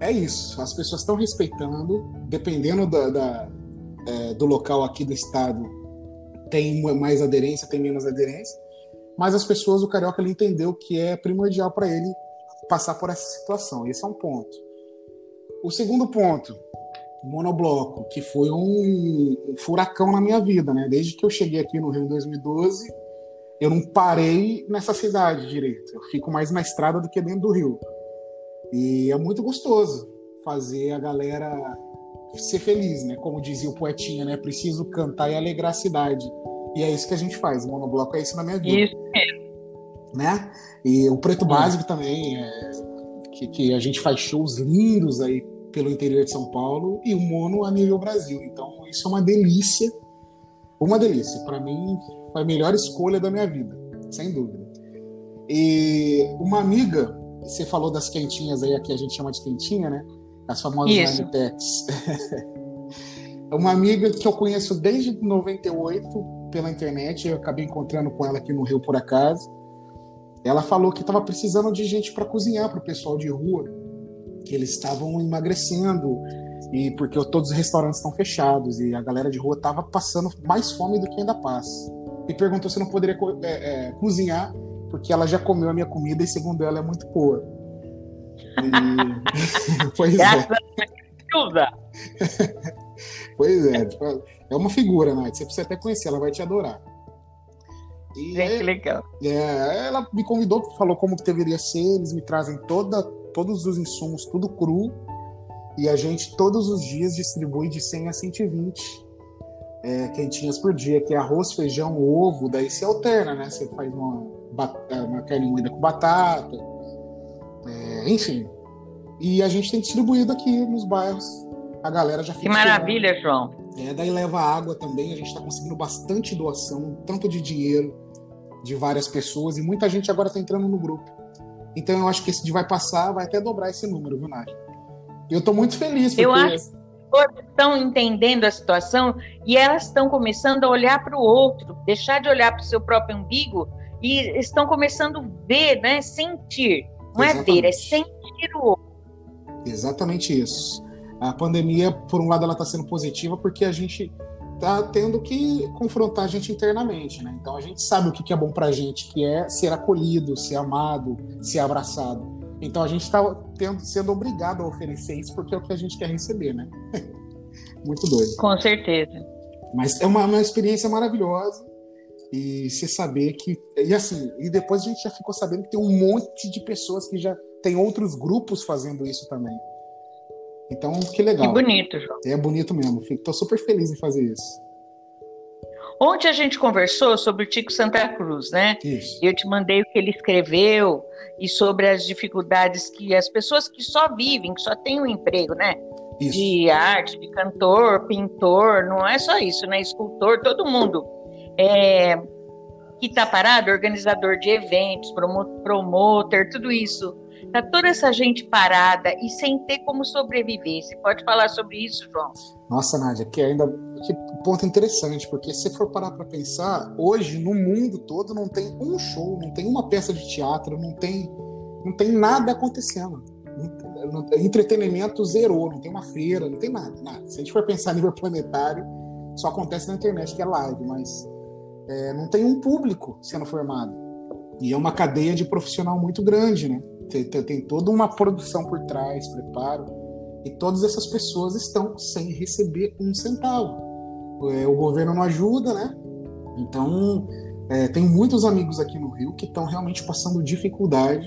É isso. As pessoas estão respeitando, dependendo da, da é, do local aqui do estado, tem mais aderência, tem menos aderência. Mas as pessoas, o carioca, ele entendeu que é primordial para ele passar por essa situação. Esse é um ponto. O segundo ponto, monobloco, que foi um furacão na minha vida, né? Desde que eu cheguei aqui no Rio em 2012 eu não parei nessa cidade direito. Eu fico mais na estrada do que dentro do rio. E é muito gostoso fazer a galera ser feliz, né? Como dizia o poetinha, né? Preciso cantar e alegrar a cidade. E é isso que a gente faz. O monobloco é isso na minha vida. Isso mesmo. Né? E o preto básico também, é, que, que a gente faz shows lindos aí pelo interior de São Paulo e o mono a nível Brasil. Então isso é uma delícia. Uma delícia. Para mim, foi a melhor escolha da minha vida, sem dúvida. E uma amiga, você falou das quentinhas aí, aqui a gente chama de quentinha, né? As famosas Anitex. uma amiga que eu conheço desde 98 pela internet, eu acabei encontrando com ela aqui no Rio por acaso. Ela falou que estava precisando de gente para cozinhar para o pessoal de rua, que eles estavam emagrecendo e porque todos os restaurantes estão fechados e a galera de rua estava passando mais fome do que ainda passa. E perguntou se não poderia é, é, cozinhar porque ela já comeu a minha comida e segundo ela é muito boa. E... pois é. pois é, tipo, é uma figura, né? Você precisa até conhecer, ela vai te adorar. E Gente, que legal. É, ela me convidou, falou como que deveria ser, eles me trazem toda, todos os insumos, tudo cru, e a gente todos os dias distribui de 100 a 120 é, quentinhas por dia, que é arroz, feijão, ovo, daí se alterna, né? Você faz uma, uma carne moída com batata, é, enfim. E a gente tem distribuído aqui nos bairros. A galera já fica. Que maravilha, João. É, daí leva água também, a gente está conseguindo bastante doação, tanto de dinheiro de várias pessoas, e muita gente agora está entrando no grupo. Então eu acho que esse de vai passar, vai até dobrar esse número, viu, Nádia? Eu estou muito feliz. Porque... Eu acho que estão entendendo a situação e elas estão começando a olhar para o outro, deixar de olhar para o seu próprio umbigo e estão começando a ver, né, sentir. Não Exatamente. é ver, é sentir o outro. Exatamente isso. A pandemia, por um lado, ela está sendo positiva porque a gente tá tendo que confrontar a gente internamente, né? Então a gente sabe o que é bom pra gente, que é ser acolhido, ser amado, ser abraçado. Então a gente está sendo obrigado a oferecer isso porque é o que a gente quer receber, né? Muito doido. Com certeza. Mas é uma, uma experiência maravilhosa e você saber que e assim e depois a gente já ficou sabendo que tem um monte de pessoas que já tem outros grupos fazendo isso também. Então, que legal. Que bonito, João. É bonito mesmo. Estou super feliz em fazer isso. Ontem a gente conversou sobre o Tico Santa Cruz, né? Isso. Eu te mandei o que ele escreveu e sobre as dificuldades que as pessoas que só vivem, que só têm um emprego, né? Isso. De arte, de cantor, pintor, não é só isso, né? Escultor, todo mundo. É, que está parado, organizador de eventos, promotor, tudo isso Tá toda essa gente parada e sem ter como sobreviver. Você pode falar sobre isso, João? Nossa, Nádia, que ainda que ponto interessante, porque se for parar para pensar, hoje no mundo todo não tem um show, não tem uma peça de teatro, não tem não tem nada acontecendo. Entretenimento zerou, não tem uma feira, não tem nada, nada. Se a gente for pensar a nível planetário, só acontece na internet, que é live, mas é, não tem um público sendo formado. E é uma cadeia de profissional muito grande, né? Tem, tem, toda uma produção por trás, preparo, e todas essas pessoas estão sem receber um centavo. É, o governo não ajuda, né? Então, é, tem muitos amigos aqui no Rio que estão realmente passando dificuldade.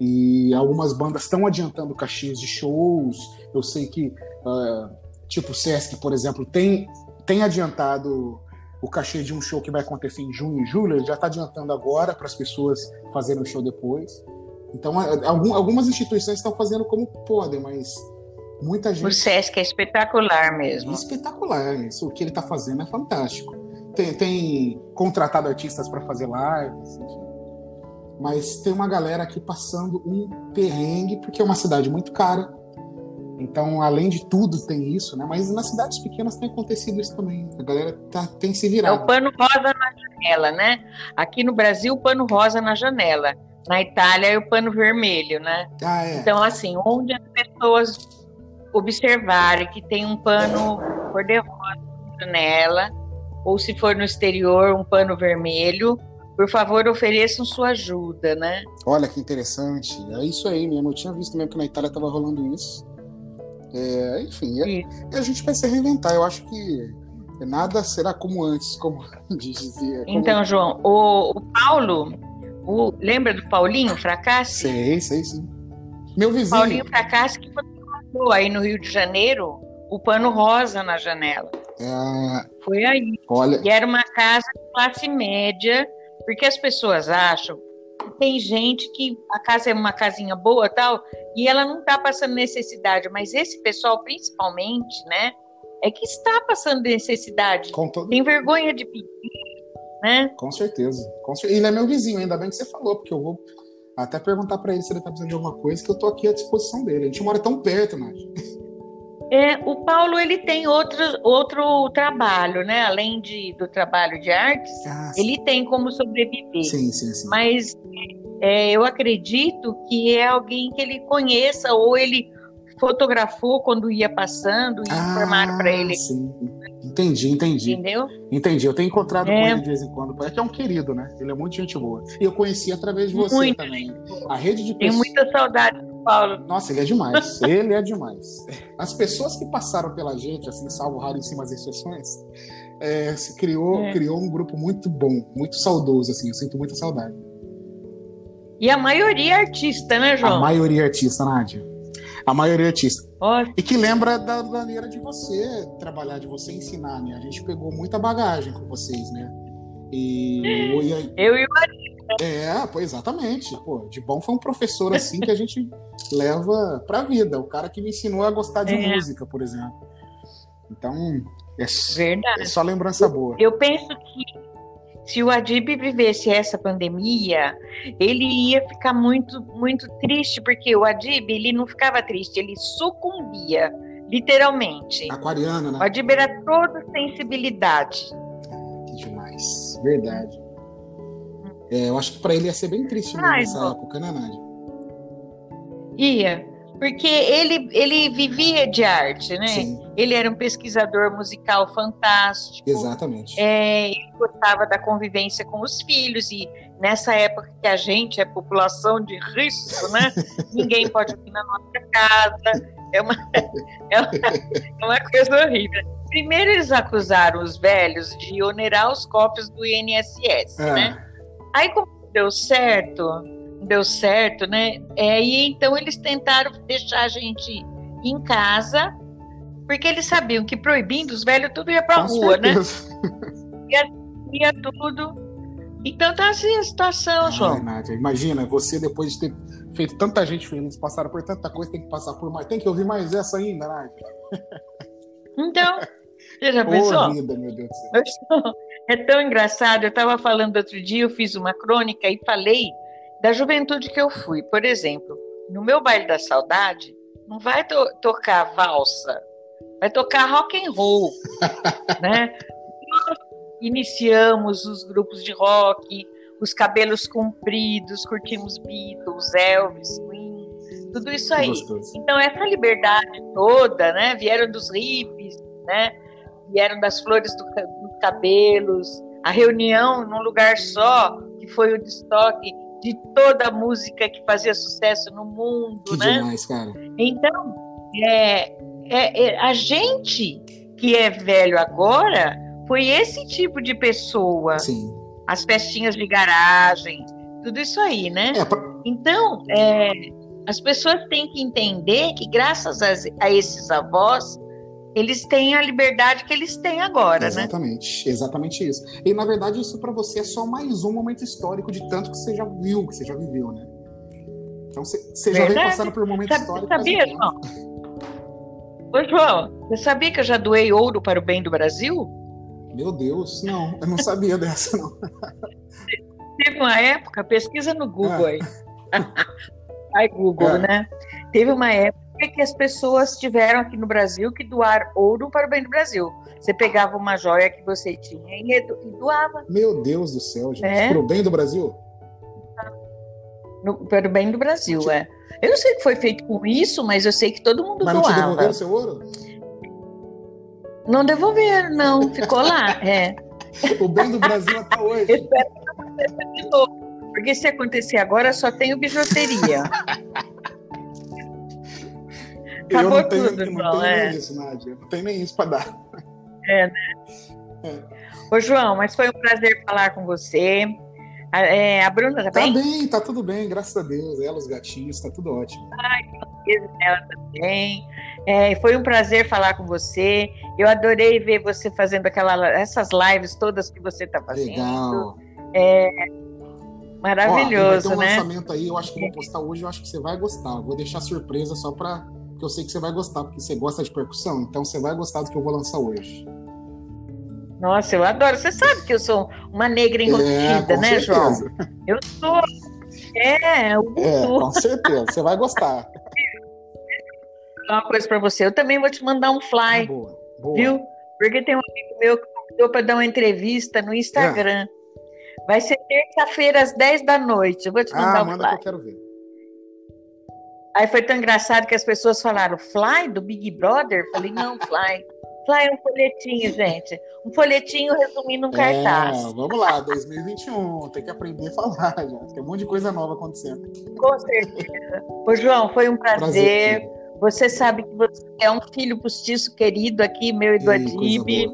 E algumas bandas estão adiantando caixinhas de shows. Eu sei que, uh, tipo, o Sesc, por exemplo, tem, tem adiantado o cachê de um show que vai acontecer em junho e julho. Ele já está adiantando agora para as pessoas fazerem o show depois. Então, algumas instituições estão fazendo como podem, mas muita gente. O SESC é espetacular mesmo. espetacular. Isso, o que ele está fazendo é fantástico. Tem, tem contratado artistas para fazer lives, enfim. Mas tem uma galera aqui passando um perrengue, porque é uma cidade muito cara. Então, além de tudo, tem isso, né? Mas nas cidades pequenas tem acontecido isso também. A galera tá, tem se virado. É o pano rosa na janela, né? Aqui no Brasil, o pano rosa na janela. Na Itália é o pano vermelho, né? Ah, é. Então, assim, onde as pessoas observarem que tem um pano cor-de-rosa na janela, ou se for no exterior, um pano vermelho, por favor, ofereçam sua ajuda, né? Olha que interessante. É isso aí mesmo. Eu tinha visto mesmo que na Itália estava rolando isso. É, enfim, é, a gente vai se reinventar. Eu acho que nada será como antes, como dizia. Como... Então, João, o, o Paulo o, lembra do Paulinho Fracassi? Sei, sei, sim. Meu vizinho. Paulinho Fracassi que botou aí no Rio de Janeiro o pano rosa na janela. É... Foi aí. Olha... E era uma casa de classe média, porque as pessoas acham que tem gente que a casa é uma casinha boa tal, e ela não está passando necessidade, mas esse pessoal, principalmente, né? é que está passando necessidade. Todo... Tem vergonha de pedir, né? Com certeza. Com certeza. Ele é meu vizinho, ainda bem que você falou, porque eu vou até perguntar para ele se ele tá precisando de alguma coisa, que eu tô aqui à disposição dele. A gente mora tão perto, Nádia. É, o Paulo ele tem outro, outro trabalho, né? Além de, do trabalho de artes, ah, ele tem como sobreviver. Sim, sim, sim. Mas é, eu acredito que é alguém que ele conheça ou ele fotografou quando ia passando e ah, informaram para ele. Sim. Entendi, entendi. Entendeu? Entendi. Eu tenho encontrado é. com ele de vez em quando. É que é um querido, né? Ele é muito gente boa. E eu conheci através de você muito. também. A rede de pessoas. Tenho muita saudade Paulo. Nossa, ele é demais. ele é demais. As pessoas que passaram pela gente, assim, salvo raríssimas exceções, é, se criou, é. criou um grupo muito bom, muito saudoso, assim. Eu sinto muita saudade. E a maioria é artista, né, João? A maioria é artista, Nádia. A maioria é artista. E que lembra da maneira de você trabalhar, de você ensinar, né? A gente pegou muita bagagem com vocês, né? E eu e o é, pô, exatamente. Pô, de bom foi um professor assim que a gente leva pra vida. O cara que me ensinou a gostar de é. música, por exemplo. Então, é, Verdade. é só lembrança boa. Eu penso que se o Adib vivesse essa pandemia, ele ia ficar muito, muito triste, porque o Adib, ele não ficava triste, ele sucumbia, literalmente. Aquariana, né? O Adib era toda sensibilidade. Que demais, verdade. É, eu acho que para ele ia ser bem triste mesmo nessa época, né, Nádia? Ia, porque ele, ele vivia de arte, né? Sim. Ele era um pesquisador musical fantástico. Exatamente. É, ele gostava da convivência com os filhos e nessa época que a gente é população de risco, né? Ninguém pode vir na nossa casa. É uma, é uma, é uma coisa horrível. Primeiro eles acusaram os velhos de onerar os cofres do INSS, é. né? Aí como deu certo, deu certo, né? É, e então eles tentaram deixar a gente em casa, porque eles sabiam que proibindo os velhos tudo ia pra Com rua, né? certeza. né? Ia, ia tudo. Então tá assim a situação, Ai, João. Nádia, imagina, você depois de ter feito tanta gente feliz, passaram por tanta coisa, tem que passar por mais. Tem que ouvir mais essa ainda, Nádia. Então, você já pensou? Vida, meu Deus do céu. É tão engraçado. Eu estava falando outro dia, eu fiz uma crônica e falei da juventude que eu fui. Por exemplo, no meu baile da saudade, não vai to tocar valsa, vai tocar rock and roll, né? Nós iniciamos os grupos de rock, os cabelos compridos, curtimos Beatles, Elvis, Queen, tudo isso aí. Então essa liberdade toda, né? Vieram dos hippies, né? Vieram das flores do, cabelos, a reunião num lugar só, que foi o destoque de toda a música que fazia sucesso no mundo, que né? Demais, cara. Então, é, é, é, a gente que é velho agora foi esse tipo de pessoa. Sim. As festinhas de garagem, tudo isso aí, né? É, pra... Então, é, as pessoas têm que entender que graças a, a esses avós eles têm a liberdade que eles têm agora, exatamente, né? Exatamente isso. E na verdade isso para você é só mais um momento histórico de tanto que você já viu, que você já viveu, né? Então você, você já vem passando por um momento Sabe, histórico. Sabia, João? Ô, João, você sabia que eu já doei ouro para o bem do Brasil? Meu Deus, não, eu não sabia dessa, não. Teve uma época, pesquisa no Google é. aí. Ai, Google, é. né? Teve uma época que as pessoas tiveram aqui no Brasil que doar ouro para o bem do Brasil. Você pegava uma joia que você tinha e doava. Meu Deus do céu, gente. É? Para o bem do Brasil? No, para o bem do Brasil, que... é. Eu não sei o que foi feito com isso, mas eu sei que todo mundo mas doava. Mas não te devolveram seu ouro? Não devolveram, não. Ficou lá, é. o bem do Brasil até hoje. Espero que aconteça de novo. Porque se acontecer agora, só tenho bijuteria. Acabou eu não tenho, tudo, não tenho é. nem isso, Nádia. Não tem nem isso para dar. É, né? É. Ô, João, mas foi um prazer falar com você. A, é, a Bruna tá, tá bem? Tá bem, tá tudo bem, graças a Deus. Ela, os gatinhos, tá tudo ótimo. Ai, ela também. É, foi um prazer falar com você. Eu adorei ver você fazendo aquela, essas lives todas que você está fazendo. Legal. É, maravilhoso, Ó, vai ter um né? lançamento aí, eu acho que vou postar hoje, eu acho que você vai gostar. Vou deixar surpresa só para porque eu sei que você vai gostar, porque você gosta de percussão, então você vai gostar do que eu vou lançar hoje. Nossa, eu adoro. Você sabe que eu sou uma negra enrustida, é, né, certeza. João? Eu sou. É, o é, com certeza. Você vai gostar. Uma coisa para você. Eu também vou te mandar um fly. Ah, boa, boa. Viu? Porque tem um amigo meu que convidou para dar uma entrevista no Instagram. É. Vai ser terça-feira às 10 da noite. Eu vou te mandar ah, um manda fly. que eu quero ver. Aí foi tão engraçado que as pessoas falaram, Fly do Big Brother? Falei, não, Fly. Fly é um folhetinho, gente. Um folhetinho resumindo um é, cartaz. Vamos lá, 2021. Tem que aprender a falar, já. Tem um monte de coisa nova acontecendo. Com certeza. Ô, João, foi um prazer. prazer você sabe que você é um filho postiço querido aqui, meu e do Adib.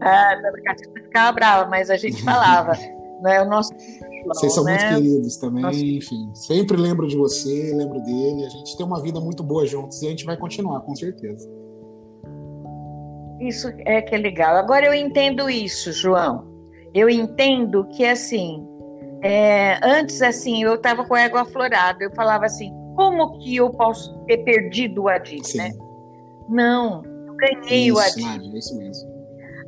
Ah, a ficava brava, mas a gente falava. né? O nosso vocês são né? muito queridos também, Nossa. enfim. Sempre lembro de você, lembro dele. A gente tem uma vida muito boa juntos e a gente vai continuar, com certeza. Isso é que é legal. Agora eu entendo isso, João. Eu entendo que assim, é, antes assim, eu estava com a égua aflorada. Eu falava assim, como que eu posso ter perdido o Adib, Sim. né? Não, eu ganhei isso, o Adib. Nádia, isso mesmo.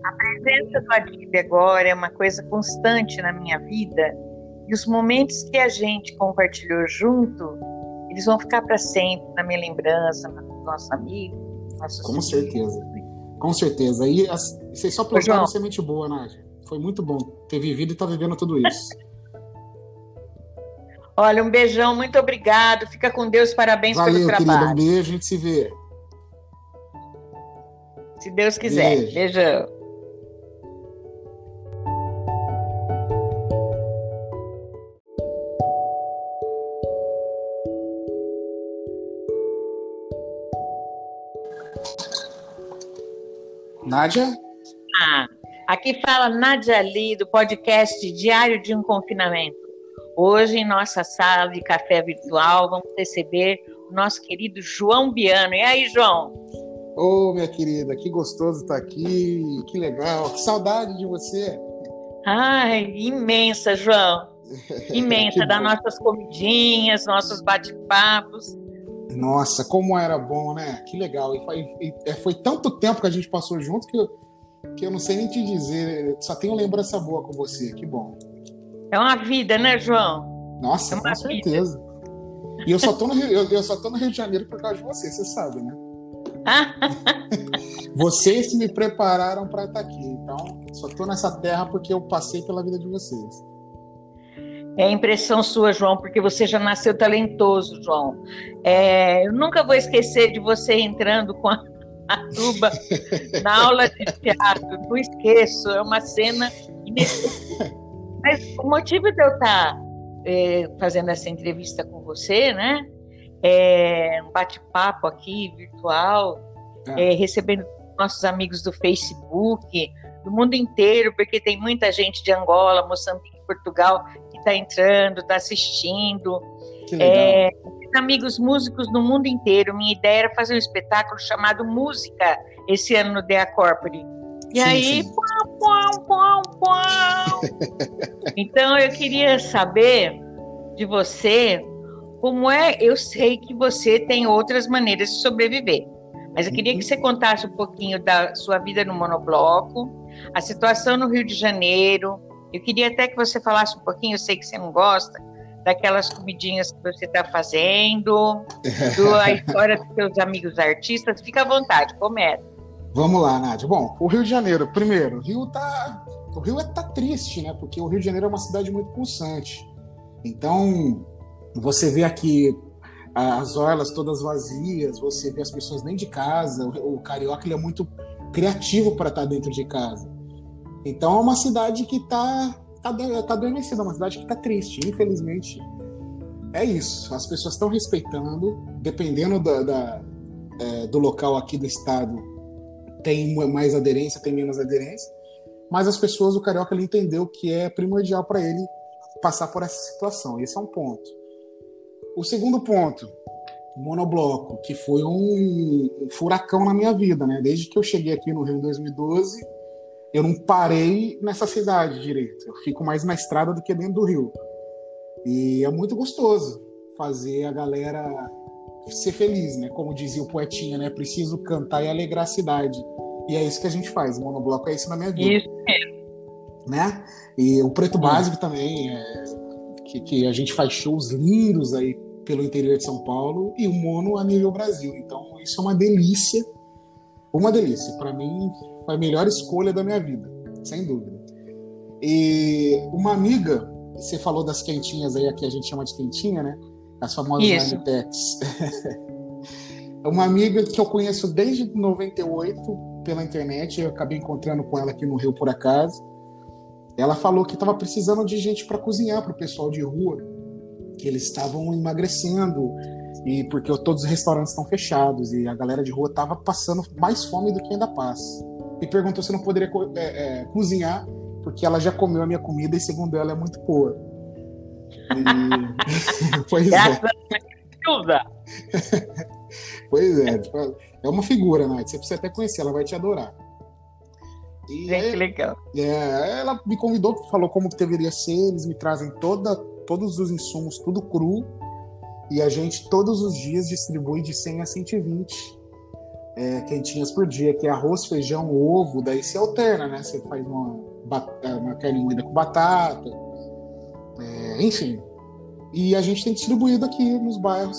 A presença do Adib agora é uma coisa constante na minha vida e os momentos que a gente compartilhou junto, eles vão ficar para sempre na minha lembrança, no nosso amigo. Com certeza. Com certeza. E as, vocês só plantaram semente boa, Nádia. Foi muito bom ter vivido e estar tá vivendo tudo isso. Olha, um beijão, muito obrigado. Fica com Deus, parabéns Valeu, pelo trabalho. Querido, um beijo, a gente se vê. Se Deus quiser. Beijo. Beijão. Nádia? Ah, aqui fala Nádia Ali, do podcast Diário de um Confinamento. Hoje, em nossa sala de café virtual, vamos receber o nosso querido João Biano. E aí, João? Ô, oh, minha querida, que gostoso estar aqui, que legal, que saudade de você. Ai, imensa, João. Imensa, das nossas comidinhas, nossos bate-papos. Nossa, como era bom, né? Que legal. E foi, e é, foi, tanto tempo que a gente passou junto que eu, que eu não sei nem te dizer. Só tenho lembrança boa com você. Que bom. É uma vida, né, João? Nossa, é com certeza. Vida. E eu só, tô no Rio, eu, eu, só tô no Rio de Janeiro por causa de você, você sabe, né? vocês me prepararam para estar aqui. Então, só tô nessa terra porque eu passei pela vida de vocês. É impressão sua, João, porque você já nasceu talentoso, João. É, eu nunca vou esquecer de você entrando com a, a tuba na aula de teatro. Não esqueço, é uma cena inesquecível. Mas o motivo de eu estar é, fazendo essa entrevista com você, né? É um bate-papo aqui virtual, é. É, recebendo nossos amigos do Facebook, do mundo inteiro, porque tem muita gente de Angola, Moçambique, Portugal está entrando, está assistindo. É, amigos músicos no mundo inteiro. Minha ideia era fazer um espetáculo chamado Música esse ano no Dea Corpore. E sim, aí, sim. Pum, pum, pum, então eu queria saber de você como é. Eu sei que você tem outras maneiras de sobreviver, mas eu queria que você contasse um pouquinho da sua vida no monobloco, a situação no Rio de Janeiro, eu queria até que você falasse um pouquinho, eu sei que você não gosta, daquelas comidinhas que você está fazendo, da história dos seus amigos artistas. Fica à vontade, começa. Vamos lá, Nádia. Bom, o Rio de Janeiro, primeiro, o Rio tá. O Rio é, tá triste, né? Porque o Rio de Janeiro é uma cidade muito pulsante. Então, você vê aqui as orlas todas vazias, você vê as pessoas dentro de casa. O, carioca ele é muito criativo para estar tá dentro de casa. Então é uma cidade que está tá, tá adormecida, uma cidade que está triste, infelizmente. É isso. As pessoas estão respeitando, dependendo da, da é, do local aqui do estado, tem mais aderência, tem menos aderência. Mas as pessoas, o carioca, ele entendeu que é primordial para ele passar por essa situação. Esse é um ponto. O segundo ponto, monobloco, que foi um furacão na minha vida, né? Desde que eu cheguei aqui no Rio em 2012, eu não parei nessa cidade direito. Eu fico mais na estrada do que dentro do rio. E é muito gostoso fazer a galera ser feliz, né? Como dizia o poetinha, né? Preciso cantar e alegrar a cidade. E é isso que a gente faz. O monobloco é isso na minha vida. Isso mesmo. Né? E o Preto Básico também, é, que, que a gente faz shows lindos aí pelo interior de São Paulo e o mono a nível Brasil. Então, isso é uma delícia. Uma delícia. Para mim, foi a melhor escolha da minha vida, sem dúvida. E uma amiga, você falou das quentinhas aí, aqui a gente chama de quentinha, né? As famosas Anitex. uma amiga que eu conheço desde 98 pela internet, eu acabei encontrando com ela aqui no Rio por acaso. Ela falou que estava precisando de gente para cozinhar para o pessoal de rua, que eles estavam emagrecendo e porque todos os restaurantes estão fechados e a galera de rua estava passando mais fome do que ainda passa. E perguntou se não poderia é, é, cozinhar porque ela já comeu a minha comida e segundo ela é muito boa. E... pois é. pois é, tipo, é uma figura, né? Você precisa até conhecer, ela vai te adorar. E Gente, que legal. É, ela me convidou, falou como que deveria ser, eles me trazem toda, todos os insumos, tudo cru, e a gente todos os dias distribui de 100 a 120 é, quentinhas por dia, que é arroz, feijão, ovo, daí se alterna, né? Você faz uma, é, uma carne moída com batata, é, enfim. E a gente tem distribuído aqui nos bairros.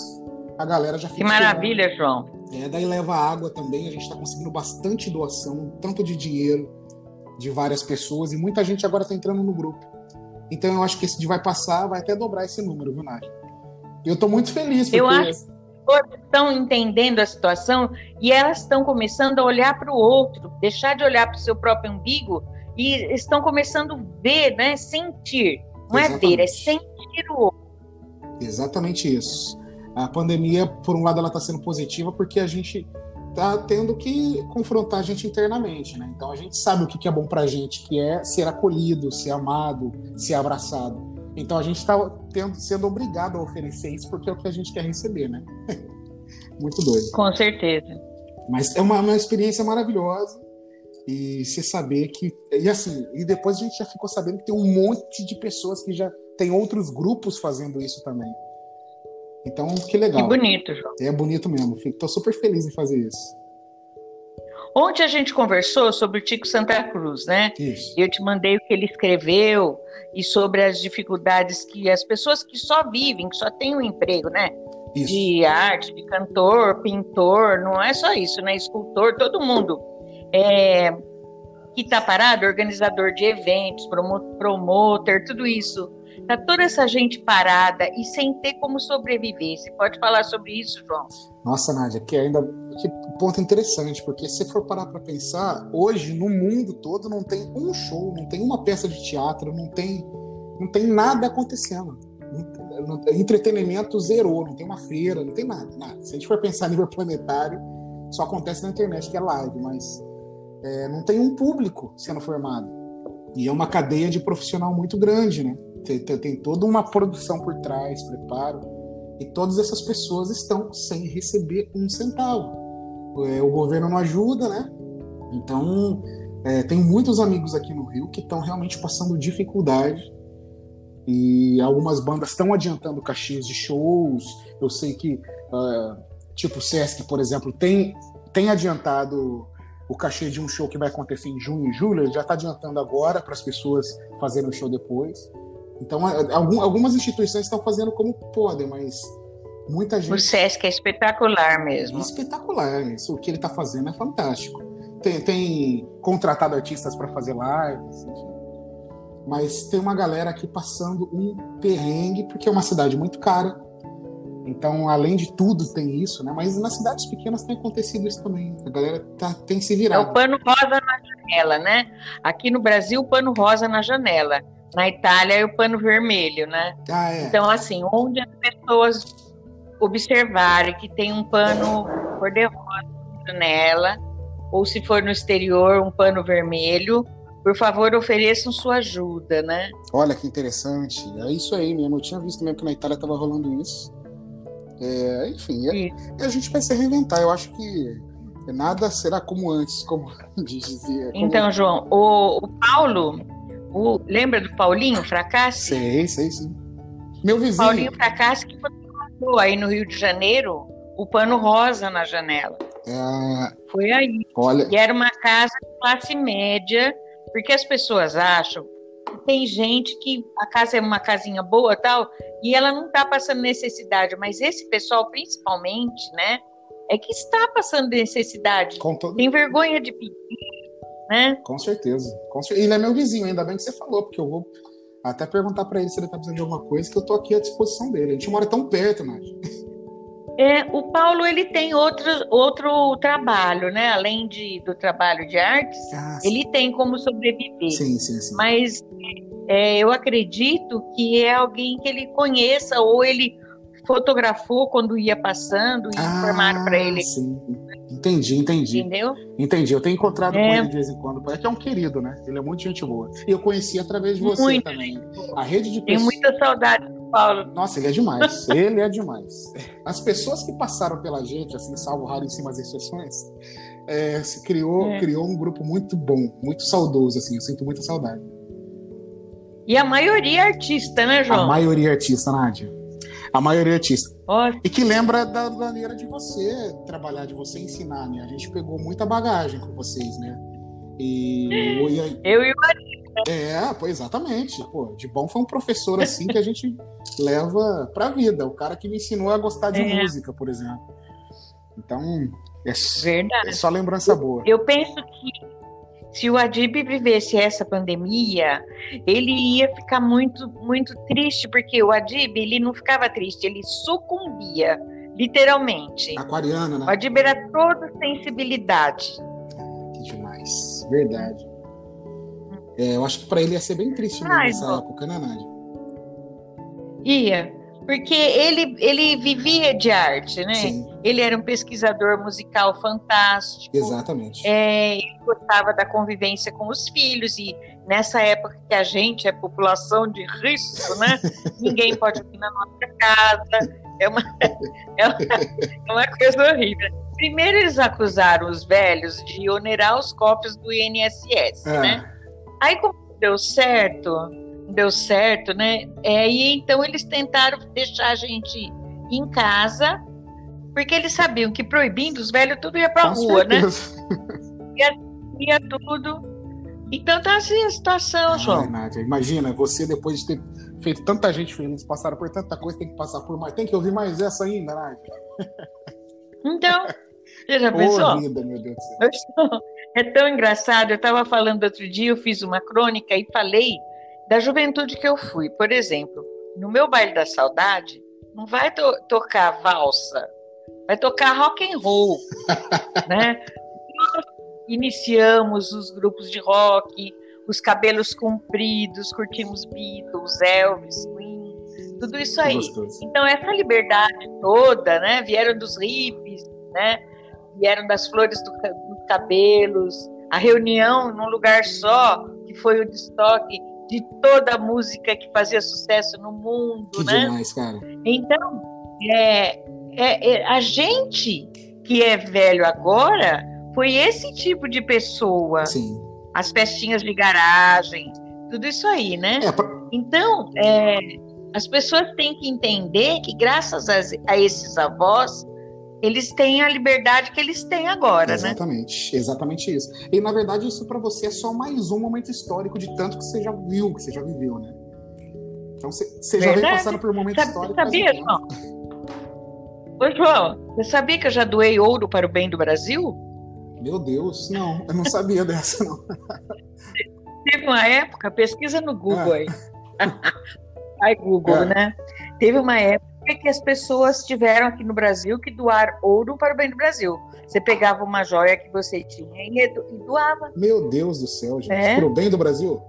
A galera já fica. Que maravilha, João. É, daí leva água também, a gente está conseguindo bastante doação, tanto de dinheiro de várias pessoas, e muita gente agora está entrando no grupo. Então eu acho que esse de vai passar vai até dobrar esse número, viu, Nádia? Eu estou muito feliz. Porque... Eu acho estão entendendo a situação e elas estão começando a olhar para o outro, deixar de olhar para o seu próprio umbigo e estão começando a ver, né, sentir. Não Exatamente. é ver, é sentir o outro. Exatamente isso. A pandemia, por um lado, ela está sendo positiva porque a gente está tendo que confrontar a gente internamente, né? Então a gente sabe o que é bom para a gente, que é ser acolhido, ser amado, ser abraçado. Então a gente está sendo obrigado a oferecer isso porque é o que a gente quer receber, né? Muito doido. Com certeza. Mas é uma, uma experiência maravilhosa e você saber que e assim e depois a gente já ficou sabendo que tem um monte de pessoas que já tem outros grupos fazendo isso também. Então, que legal. Que bonito, João. É bonito mesmo. Estou super feliz em fazer isso. Ontem a gente conversou sobre o Tico Santa Cruz, né? Isso. Eu te mandei o que ele escreveu e sobre as dificuldades que as pessoas que só vivem, que só têm um emprego, né? Isso. De arte, de cantor, pintor, não é só isso, né? Escultor, todo mundo. É, que está parado, organizador de eventos, promotor, tudo isso Tá toda essa gente parada e sem ter como sobreviver. Você pode falar sobre isso, João? Nossa, Nádia, que ainda que ponto interessante, porque se for parar para pensar, hoje no mundo todo não tem um show, não tem uma peça de teatro, não tem não tem nada acontecendo. Entretenimento zerou, não tem uma feira, não tem nada, nada. Se a gente for pensar a nível planetário, só acontece na internet, que é live, mas é, não tem um público sendo formado. E é uma cadeia de profissional muito grande, né? Tem, tem toda uma produção por trás, preparo. E todas essas pessoas estão sem receber um centavo. É, o governo não ajuda, né? Então, é, tem muitos amigos aqui no Rio que estão realmente passando dificuldade. E algumas bandas estão adiantando caixinhas de shows. Eu sei que, uh, tipo o Sesc, por exemplo, tem, tem adiantado o cachê de um show que vai acontecer em junho e julho. Ele já está adiantando agora para as pessoas fazerem o show depois. Então, algumas instituições estão fazendo como podem, mas muita gente. O SESC é espetacular mesmo. É espetacular, isso. O que ele está fazendo é fantástico. Tem, tem contratado artistas para fazer lives, enfim. Mas tem uma galera aqui passando um perrengue, porque é uma cidade muito cara. Então, além de tudo, tem isso, né? Mas nas cidades pequenas tem acontecido isso também. A galera tá, tem se virado. É o pano rosa na janela, né? Aqui no Brasil, o pano rosa na janela na Itália é o pano vermelho, né? Ah, é. Então, assim, onde as pessoas observarem que tem um pano cor-de-rosa na janela, ou se for no exterior, um pano vermelho, por favor, ofereçam sua ajuda, né? Olha que interessante. É isso aí mesmo. Eu tinha visto mesmo que na Itália estava rolando isso. É, enfim, é, a gente vai se reinventar. Eu acho que nada será como antes, como dizia. Como... Então, João, o, o Paulo o, lembra do Paulinho Fracassi? Sei, sei, sim. Meu vizinho. Paulinho Fracassi que passou aí no Rio de Janeiro o pano rosa na janela. É, Foi aí. olha, E era uma casa de classe média, porque as pessoas acham que tem gente que a casa é uma casinha boa tal, e ela não está passando necessidade, mas esse pessoal, principalmente, né, é que está passando necessidade. com, todo, Tem vergonha de pedir, né? com certeza. Com Ele é meu vizinho, ainda bem que você falou, porque eu vou até perguntar pra ele se ele tá precisando de alguma coisa, que eu tô aqui à disposição dele. A gente mora tão perto, Nádia. É, o Paulo ele tem outro, outro trabalho, né? Além de, do trabalho de artes, Ah, ele tem como sobreviver. sim, sim, sim. Mas é, eu acredito que é alguém que ele conheça ou ele fotografou quando ia passando e informaram para ele, Ah, Sim. Entendi, entendi. entendeu? Entendi. Eu tenho encontrado com É. ele de vez em quando. É que é um querido, né? Ele é muito gente boa. E eu conheci através de você Muito também. A rede de Tenho pessoas. muita saudade do Paulo. Nossa, ele é demais. ele é demais. As pessoas que passaram pela gente, assim, salvo raríssimas exceções, é, se criou, É. criou um grupo muito bom, muito saudoso, assim. Eu sinto muita saudade. E a maioria é artista, né, A João? maioria é artista, Nádia. A maioria é artista. Ó, E que lembra da maneira de você trabalhar, de você ensinar, né? A gente pegou muita bagagem com vocês, né? E, eu e o é, pô, exatamente. Pô, de bom foi um professor assim que a gente leva pra vida. O cara que me ensinou a gostar de É. música, por exemplo. Então, é, Verdade. é só lembrança boa. Eu penso que se o Adib vivesse essa pandemia, ele ia ficar muito, muito triste, porque o Adib, ele não ficava triste, ele sucumbia, literalmente. Aquariana, O né? Adib era toda sensibilidade. Que demais. Verdade. É, eu acho que pra ele ia ser bem triste Ai, nessa época, né, Nádia? Ia, porque ele, ele vivia de arte, né? Sim, Ele era um pesquisador musical fantástico. exatamente. É, ele gostava da convivência com os filhos e nessa época que a gente é população de risco, né? Ninguém pode vir na nossa casa. É uma, é uma, é uma coisa horrível. Primeiro eles acusaram os velhos de onerar os cofres do INSS, É. né? Aí como deu certo, deu certo, né? É, e então eles tentaram deixar a gente em casa, porque eles sabiam que proibindo os velhos tudo ia Com rua, né? certeza. ia tudo. Então tá assim a situação, Ai, João. Nádia, imagina, você depois de ter feito tanta gente feliz, passaram por tanta coisa, tem que passar por mais. Tem que ouvir mais essa ainda, Nádia. Então, você já pensou? vida, meu Deus do céu. É tão engraçado. Eu estava falando outro dia, eu fiz uma crônica e falei da juventude que eu fui. Por exemplo, no meu baile da saudade, não vai to- tocar valsa, vai tocar rock and roll, né? Nós iniciamos os grupos de rock, os cabelos compridos, curtimos Beatles, Elvis, Queen, tudo isso aí. gostoso. Então, essa liberdade toda, né? Vieram dos hippies, né? Vieram das flores do dos cabelos, a reunião num lugar só, que foi o destoque de toda a música que fazia sucesso no mundo, Que né? demais, cara. Então, é, é- é- a gente que é velho agora foi esse tipo de pessoa. Sim. As festinhas de garagem, tudo isso aí, né? É, pra- Então, é, as pessoas têm que entender que, graças a, a esses avós, eles têm a liberdade que eles têm agora, né? exatamente, exatamente isso. E na verdade, isso pra você é só mais um momento histórico de tanto que você já viu, que você já viveu, né? Então você, já vem passando por um momento Sabe- histórico. sabia. João? Ô, João, você sabia que eu já doei ouro para o bem do Brasil? Meu Deus, não, eu não sabia dessa, não. Teve uma época, pesquisa no Google Ah. aí. Ai, Google, Ah. né? Teve uma época que as pessoas tiveram aqui no Brasil que doar ouro para o bem do Brasil. Você pegava uma joia que você tinha e do- doava Meu Deus do céu, gente. É? Pro bem do Brasil?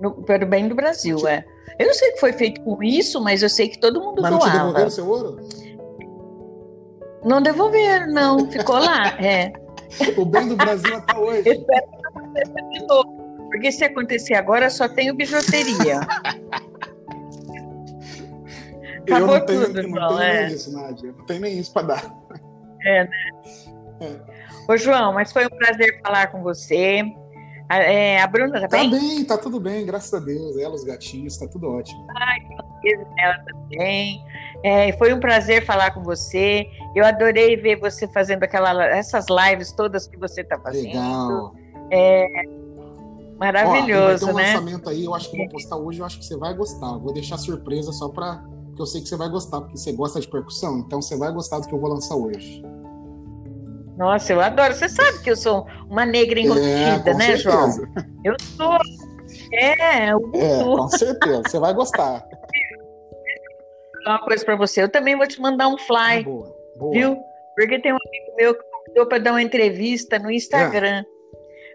no- para o bem do Brasil, é. Eu não sei o que foi feito com isso, mas eu sei que todo mundo Mas não te doava. devolveram seu ouro? Não devolveram, não. Ficou lá. É. O bem do Brasil até hoje. Espero que não aconteça de novo. Porque se acontecer agora, só tenho bijuteria. eu acabou não tenho, tudo, não João, tenho é. nem isso, Nádia. Não tenho nem isso pra dar. Ô, João, mas foi um prazer falar com você. A, é, a Bruna tá Tá bem? bem, tá tudo bem, graças a Deus. Ela, os gatinhos, tá tudo ótimo. Ela também. É, foi um prazer falar com você. Eu adorei ver você fazendo aquela, essas lives todas que você está fazendo. Legal. É, maravilhoso, Ó, vai ter um né? lançamento aí, eu acho que eu vou postar hoje, eu acho que você vai gostar. Eu vou deixar surpresa só para porque eu sei que você vai gostar, porque você gosta de percussão, então você vai gostar do que eu vou lançar hoje. Nossa, eu adoro. Você sabe que eu sou uma negra enrustida, É, né, João? certeza. Eu sou. É, o É, com certeza, você vai gostar. uma coisa para você. Eu também vou te mandar um fly, boa, boa. viu? Porque tem um amigo meu que convidou para dar uma entrevista no Instagram.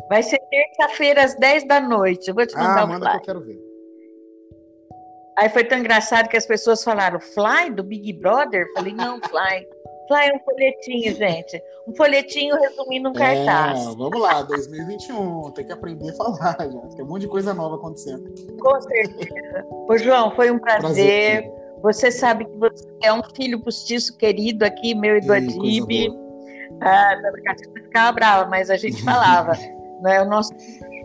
Vai ser terça-feira às 10 da noite. Eu vou te mandar Ah, um manda que fly. eu quero ver. Aí foi tão engraçado que as pessoas falaram: Fly do Big Brother? Eu falei: não, Fly. Fly é um folhetinho, gente. Um folhetinho resumindo um cartaz. É, vamos lá, 2021, tem que aprender a falar, já. Tem um monte de coisa nova acontecendo. Com certeza. Ô, João, foi um prazer. Prazer. Você sabe que você é um filho postiço querido aqui, meu e do Adib. Ah, Dona Catarina ficava brava, mas a gente falava. não é o nosso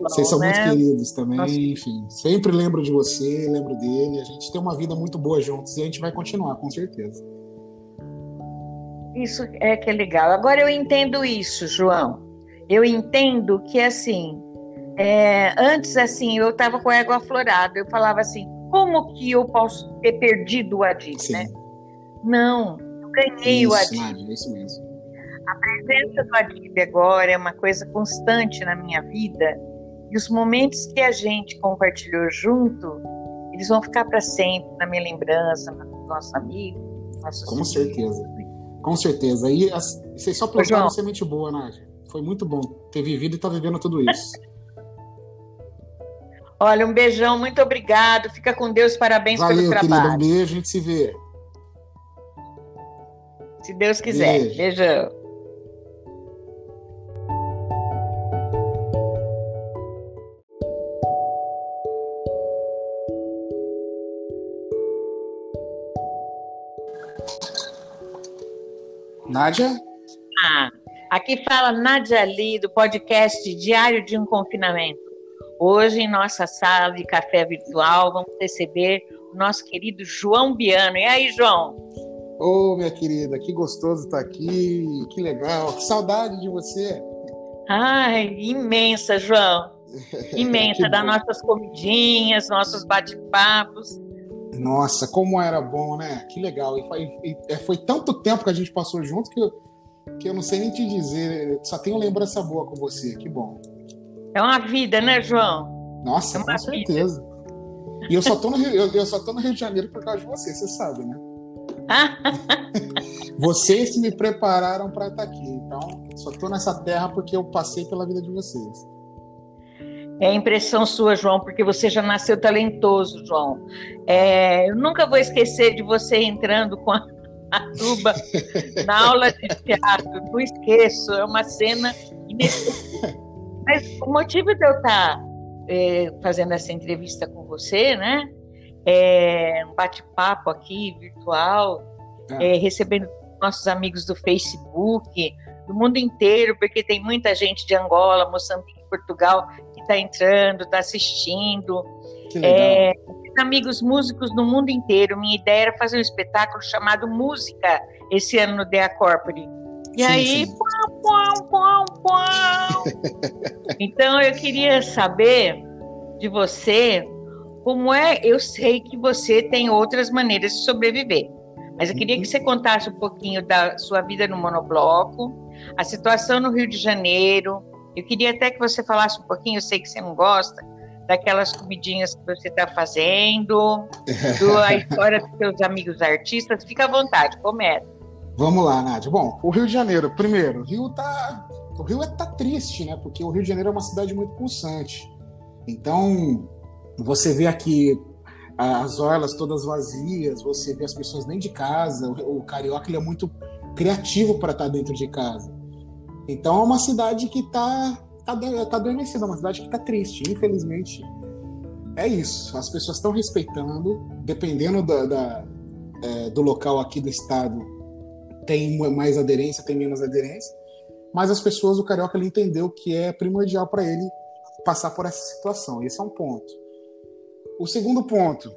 Vocês são né? muito queridos também, Nossa. enfim. Sempre lembro de você, lembro dele. A gente tem uma vida muito boa juntos e a gente vai continuar, com certeza. Isso é que é legal. Agora eu entendo isso, João. Eu entendo que assim, é, antes assim, eu estava com a égua aflorada. Eu falava assim, como que eu posso ter perdido o Adib, Sim. né? Não, eu ganhei o isso, Adib. Nádia, isso mesmo. A presença do Adib agora é uma coisa constante na minha vida. E os momentos que a gente compartilhou junto, eles vão ficar para sempre na minha lembrança, no nosso amigo, nossos Com certeza. Com certeza. E as- vocês só plantaram João. semente boa, Nádia. Foi muito bom ter vivido e estar vivendo tudo isso. Olha, um beijão, muito obrigado. Fica com Deus, parabéns Valeu, pelo querida. trabalho. Um beijo, a gente se vê. Se Deus quiser. Beijo. Beijão. Nádia? Ah, aqui fala Nadia Lee, do podcast Diário de um Confinamento. Hoje, em nossa sala de café virtual, vamos receber o nosso querido João Biano. E aí, João? Ô, minha querida, que gostoso estar aqui. Que legal. Que saudade de você. Ai, imensa, João. Imensa, das nossas comidinhas, nossos bate-papos. Nossa, como era bom, né? Que legal. E foi, e- é, foi tanto tempo que a gente passou junto que eu, que eu não sei nem te dizer. Só tenho lembrança boa com você. Que bom. É uma vida, né, João? Nossa, É com certeza. E eu só, tô no Rio, eu, eu só tô no Rio de Janeiro por causa de você, você sabe, né? Vocês me prepararam para estar aqui. Então, só tô nessa terra porque eu passei pela vida de vocês. É impressão sua, João, porque você já nasceu talentoso, João. É, eu nunca vou esquecer de você entrando com a, a tuba na aula de teatro. Não esqueço, é uma cena. Mas o motivo de eu estar é, fazendo essa entrevista com você, né? É um bate-papo aqui virtual, É. é, recebendo nossos amigos do Facebook, do mundo inteiro, porque tem muita gente de Angola, Moçambique, Portugal está entrando, está assistindo. Que legal. É, amigos músicos no mundo inteiro. Minha ideia era fazer um espetáculo chamado Música esse ano no Dea Corpore. E Sim, aí, sim. pau, pau, pau. então eu queria saber de você como é. Eu sei que você tem outras maneiras de sobreviver, mas eu queria que você contasse um pouquinho da sua vida no monobloco, a situação no Rio de Janeiro. Eu queria até que você falasse um pouquinho. Eu sei que você não gosta daquelas comidinhas que você está fazendo, do, a história dos seus amigos artistas. Fica à vontade, começa. Vamos lá, Nádia. Bom, o Rio de Janeiro, primeiro, o Rio tá. O Rio é tá triste, né? Porque o Rio de Janeiro é uma cidade muito pulsante. Então, você vê aqui as orlas todas vazias, você vê as pessoas dentro de casa. O, o carioca ele é muito criativo para estar dentro de casa. Então é uma cidade que tá, tá, tá adormecida, é uma cidade que tá triste. Infelizmente, é isso. As pessoas estão respeitando, dependendo da, da é, do local aqui do estado, tem mais aderência, tem menos aderência. Mas as pessoas, o carioca, ele entendeu que é primordial para ele passar por essa situação. Esse é um ponto. O segundo ponto,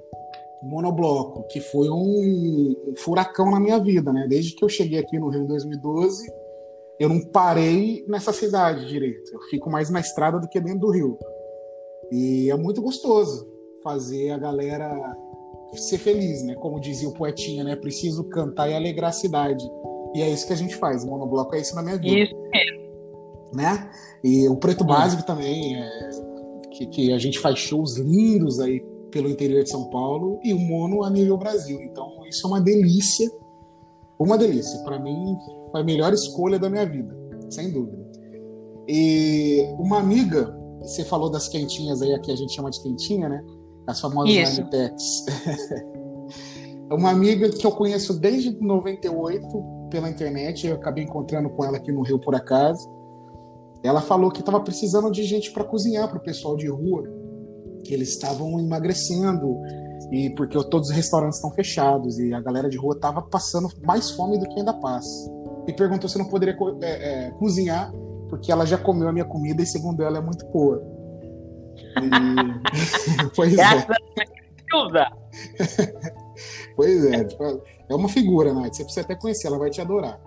monobloco, que foi um, um furacão na minha vida, né? Desde que eu cheguei aqui no Rio em 2012, eu não parei nessa cidade direito. Eu fico mais na estrada do que dentro do Rio. E é muito gostoso fazer a galera ser feliz, né? Como dizia o poetinha, né? Preciso cantar e alegrar a cidade. E é isso que a gente faz. O monobloco é isso na minha vida. Isso mesmo. Né? E o Preto Básico também, é, que, que a gente faz shows lindos aí pelo interior de São Paulo e o mono a nível Brasil. Então, isso é uma delícia. Uma delícia. Para mim, foi a melhor escolha da minha vida, sem dúvida. E uma amiga, você falou das quentinhas aí, aqui a gente chama de quentinha, né? As famosas Anitex. uma amiga que eu conheço desde 98 pela internet, eu acabei encontrando com ela aqui no Rio por acaso. Ela falou que estava precisando de gente para cozinhar para o pessoal de rua, que eles estavam emagrecendo e porque todos os restaurantes estão fechados e a galera de rua estava passando mais fome do que ainda passa. E perguntou se não poderia é, é, cozinhar porque ela já comeu a minha comida e segundo ela é muito boa. E... pois é. pois é, tipo, é uma figura, Nath. Você precisa até conhecer, ela vai te adorar.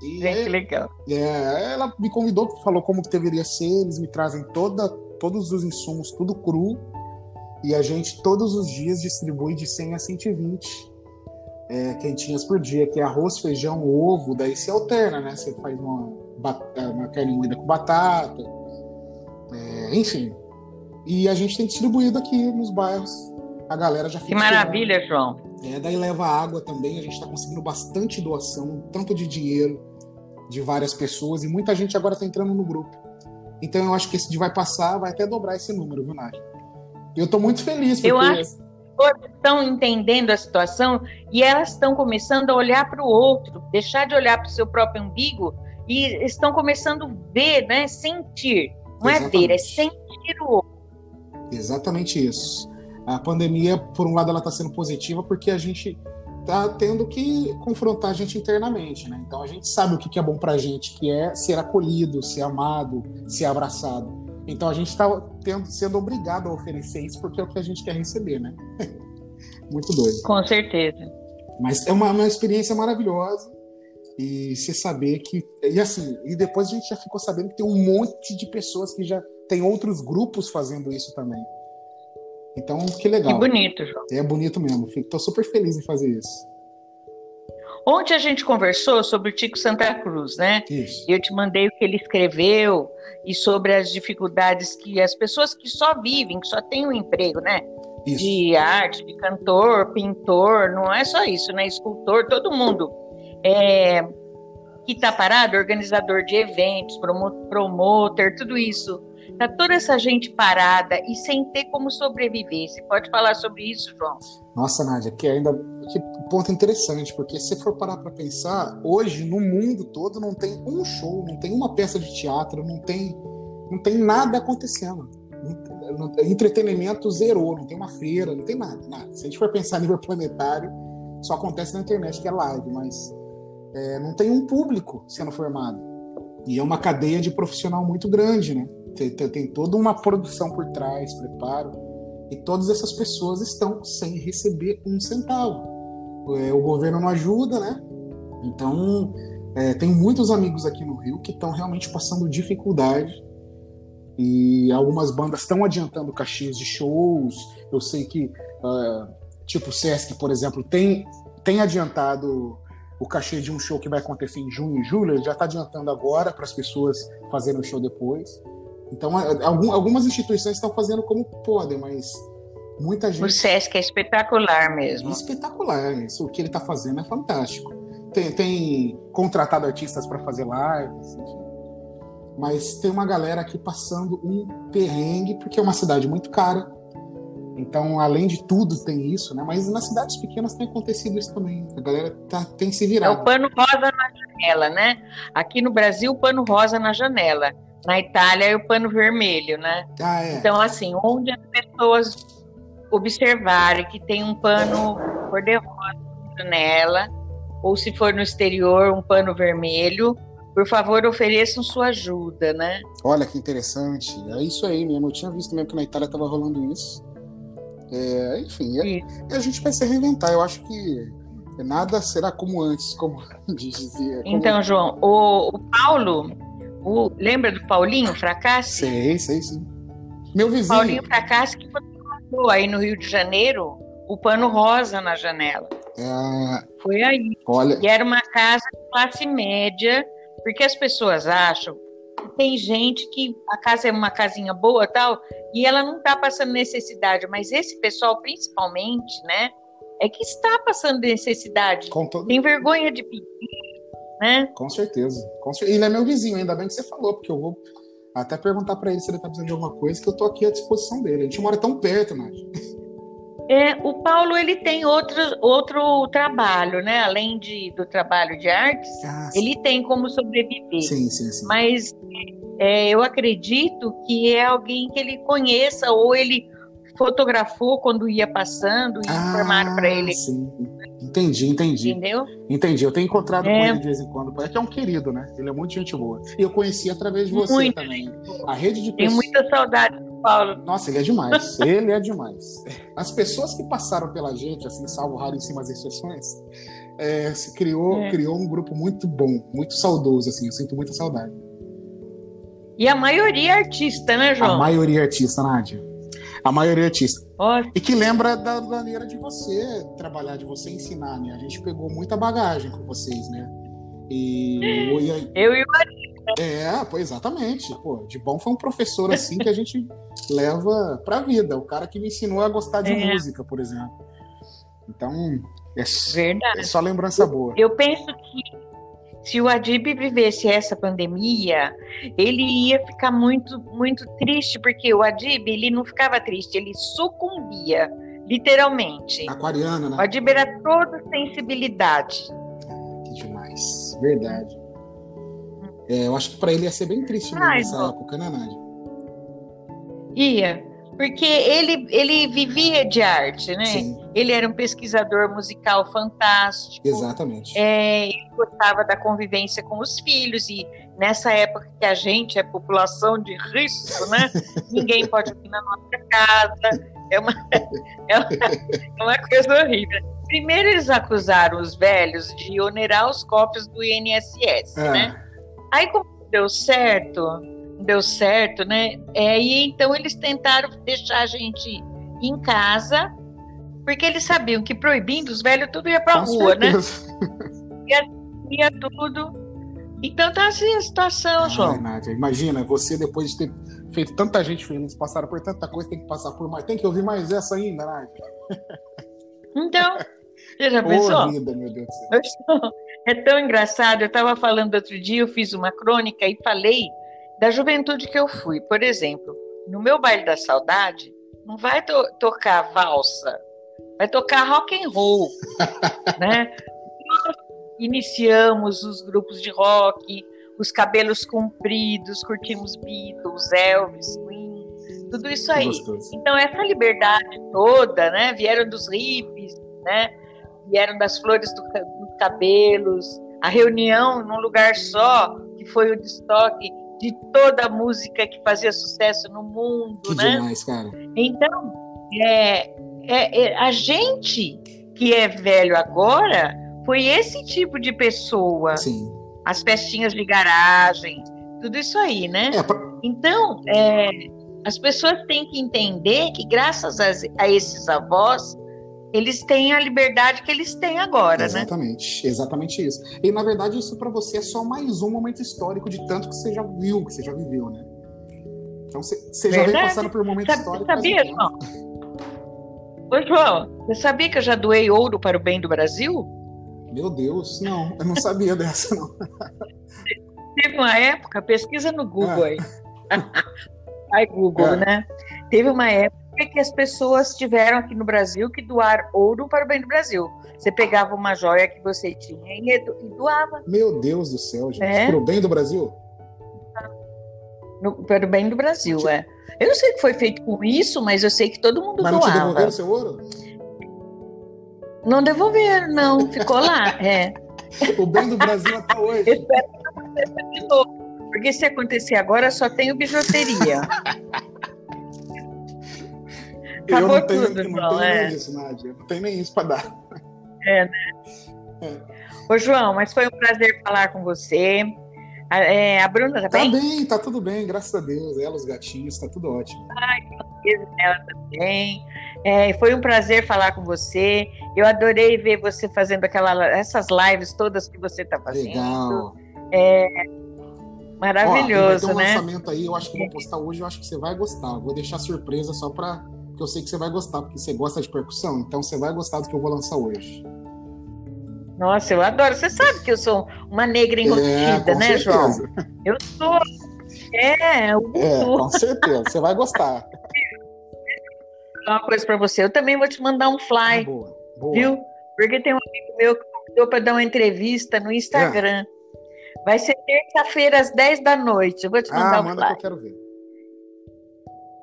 E Gente, que legal. É, ela me convidou, falou como que deveria ser, eles me trazem toda, todos os insumos, tudo cru, e a gente todos os dias distribui de 100 a 120 é, quentinhas por dia, que é arroz, feijão, ovo, daí se alterna, né? Você faz uma, é, uma carne moída com batata, é, enfim. E a gente tem distribuído aqui nos bairros. A galera já fica. Que maravilha, João. É, daí leva água também. A gente está conseguindo bastante doação, tanto de dinheiro de várias pessoas, e muita gente agora está entrando no grupo. Então eu acho que esse de vai passar, vai até dobrar esse número, viu, Nath? Eu estou muito feliz. Porque... Eu acho que estão entendendo a situação e elas estão começando a olhar para o outro, deixar de olhar para o seu próprio umbigo e estão começando a ver, né, sentir. Não Exatamente. é ver, é sentir o outro. Exatamente isso. A pandemia, por um lado, ela está sendo positiva porque a gente está tendo que confrontar a gente internamente, né? Então a gente sabe o que é bom para a gente, que é ser acolhido, ser amado, ser abraçado. Então a gente está sendo obrigado a oferecer isso porque é o que a gente quer receber, né? Muito doido. Com certeza. Mas é uma, uma experiência maravilhosa e você saber que e assim e depois a gente já ficou sabendo que tem um monte de pessoas que já tem outros grupos fazendo isso também. Então, que legal. Que bonito, João. É bonito mesmo. Estou super feliz em fazer isso. Ontem a gente conversou sobre o Tico Santa Cruz, né? Isso. Eu te mandei o que ele escreveu e sobre as dificuldades que as pessoas que só vivem, que só têm um emprego, né? Isso. De arte, de cantor, pintor, não é só isso, né? Escultor, todo mundo. É, que está parado, organizador de eventos, promotor, tudo isso. Tá toda essa gente parada e sem ter como sobreviver. Você pode falar sobre isso, João? Nossa, Nádia, que ainda que ponto interessante, porque se for parar para pensar, hoje no mundo todo não tem um show, não tem uma peça de teatro, não tem não tem nada acontecendo. Entretenimento zerou, não tem uma feira, não tem nada, nada. Se a gente for pensar a nível planetário, só acontece na internet que é live, mas é, não tem um público sendo formado. E é uma cadeia de profissional muito grande, né? Tem, tem, tem toda uma produção por trás, preparo. E todas essas pessoas estão sem receber um centavo. É, o governo não ajuda, né? Então, é, tem muitos amigos aqui no Rio que estão realmente passando dificuldade. E algumas bandas estão adiantando caixinhas de shows. Eu sei que, uh, tipo o Sesc, por exemplo, tem, tem adiantado o cachê de um show que vai acontecer em junho e julho. Ele já está adiantando agora para as pessoas fazerem o show depois. Então, algumas instituições estão fazendo como podem, mas muita gente. O SESC é espetacular mesmo. É espetacular, isso. O que ele está fazendo é fantástico. Tem, tem contratado artistas para fazer lives, enfim. Mas tem uma galera aqui passando um perrengue, porque é uma cidade muito cara. Então, além de tudo, tem isso, né? Mas nas cidades pequenas tem acontecido isso também. A galera tá, tem se virado. É o pano rosa na janela, né? Aqui no Brasil, o pano rosa na janela. Na Itália é o pano vermelho, né? Ah, é. Então, assim, onde as pessoas observarem que tem um pano cor-de-rosa na janela, ou se for no exterior, um pano vermelho, por favor, ofereçam sua ajuda, né? Olha que interessante. É isso aí mesmo. Eu tinha visto mesmo que na Itália estava rolando isso. É, enfim, é, a gente vai se reinventar. Eu acho que nada será como antes, como dizia. Como... Então, João, o, o Paulo, o, lembra do Paulinho Fracasso? Sei, sei, sim. Meu vizinho. Paulinho Fracasso que botou aí no Rio de Janeiro o pano rosa na janela. É... Foi aí. Olha... E era uma casa de classe média, porque as pessoas acham que tem gente que a casa é uma casinha boa tal, e ela não está passando necessidade, mas esse pessoal, principalmente, né, é que está passando necessidade. Todo... Tem vergonha de pedir, né? Com certeza. Com certeza. Ele é meu vizinho, ainda bem que você falou, porque eu vou até perguntar para ele se ele está precisando de alguma coisa, que eu tô aqui à disposição dele. A gente mora tão perto, Nath. É, o Paulo ele tem outro, outro trabalho, né? Além de, do trabalho de artes, ah, ele tem como sobreviver. Sim, sim, sim. Mas é, eu acredito que é alguém que ele conheça ou ele fotografou quando ia passando e ah, informaram para ele. Sim. Entendi, entendi. Entendeu? Entendi. Eu tenho encontrado é. com ele de vez em quando. É que é um querido, né? Ele é muito gente boa. E eu conheci através de você muito. também. A rede de pessoas. Tenho muita saudade do Paulo. Nossa, ele é demais. ele é demais. As pessoas que passaram pela gente, assim, salvo raríssimas exceções, é, se criou, é. criou um grupo muito bom, muito saudoso, assim. Eu sinto muita saudade. E a maioria é artista, né, João? A maioria é artista, Nádia. A maioria é artista. E que lembra da maneira de você trabalhar, de você ensinar, né? A gente pegou muita bagagem com vocês, né? E, eu e o É, pô, exatamente. Pô, de bom foi um professor assim que a gente leva pra vida. O cara que me ensinou a gostar de é. música, por exemplo. Então, é, é só lembrança boa. Eu penso que se o Adib vivesse essa pandemia, ele ia ficar muito, muito triste, porque o Adib, ele não ficava triste, ele sucumbia, literalmente. Aquariana, né? O Adib era toda sensibilidade. Que demais, verdade. É, eu acho que para ele ia ser bem triste nessa época, né, Nádia? Ia, porque ele, ele vivia de arte, né? Sim. Ele era um pesquisador musical fantástico. Exatamente. É, ele gostava da convivência com os filhos e nessa época que a gente é população de risco, né? Ninguém pode vir na nossa casa. É uma, é uma, é uma coisa horrível. Primeiro eles acusaram os velhos de onerar os cofres do INSS, é. né? Aí como deu certo, deu certo, né? É, e então eles tentaram deixar a gente em casa, porque eles sabiam que proibindo os velhos tudo ia para rua, né? certeza. né? Ia, ia tudo. Então tá assim a situação, Ai, João. Nádia, imagina, você depois de ter feito tanta gente feliz, passaram por tanta coisa, tem que passar por mais. Tem que ouvir mais essa ainda, Nádia. Então, você já pensou? Vida, meu Deus do céu. É tão engraçado. Eu estava falando outro dia, eu fiz uma crônica e falei da juventude que eu fui. Por exemplo, no meu baile da saudade, não vai to tocar valsa, vai tocar rock and roll, né? Nós iniciamos os grupos de rock, os cabelos compridos, curtimos Beatles, Elvis, Queen, tudo isso aí. Então essa liberdade toda, né? Vieram dos hippies, né? Vieram das flores dos do cabelos, a reunião num lugar só, que foi o destoque de toda a música que fazia sucesso no mundo, que né? Demais, cara. Então, é, é, é, a gente que é velho agora foi esse tipo de pessoa. Sim. As festinhas de garagem, tudo isso aí, né? É, pra... Então, é, as pessoas têm que entender que graças a, a esses avós eles têm a liberdade que eles têm agora, exatamente, né? Exatamente isso. E na verdade isso para você é só mais um momento histórico de tanto que você já viu, que você já viveu, né? Então você, já vem passando por um momento Sabe, histórico. Sabia, João? Oi, João, você sabia que eu já doei ouro para o bem do Brasil? Meu Deus, não, eu não sabia dessa, não. Teve uma época, pesquisa no Google é. aí. Ai, Google, é. né? Teve uma época que as pessoas tiveram aqui no Brasil que doar ouro para o bem do Brasil. Você pegava uma joia que você tinha e doava. Meu Deus do céu, gente. É? Para o bem do Brasil? No, para o bem do Brasil, tipo... é. Eu não sei o que foi feito com isso, mas eu sei que todo mundo mas doava. Mas não te devolveram seu ouro? Não devolveram, não. Ficou lá, é. o bem do Brasil até hoje. Espero que não aconteça de novo. Porque se acontecer agora, só tenho bijuteria. Acabou eu não tenho, tudo, não João, tenho é. nem isso, Nádia. Não tem nem isso para dar. É, né? É. Ô, João, mas foi um prazer falar com você. A, é, a Bruna tá Tá bem? bem, tá tudo bem, graças a Deus. Ela, os gatinhos, tá tudo ótimo. Ela também. É, foi um prazer falar com você. Eu adorei ver você fazendo aquela, essas lives todas que você está fazendo. Legal. Maravilhoso, Ó, vai ter um né? lançamento aí, eu acho que eu vou postar hoje, eu acho que você vai gostar. Eu Vou deixar surpresa só pra. Porque eu sei que você vai gostar, porque você gosta de percussão, então você vai gostar do que eu vou lançar hoje. Nossa, eu adoro. Você sabe que eu sou uma negra É, com né, João? certeza. Eu sou. É, o É, com certeza. Você vai gostar. uma coisa para você. Eu também vou te mandar um Ah, fly, boa, boa. viu? Porque tem um amigo meu que convidou para dar uma entrevista no Instagram. Vai ser terça-feira às 10 da noite. Eu vou te mandar Ah, um manda que fly. eu quero ver.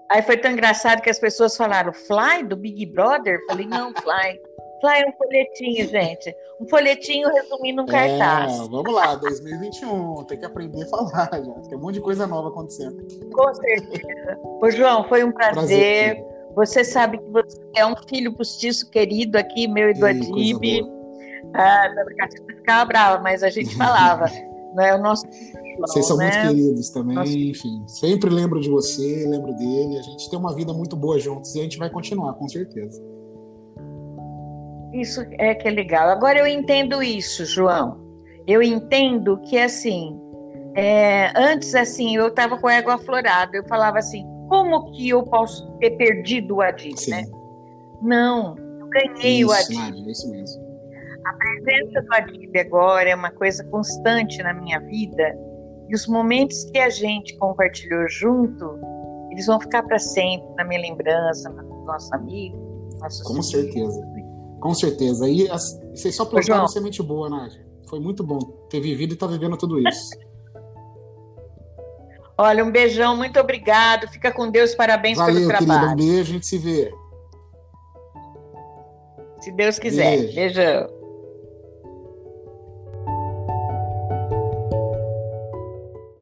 Aí foi tão engraçado que as pessoas falaram, Fly do Big Brother? Eu Falei, não, Fly. Fly é um folhetinho, gente. Um folhetinho resumindo um cartaz. É, vamos lá, 2021, tem que aprender a falar já. Tem um monte de coisa nova acontecendo. Com certeza. Ô, João, foi um prazer. Prazer. Você sabe que você é um filho postiço querido aqui, meu coisa Eduardibe. boa. Ah, ficava brava, mas a gente falava. não é o nosso Vocês são né? muito queridos também, Nossa. enfim. Sempre lembro de você, lembro dele. A gente tem uma vida muito boa juntos e a gente vai continuar, com certeza. Isso é que é legal. Agora eu entendo isso, João. Eu entendo que assim, é, antes assim, eu estava com a égua aflorada. Eu falava assim, como que eu posso ter perdido o Adib, Sim. né? Não, eu ganhei o isso, Adib. Nádia, isso mesmo. A presença do Adib agora é uma coisa constante na minha vida. E os momentos que a gente compartilhou junto, eles vão ficar para sempre na minha lembrança, no nosso amigo, nossos Com certeza. Com certeza. E as- vocês só plantaram semente boa, Nádia. Foi muito bom ter vivido e estar vivendo tudo isso. Olha, um beijão, muito obrigado. Fica com Deus, parabéns Valeu, pelo querida. Um trabalho. beijo, a gente se vê. Se Deus quiser. Beijo. Beijão.